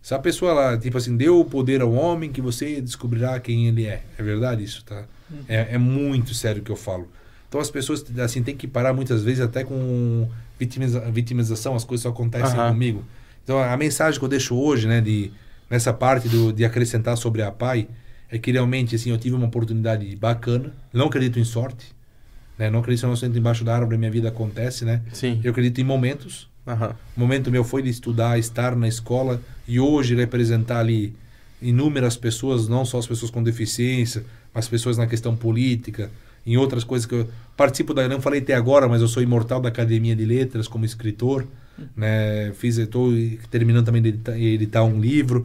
Se a pessoa, ela, tipo assim, deu o poder ao homem que você descobrirá quem ele é. É verdade isso, tá? É, é muito sério o que eu falo. Então as pessoas, assim, tem que parar muitas vezes até com vitimiza, vitimização, as coisas só acontecem comigo. Então a mensagem que eu deixo hoje, né, de, nessa parte do, de acrescentar sobre a PAI, é que realmente, assim, eu tive uma oportunidade bacana. Não acredito em sorte, né? Não acredito que eu sento embaixo da árvore, minha vida acontece, né? Sim. Eu acredito em momentos. O momento meu foi de estudar, estar na escola e hoje representar ali inúmeras pessoas, não só as pessoas com deficiência, mas pessoas na questão política, em outras coisas que eu participo da, não falei até agora, mas eu sou imortal da Academia de Letras como escritor, né? Fiz, estou terminando também de editar, editar um livro.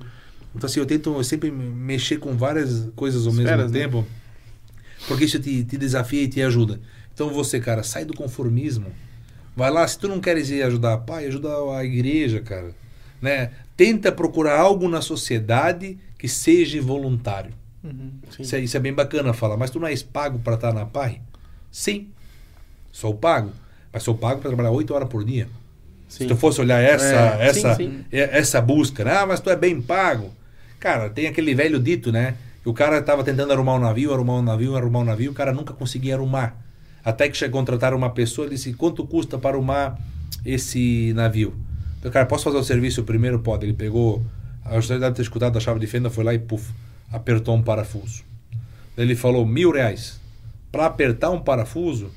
Então assim, eu tento sempre mexer com várias coisas ao mesmo né? tempo, porque isso te, te desafia e te ajuda. Então você, cara, sai do conformismo. Vai lá, se tu não queres ir ajudar pai, ajuda a igreja, cara. Né? Tenta procurar algo na sociedade que seja voluntário. Uhum. Isso é, isso é bem bacana falar. Mas tu não és pago para estar na PAI? Sim. Sou pago. Mas sou pago para trabalhar oito horas por dia. Sim. Se tu fosse olhar essa, É, essa, sim, sim. é- essa busca, né? Ah, mas tu é bem pago. Cara, tem aquele velho dito, né? Que o cara estava tentando arrumar um navio, arrumar um navio, arrumar um navio, o cara nunca conseguia arrumar. Até que chegou a contratar uma pessoa e disse: quanto custa para arrumar esse navio? O cara, posso fazer o serviço primeiro? Pode. Ele pegou, a gente deve ter escutado a chave de fenda, foi lá e puf, apertou um parafuso. Ele falou: mil reais. Para apertar um parafuso,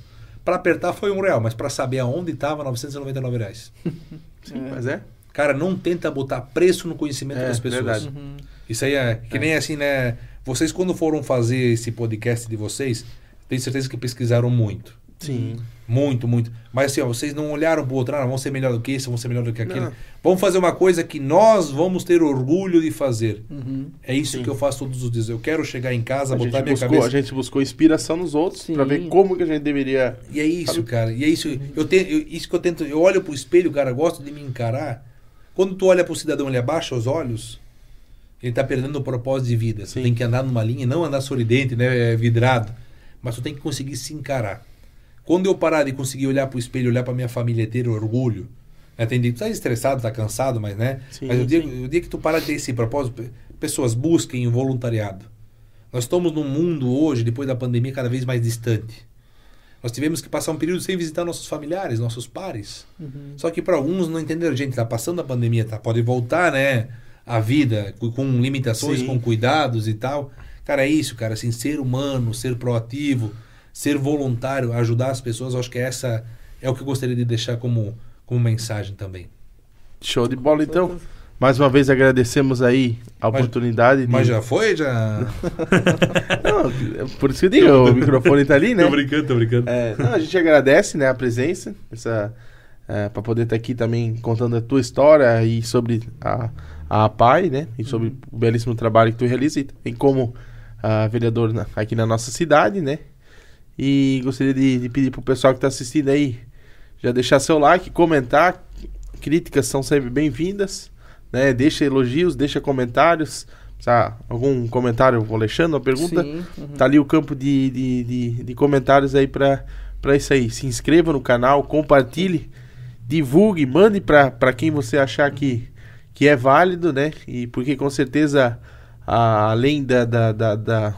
para apertar foi um real, mas para saber aonde estava, 999 reais. Sim, mas é. Cara, não tenta botar preço no conhecimento É, das pessoas. Uhum. Isso aí é que nem assim, né? Vocês quando foram fazer esse podcast de vocês, tenho certeza que pesquisaram muito. Sim. Muito, muito. Mas assim, ó, vocês não olharam pro outro, ah, vamos ser melhor do que isso, vamos ser melhor do que aquilo. Não. Vamos fazer uma coisa que nós vamos ter orgulho de fazer. Uhum. É isso Sim. que eu faço todos os dias. Eu quero chegar em casa, A botar minha buscou, cabeça. a gente buscou inspiração nos outros Sim. pra ver como que a gente deveria. E é isso, Sabe? cara. E é isso. Eu tenho, eu- isso que eu tento. Eu olho pro espelho, cara, gosto de me encarar. Quando tu olha pro cidadão, ele abaixa os olhos, ele tá perdendo o propósito de vida. Sim. tem que andar numa linha, não andar sorridente, né, vidrado, mas tu tem que conseguir se encarar. Quando eu parar de conseguir olhar pro espelho, olhar pra minha família e ter orgulho, né, tem dia que tu tá estressado, tá cansado, mas né, Sim, mas o dia, sim. o dia que tu parar de ter esse propósito, pe- pessoas busquem o voluntariado. Nós estamos num mundo hoje, depois da pandemia, cada vez mais distante. Nós tivemos que passar um período sem visitar nossos familiares, nossos pares. Uhum. Só que para alguns não entenderam, gente, tá passando a pandemia, tá? Pode voltar, né? A vida com, com limitações, Sim. com cuidados e tal. Cara, é isso, cara, assim, ser humano, ser proativo, ser voluntário, ajudar as pessoas, acho que essa é o que eu gostaria de deixar como, como mensagem também. Show de bola, então. Mais uma vez agradecemos aí a Mas- oportunidade. de- Mas já foi? Já. Não, é por isso que eu digo, o microfone tá ali, né? Tô brincando, tô brincando. É, não, a gente agradece né, a presença, essa, é, para poder estar aqui também contando a tua história e sobre a, a PAI, né? E sobre o belíssimo trabalho que tu realiza e também como uh, vereador na, aqui na nossa cidade, né? E gostaria de, de pedir pro pessoal que está assistindo aí já deixar seu like, comentar. Críticas são sempre bem-vindas, né? Deixa elogios, deixa comentários. Tá, algum comentário, Alexandre, uma pergunta? Sim, uhum. Tá ali o campo de, de, de, de comentários aí para isso aí. Se inscreva no canal, compartilhe, divulgue, mande para quem você achar que, que é válido, né? E porque com certeza, a, além da, da, da, da,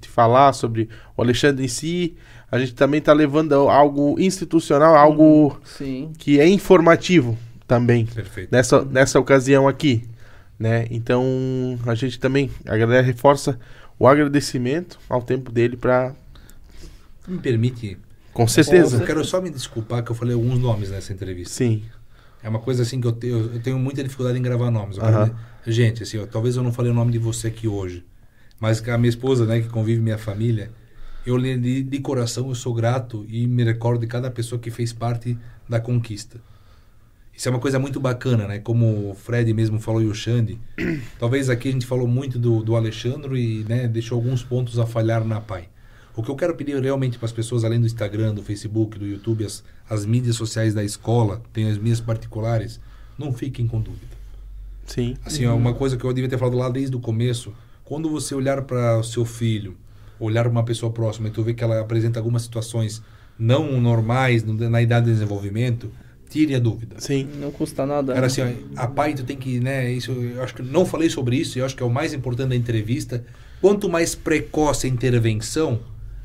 de falar sobre o Alexandre em si, a gente também está levando algo institucional, algo Sim. que é informativo também. Perfeito. Nessa, nessa ocasião aqui né? Então a gente também, a galera reforça o agradecimento ao tempo dele para me permite com certeza. Eu quero só me desculpar que eu falei alguns nomes nessa entrevista. Sim. É uma coisa assim que eu tenho, eu tenho muita dificuldade em gravar nomes. Quero, gente, assim, ó, talvez eu não falei o nome de você aqui hoje, mas a minha esposa, né, que convive minha família, eu de, de coração eu sou grato e me recordo de cada pessoa que fez parte da conquista. Isso é uma coisa muito bacana, né? Como o Fred mesmo falou e o Xande. Talvez aqui a gente falou muito do, do Alexandre e né, deixou alguns pontos a falhar na PAI. O que eu quero pedir realmente para as pessoas, além do Instagram, do Facebook, do YouTube, as, as mídias sociais da escola, tem as minhas particulares, não fiquem com dúvida. Sim. Assim, uhum. uma coisa que eu devia ter falado lá desde o começo, quando você olhar para o seu filho, olhar para uma pessoa próxima e tu vê que ela apresenta algumas situações não normais na idade de desenvolvimento, tire a dúvida. Sim. Não custa nada. Era assim, ó, a pai tu tem que, né, isso, eu acho que não falei sobre isso, eu acho que é o mais importante da entrevista. Quanto mais precoce a intervenção,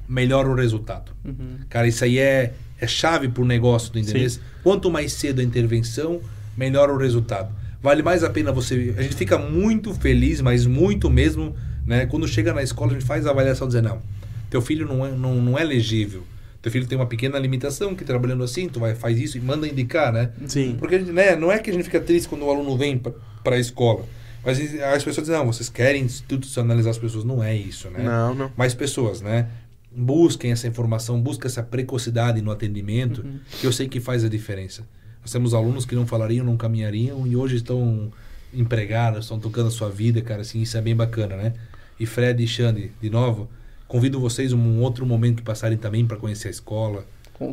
melhor o resultado. Uhum. Cara, isso aí é, é chave para o negócio do interesse. Quanto mais cedo a intervenção, melhor o resultado. Vale mais a pena você. A gente fica muito feliz, mas muito mesmo, né? Quando chega na escola, a gente faz a avaliação dizendo, não, teu filho não é, não, não é legível teu filho tem uma pequena limitação que trabalhando assim, tu vai faz isso e manda indicar, né? Sim. Porque né, não é que a gente fica triste quando o aluno vem para a escola. Mas as pessoas dizem, não, vocês querem institucionalizar as pessoas. Não é isso, né? Não, não. Mais pessoas, né? Busquem essa informação, busquem essa precocidade no atendimento, uhum. que eu sei que faz a diferença. Nós temos alunos que não falariam, não caminhariam e hoje estão empregados, estão tocando a sua vida, cara, assim, isso é bem bacana, né? E Fred e Xande, de novo, Convido vocês um outro momento que passarem também para conhecer a escola.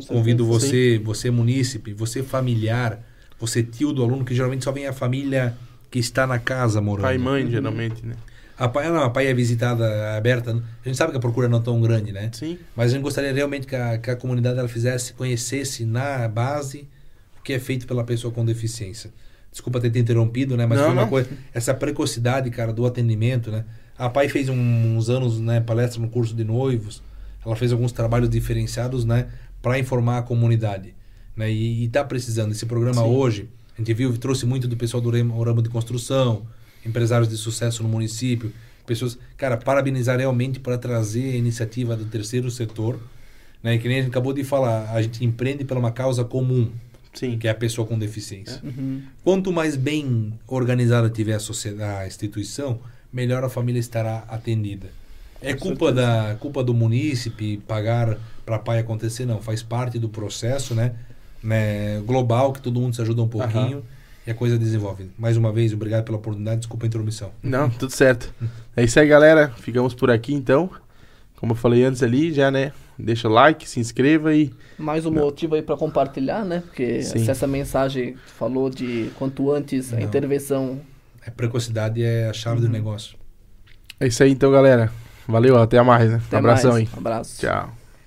Convido você, sim. você munícipe, você familiar, você tio do aluno, que geralmente só vem a família que está na casa morando. Pai e mãe, geralmente, né? A pai, não, a pai é visitada aberta. A gente sabe que a procura não é tão grande, né? Sim. Mas a gente gostaria realmente que a, que a comunidade ela fizesse, conhecesse na base que é feito pela pessoa com deficiência. Desculpa ter te interrompido, né? Mas não, foi uma não. coisa. Essa precocidade, cara, do atendimento, né? A pai fez um, uns anos, né, palestra no curso de noivos. Ela fez alguns trabalhos diferenciados, né, para informar a comunidade, né? E está precisando esse programa Sim. hoje. A gente viu, trouxe muito do pessoal do ramo de construção, empresários de sucesso no município, pessoas, cara, parabenizar realmente para trazer a iniciativa do terceiro setor, né? E que nem a gente acabou de falar, a gente empreende pela uma causa comum. Sim. que é a pessoa com deficiência. Uhum. Quanto mais bem organizada tiver a, sociedade, a instituição, melhor a família estará atendida. É culpa da culpa do munícipe pagar para pai acontecer não, faz parte do processo, né? né? global que todo mundo se ajuda um pouquinho uhum. e a coisa desenvolve. Mais uma vez, obrigado pela oportunidade, desculpa a intromissão. Não, tudo certo. é isso aí, galera. Ficamos por aqui então. Como eu falei antes ali, já, né? Deixa o like, se inscreva e. Mais um Não. motivo aí para compartilhar, né? Porque Sim. se essa mensagem falou de quanto antes a Não. intervenção a precocidade é a chave uhum. do negócio. É isso aí então, galera. Valeu, até mais, né? Até Abração mais. aí. Um abraço. Tchau.